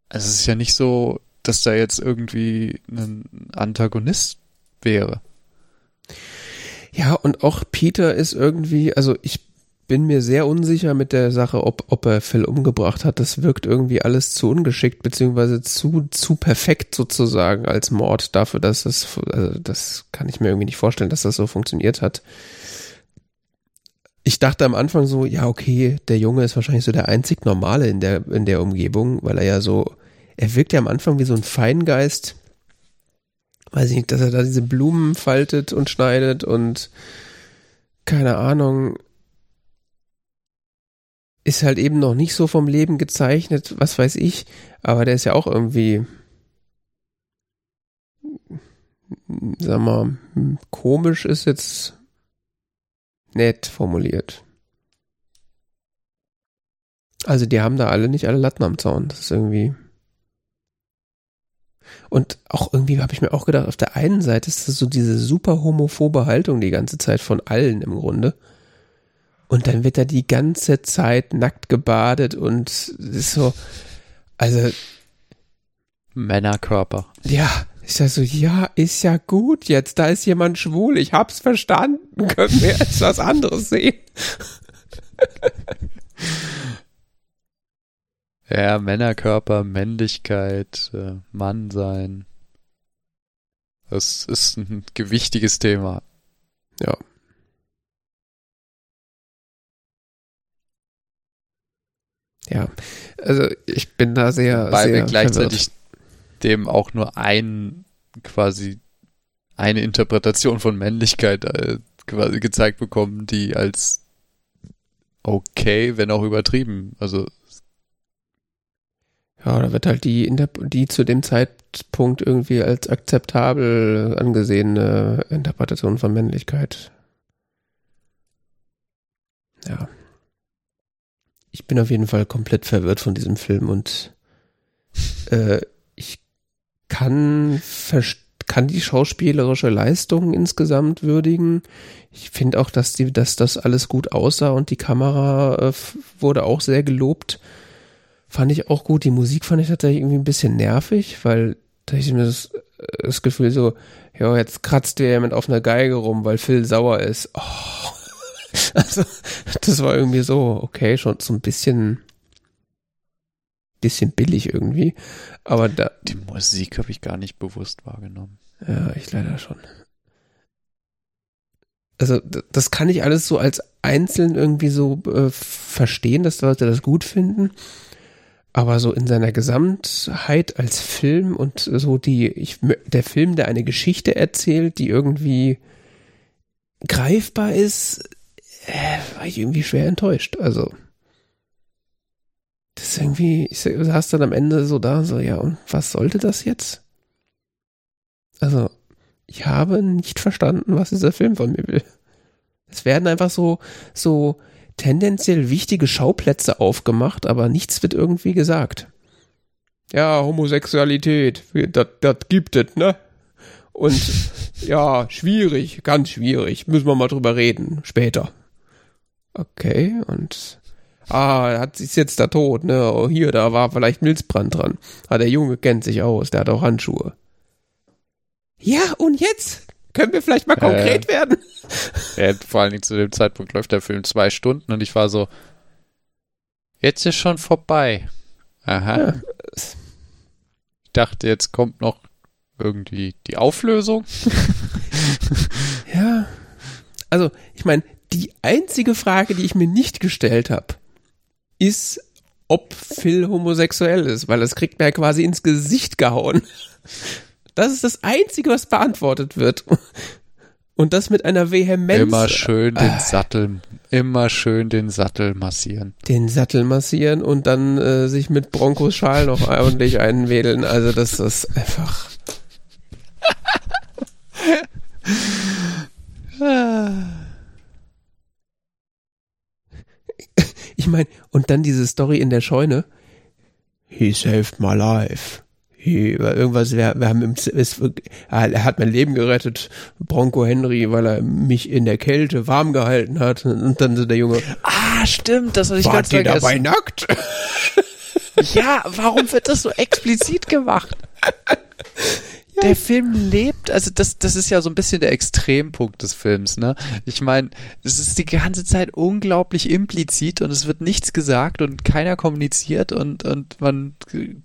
Also es ist ja nicht so, dass da jetzt irgendwie ein Antagonist wäre. Ja, und auch Peter ist irgendwie, also ich bin mir sehr unsicher mit der Sache, ob, ob er Phil umgebracht hat. Das wirkt irgendwie alles zu ungeschickt, beziehungsweise zu, zu perfekt sozusagen als Mord dafür, dass es, also das kann ich mir irgendwie nicht vorstellen, dass das so funktioniert hat. Ich dachte am Anfang so, ja, okay, der Junge ist wahrscheinlich so der einzig Normale in der, in der Umgebung, weil er ja so, er wirkt ja am Anfang wie so ein Feingeist. Weiß ich nicht, dass er da diese Blumen faltet und schneidet und keine Ahnung, ist halt eben noch nicht so vom Leben gezeichnet, was weiß ich, aber der ist ja auch irgendwie, sag mal, komisch ist jetzt nett formuliert. Also die haben da alle nicht alle Latten am Zaun, das ist irgendwie und auch irgendwie habe ich mir auch gedacht, auf der einen Seite ist das so diese super homophobe Haltung die ganze Zeit von allen im Grunde. Und dann wird er die ganze Zeit nackt gebadet und ist so, also, Männerkörper. ja, ist ja so, ja, ist ja gut jetzt, da ist jemand schwul, ich hab's verstanden, können wir jetzt was anderes sehen? Ja, Männerkörper, Männlichkeit, äh, Mann sein. Das ist ein gewichtiges Thema. Ja. Ja, also ich bin da sehr, Weil sehr wir gleichzeitig verwirrt. dem auch nur ein, quasi eine Interpretation von Männlichkeit äh, quasi gezeigt bekommen, die als okay, wenn auch übertrieben, also Ja, da wird halt die, die zu dem Zeitpunkt irgendwie als akzeptabel angesehene Interpretation von Männlichkeit. Ja. Ich bin auf jeden Fall komplett verwirrt von diesem Film und äh, ich kann, kann die schauspielerische Leistung insgesamt würdigen. Ich finde auch, dass die, dass das alles gut aussah und die Kamera äh, wurde auch sehr gelobt. Fand ich auch gut. Die Musik fand ich tatsächlich irgendwie ein bisschen nervig, weil da ich mir das, das Gefühl so, ja, jetzt kratzt der jemand auf einer Geige rum, weil Phil sauer ist. Oh. Also, das war irgendwie so, okay, schon so ein bisschen, bisschen billig irgendwie. Aber da. Die Musik habe ich gar nicht bewusst wahrgenommen. Ja, ich leider schon. Also, das kann ich alles so als einzeln irgendwie so äh, verstehen, dass Leute das gut finden. Aber so in seiner Gesamtheit als Film und so die, ich, der Film, der eine Geschichte erzählt, die irgendwie greifbar ist, äh, war ich irgendwie schwer enttäuscht. Also, das ist irgendwie, ich saß dann am Ende so da, so, ja, und was sollte das jetzt? Also, ich habe nicht verstanden, was dieser Film von mir will. Es werden einfach so, so tendenziell wichtige Schauplätze aufgemacht, aber nichts wird irgendwie gesagt. Ja, Homosexualität, das gibt es, ne? Und ja, schwierig, ganz schwierig. Müssen wir mal drüber reden, später. Okay, und ah, hat ist jetzt da tot, ne? Oh, hier, da war vielleicht Milzbrand dran. Ah, der Junge kennt sich aus, der hat auch Handschuhe. Ja, und jetzt? Können wir vielleicht mal konkret äh, werden? Ja, vor allen Dingen zu dem Zeitpunkt läuft der Film zwei Stunden und ich war so, jetzt ist schon vorbei. Aha. Ja. Ich dachte, jetzt kommt noch irgendwie die Auflösung. ja. Also, ich meine, die einzige Frage, die ich mir nicht gestellt habe, ist, ob Phil homosexuell ist, weil das kriegt mir ja quasi ins Gesicht gehauen. Das ist das Einzige, was beantwortet wird. Und das mit einer Vehemenz. Immer schön den äh, Sattel, immer schön den Sattel massieren. Den Sattel massieren und dann äh, sich mit Broncos Schal noch ordentlich einwedeln. Also das ist einfach. ich meine, und dann diese Story in der Scheune. He saved my life. He, irgendwas, wir, wir haben im, es, er hat mein Leben gerettet, Bronco Henry, weil er mich in der Kälte warm gehalten hat. Und dann so der Junge. Ah, stimmt, das hatte ich ganz vergessen. dabei nackt? ja, warum wird das so explizit gemacht? der Film lebt, also das, das ist ja so ein bisschen der Extrempunkt des Films, ne? Ich meine, es ist die ganze Zeit unglaublich implizit und es wird nichts gesagt und keiner kommuniziert und, und man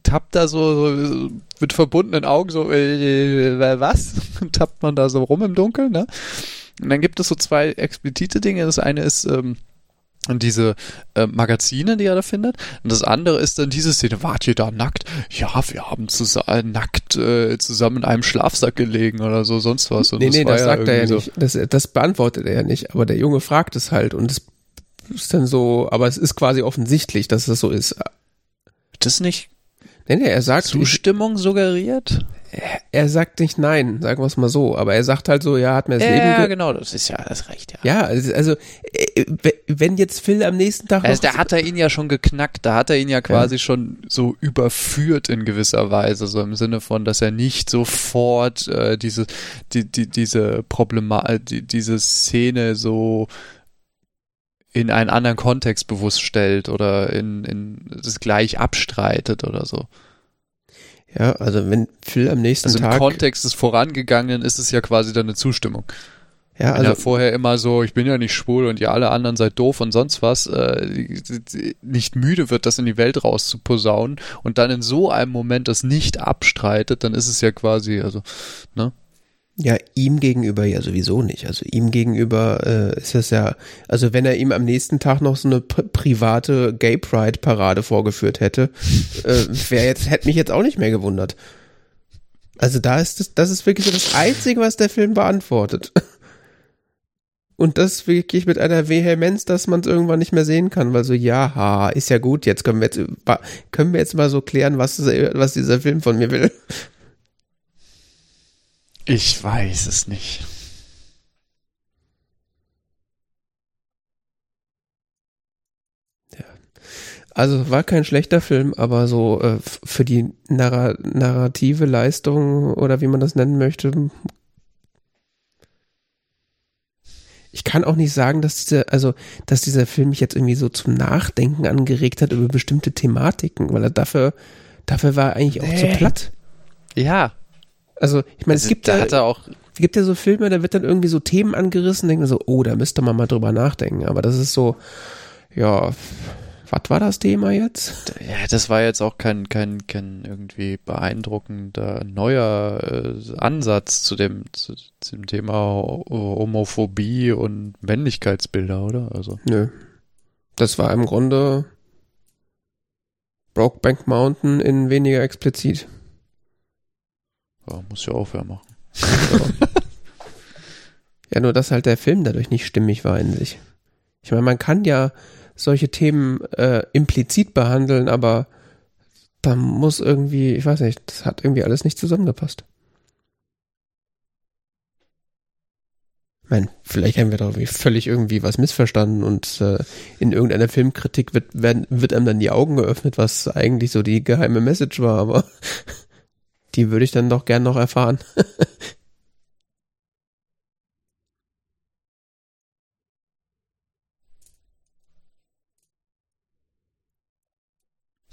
tappt da so, so mit verbundenen Augen so, äh, äh was? tappt man da so rum im Dunkeln, ne? Und dann gibt es so zwei explizite Dinge. Das eine ist, ähm, und diese äh, Magazine, die er da findet. Und das andere ist dann diese Szene, wart ihr da nackt? Ja, wir haben äh, nackt äh, zusammen in einem Schlafsack gelegen oder so, sonst was. Und nee, das nee, das ja sagt er ja so nicht. Das, das beantwortet er ja nicht. Aber der Junge fragt es halt und es ist dann so, aber es ist quasi offensichtlich, dass es so ist. Das nicht Nee, nee, er sagt. Zustimmung suggeriert? Er sagt nicht nein, sagen wir es mal so, aber er sagt halt so, ja, hat mir das ja, Leben. Ja, genau, das ist ja das Recht, ja. Ja, also, also wenn jetzt Phil am nächsten Tag. Also, da hat er ihn ja schon geknackt, da hat er ihn ja quasi ja. schon so überführt in gewisser Weise, so im Sinne von, dass er nicht sofort äh, diese, die, die, diese Problema die, diese Szene so in einen anderen Kontext bewusst stellt oder in, in das gleich abstreitet oder so. Ja, also wenn Phil am nächsten also Tag. Also im Kontext des Vorangegangenen ist es ja quasi dann eine Zustimmung. Ja, also. Wenn er vorher immer so, ich bin ja nicht schwul und ihr alle anderen seid doof und sonst was, äh, nicht müde wird, das in die Welt rauszuposaunen und dann in so einem Moment das nicht abstreitet, dann ist es ja quasi, also, ne? Ja, ihm gegenüber ja sowieso nicht. Also ihm gegenüber äh, ist es ja, also wenn er ihm am nächsten Tag noch so eine private Gay Pride Parade vorgeführt hätte, äh, wäre jetzt hätte mich jetzt auch nicht mehr gewundert. Also da ist das, das ist wirklich so das Einzige, was der Film beantwortet. Und das wirklich mit einer Vehemenz, dass man es irgendwann nicht mehr sehen kann, weil so, ja, ist ja gut, jetzt können wir jetzt, können wir jetzt mal so klären, was, was dieser Film von mir will. Ich weiß es nicht. Ja. Also war kein schlechter Film, aber so äh, für die narra narrative Leistung oder wie man das nennen möchte. Ich kann auch nicht sagen, dass dieser, also, dass dieser Film mich jetzt irgendwie so zum Nachdenken angeregt hat über bestimmte Thematiken, weil er dafür, dafür war er eigentlich auch nee. zu platt. Ja. Also, ich meine, also, es gibt da, hat er auch es gibt ja so Filme, da wird dann irgendwie so Themen angerissen, denkt man so, oh, da müsste man mal drüber nachdenken. Aber das ist so, ja, was war das Thema jetzt? Ja, das war jetzt auch kein, kein, kein irgendwie beeindruckender neuer äh, Ansatz zu dem, zu, zu, dem Thema Homophobie und Männlichkeitsbilder, oder? Also. Nö. Das war im Grunde Brokeback Mountain in weniger explizit. Ja, muss ja auch wer machen. ja, nur dass halt der Film dadurch nicht stimmig war in sich. Ich meine, man kann ja solche Themen äh, implizit behandeln, aber da muss irgendwie, ich weiß nicht, das hat irgendwie alles nicht zusammengepasst. Ich meine, vielleicht haben wir da völlig irgendwie was missverstanden und äh, in irgendeiner Filmkritik wird, werden, wird einem dann die Augen geöffnet, was eigentlich so die geheime Message war, aber die würde ich dann doch gern noch erfahren.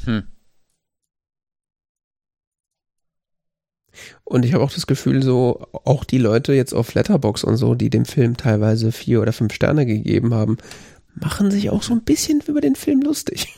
Hm. Und ich habe auch das Gefühl, so auch die Leute jetzt auf Letterbox und so, die dem Film teilweise vier oder fünf Sterne gegeben haben, machen sich auch so ein bisschen über den Film lustig.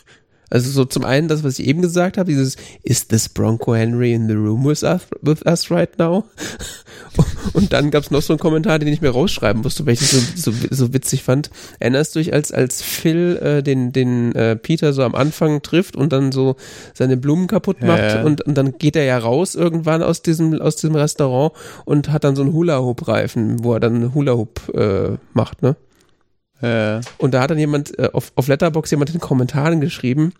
Also so zum einen das, was ich eben gesagt habe, dieses Is this Bronco Henry in the room with us, with us right now? Und dann gab es noch so einen Kommentar, den ich mir rausschreiben musste, weil ich das so, so, so witzig fand. Erinnerst du dich, als, als Phil äh, den, den äh, Peter so am Anfang trifft und dann so seine Blumen kaputt macht ja, ja. Und, und dann geht er ja raus irgendwann aus diesem, aus diesem Restaurant und hat dann so einen Hula-Hoop-Reifen, wo er dann Hula-Hoop äh, macht, ne? Ja. Und da hat dann jemand äh, auf, auf Letterbox jemand in den Kommentaren geschrieben,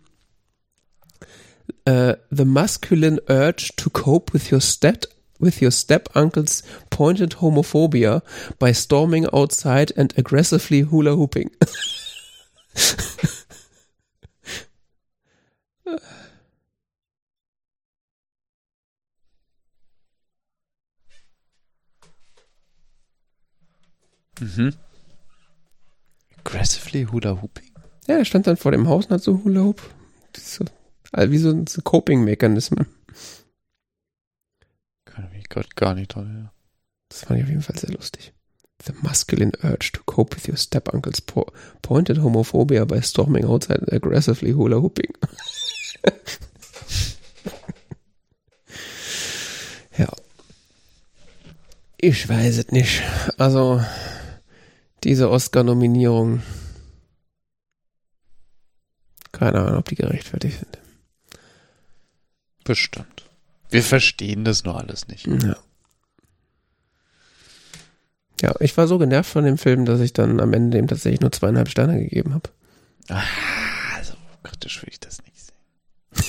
uh, the masculine urge to cope with your step with your step uncle's pointed homophobia by storming outside and aggressively hula hooping. mhm. Aggressively Hula Hooping? Ja, er stand dann vor dem Haus und hat so Hula Hoop. So, also wie so ein Coping-Mechanismus. Kann ich mich gerade gar nicht dran erinnern. Das fand ich auf jeden Fall sehr lustig. The masculine urge to cope with your step-uncle's po pointed homophobia by storming outside and aggressively hula hooping. ja. Ich weiß es nicht. Also, diese Oscar-Nominierung. Keine Ahnung, ob die gerechtfertigt sind. Bestimmt. Wir verstehen das nur alles nicht. Ja. Ja, ich war so genervt von dem Film, dass ich dann am Ende dem tatsächlich nur zweieinhalb Sterne gegeben habe. Ah, so kritisch will ich das nicht sehen.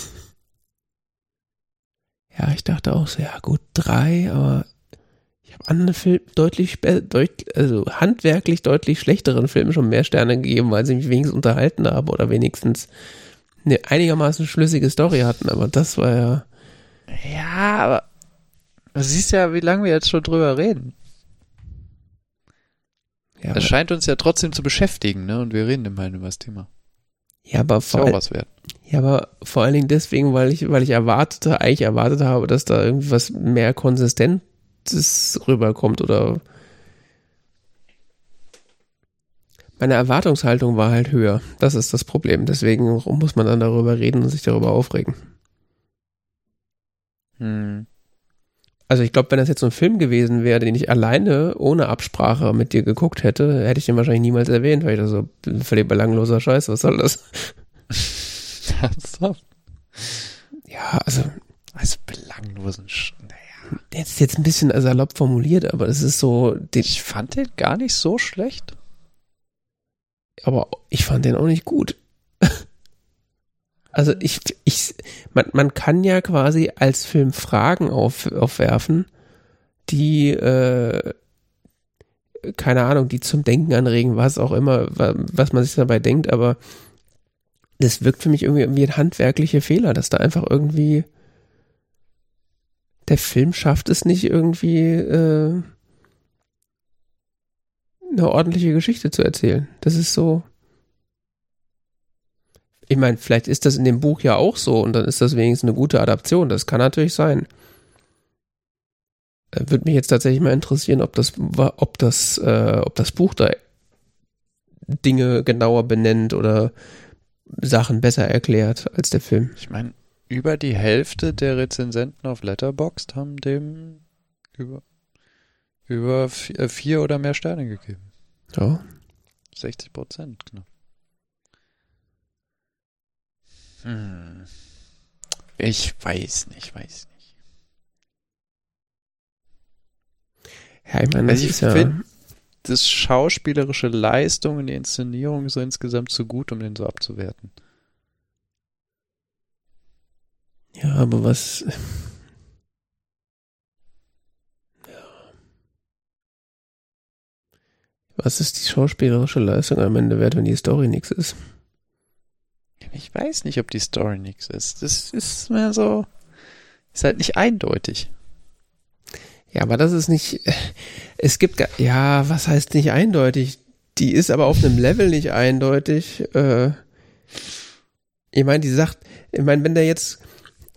ja, ich dachte auch so, ja gut, drei, aber ich habe anderen Filmen deutlich, deutlich, also handwerklich deutlich schlechteren Filmen schon mehr Sterne gegeben, weil sie mich wenigstens unterhalten haben oder wenigstens eine einigermaßen schlüssige Story hatten, aber das war ja. Ja, aber du siehst ja, wie lange wir jetzt schon drüber reden. Ja, das scheint uns ja trotzdem zu beschäftigen, ne? Und wir reden immerhin über das Thema. Ja, aber vor, wert. ja, aber vor allen Dingen deswegen, weil ich, weil ich erwartete, eigentlich erwartet habe, dass da irgendwas mehr konsistent das rüberkommt oder meine Erwartungshaltung war halt höher. Das ist das Problem. Deswegen muss man dann darüber reden und sich darüber aufregen. Hm. Also ich glaube, wenn das jetzt so ein Film gewesen wäre, den ich alleine ohne Absprache mit dir geguckt hätte, hätte ich den wahrscheinlich niemals erwähnt, weil ich da so völlig belangloser Scheiß, was soll das? Ernsthaft? ja, also. Als belanglosen Sch der ist jetzt ein bisschen salopp formuliert, aber es ist so. ich fand den gar nicht so schlecht. Aber ich fand den auch nicht gut. Also ich, ich, man, man kann ja quasi als Film Fragen auf, aufwerfen, die, äh, keine Ahnung, die zum Denken anregen, was auch immer, was man sich dabei denkt, aber das wirkt für mich irgendwie wie ein handwerklicher Fehler, dass da einfach irgendwie der Film schafft es nicht irgendwie äh, eine ordentliche Geschichte zu erzählen. Das ist so. Ich meine, vielleicht ist das in dem Buch ja auch so und dann ist das wenigstens eine gute Adaption. Das kann natürlich sein. Äh, würde mich jetzt tatsächlich mal interessieren, ob das, ob das, äh, ob das Buch da Dinge genauer benennt oder Sachen besser erklärt als der Film. Ich meine, über die Hälfte der Rezensenten auf Letterboxd haben dem über, über äh, vier oder mehr Sterne gegeben. Ja. 60 Prozent knapp. Hm. Ich weiß nicht, weiß nicht. Ja, ich meine, also ich ja finde das schauspielerische Leistung und die Inszenierung so insgesamt zu gut, um den so abzuwerten. Ja, aber was. Ja. Was ist die schauspielerische Leistung am Ende wert, wenn die Story nichts ist? Ich weiß nicht, ob die Story nichts ist. Das ist mehr so. Ist halt nicht eindeutig. Ja, aber das ist nicht. Es gibt. Ja, was heißt nicht eindeutig? Die ist aber auf einem Level nicht eindeutig. Äh, ich meine, die sagt. Ich meine, wenn der jetzt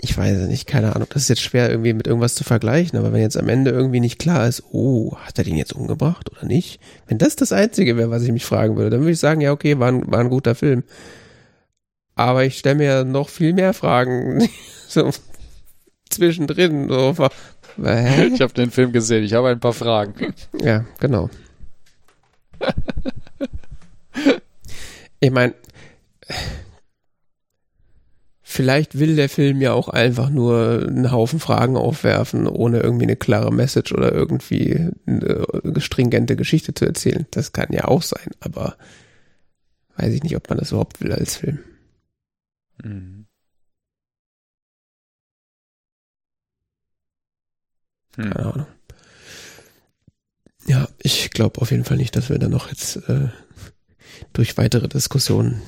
ich weiß nicht, keine Ahnung, das ist jetzt schwer irgendwie mit irgendwas zu vergleichen, aber wenn jetzt am Ende irgendwie nicht klar ist, oh, hat er den jetzt umgebracht oder nicht? Wenn das das Einzige wäre, was ich mich fragen würde, dann würde ich sagen, ja, okay, war ein, war ein guter Film. Aber ich stelle mir ja noch viel mehr Fragen, so zwischendrin, so. Hä? Ich habe den Film gesehen, ich habe ein paar Fragen. Ja, genau. ich meine, Vielleicht will der Film ja auch einfach nur einen Haufen Fragen aufwerfen, ohne irgendwie eine klare Message oder irgendwie eine stringente Geschichte zu erzählen. Das kann ja auch sein, aber weiß ich nicht, ob man das überhaupt will als Film. Mhm. Hm. Keine Ahnung. Ja, ich glaube auf jeden Fall nicht, dass wir da noch jetzt äh, durch weitere Diskussionen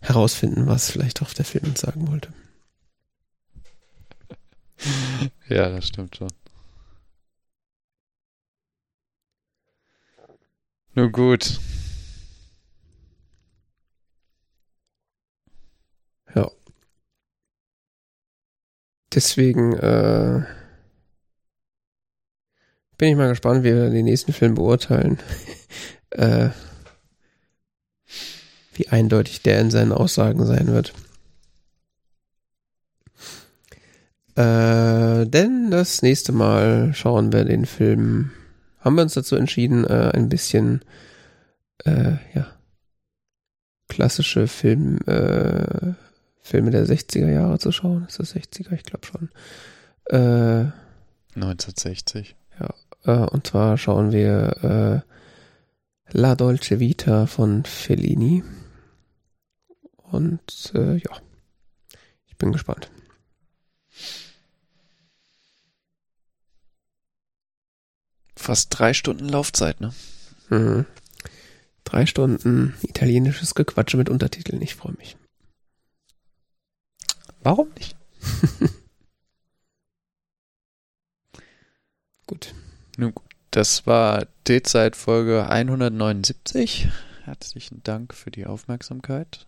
herausfinden, was vielleicht auch der Film uns sagen wollte. Ja, das stimmt schon. Nur gut. Ja. Deswegen äh, bin ich mal gespannt, wie wir den nächsten Film beurteilen. äh, wie eindeutig der in seinen Aussagen sein wird. Äh, denn das nächste Mal schauen wir den Film, haben wir uns dazu entschieden, äh, ein bisschen, äh, ja, klassische Film, äh, Filme der 60er Jahre zu schauen. Ist das 60er? Ich glaube schon. Äh, 1960. Ja, äh, und zwar schauen wir äh, La Dolce Vita von Fellini. Und äh, ja, ich bin gespannt. Fast drei Stunden Laufzeit, ne? Mhm. Drei Stunden italienisches Gequatsche mit Untertiteln. Ich freue mich. Warum nicht? gut. Nun gut. Das war D-Zeit Folge 179. Herzlichen Dank für die Aufmerksamkeit.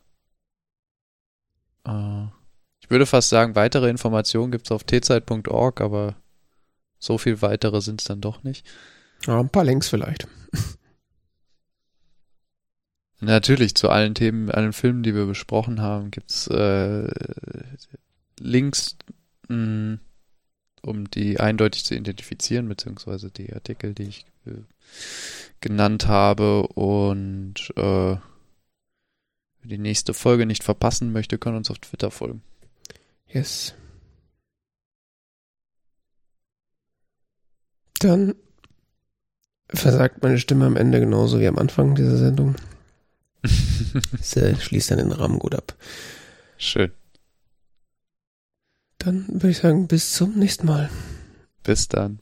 Äh, ich würde fast sagen, weitere Informationen gibt es auf tzeit.org, aber so viel weitere sind es dann doch nicht. Ja, ein paar Links vielleicht. Natürlich, zu allen Themen, allen Filmen, die wir besprochen haben, gibt es äh, Links, mh, mm, um die eindeutig zu identifizieren, beziehungsweise die Artikel, die ich äh, genannt habe. Und äh, Wer die nächste Folge nicht verpassen möchte, kann uns auf Twitter folgen. Yes. Dann versagt meine Stimme am Ende genauso wie am Anfang dieser Sendung. das schließt dann den Rahmen gut ab. Schön. Dann würde ich sagen, bis zum nächsten Mal. Bis dann.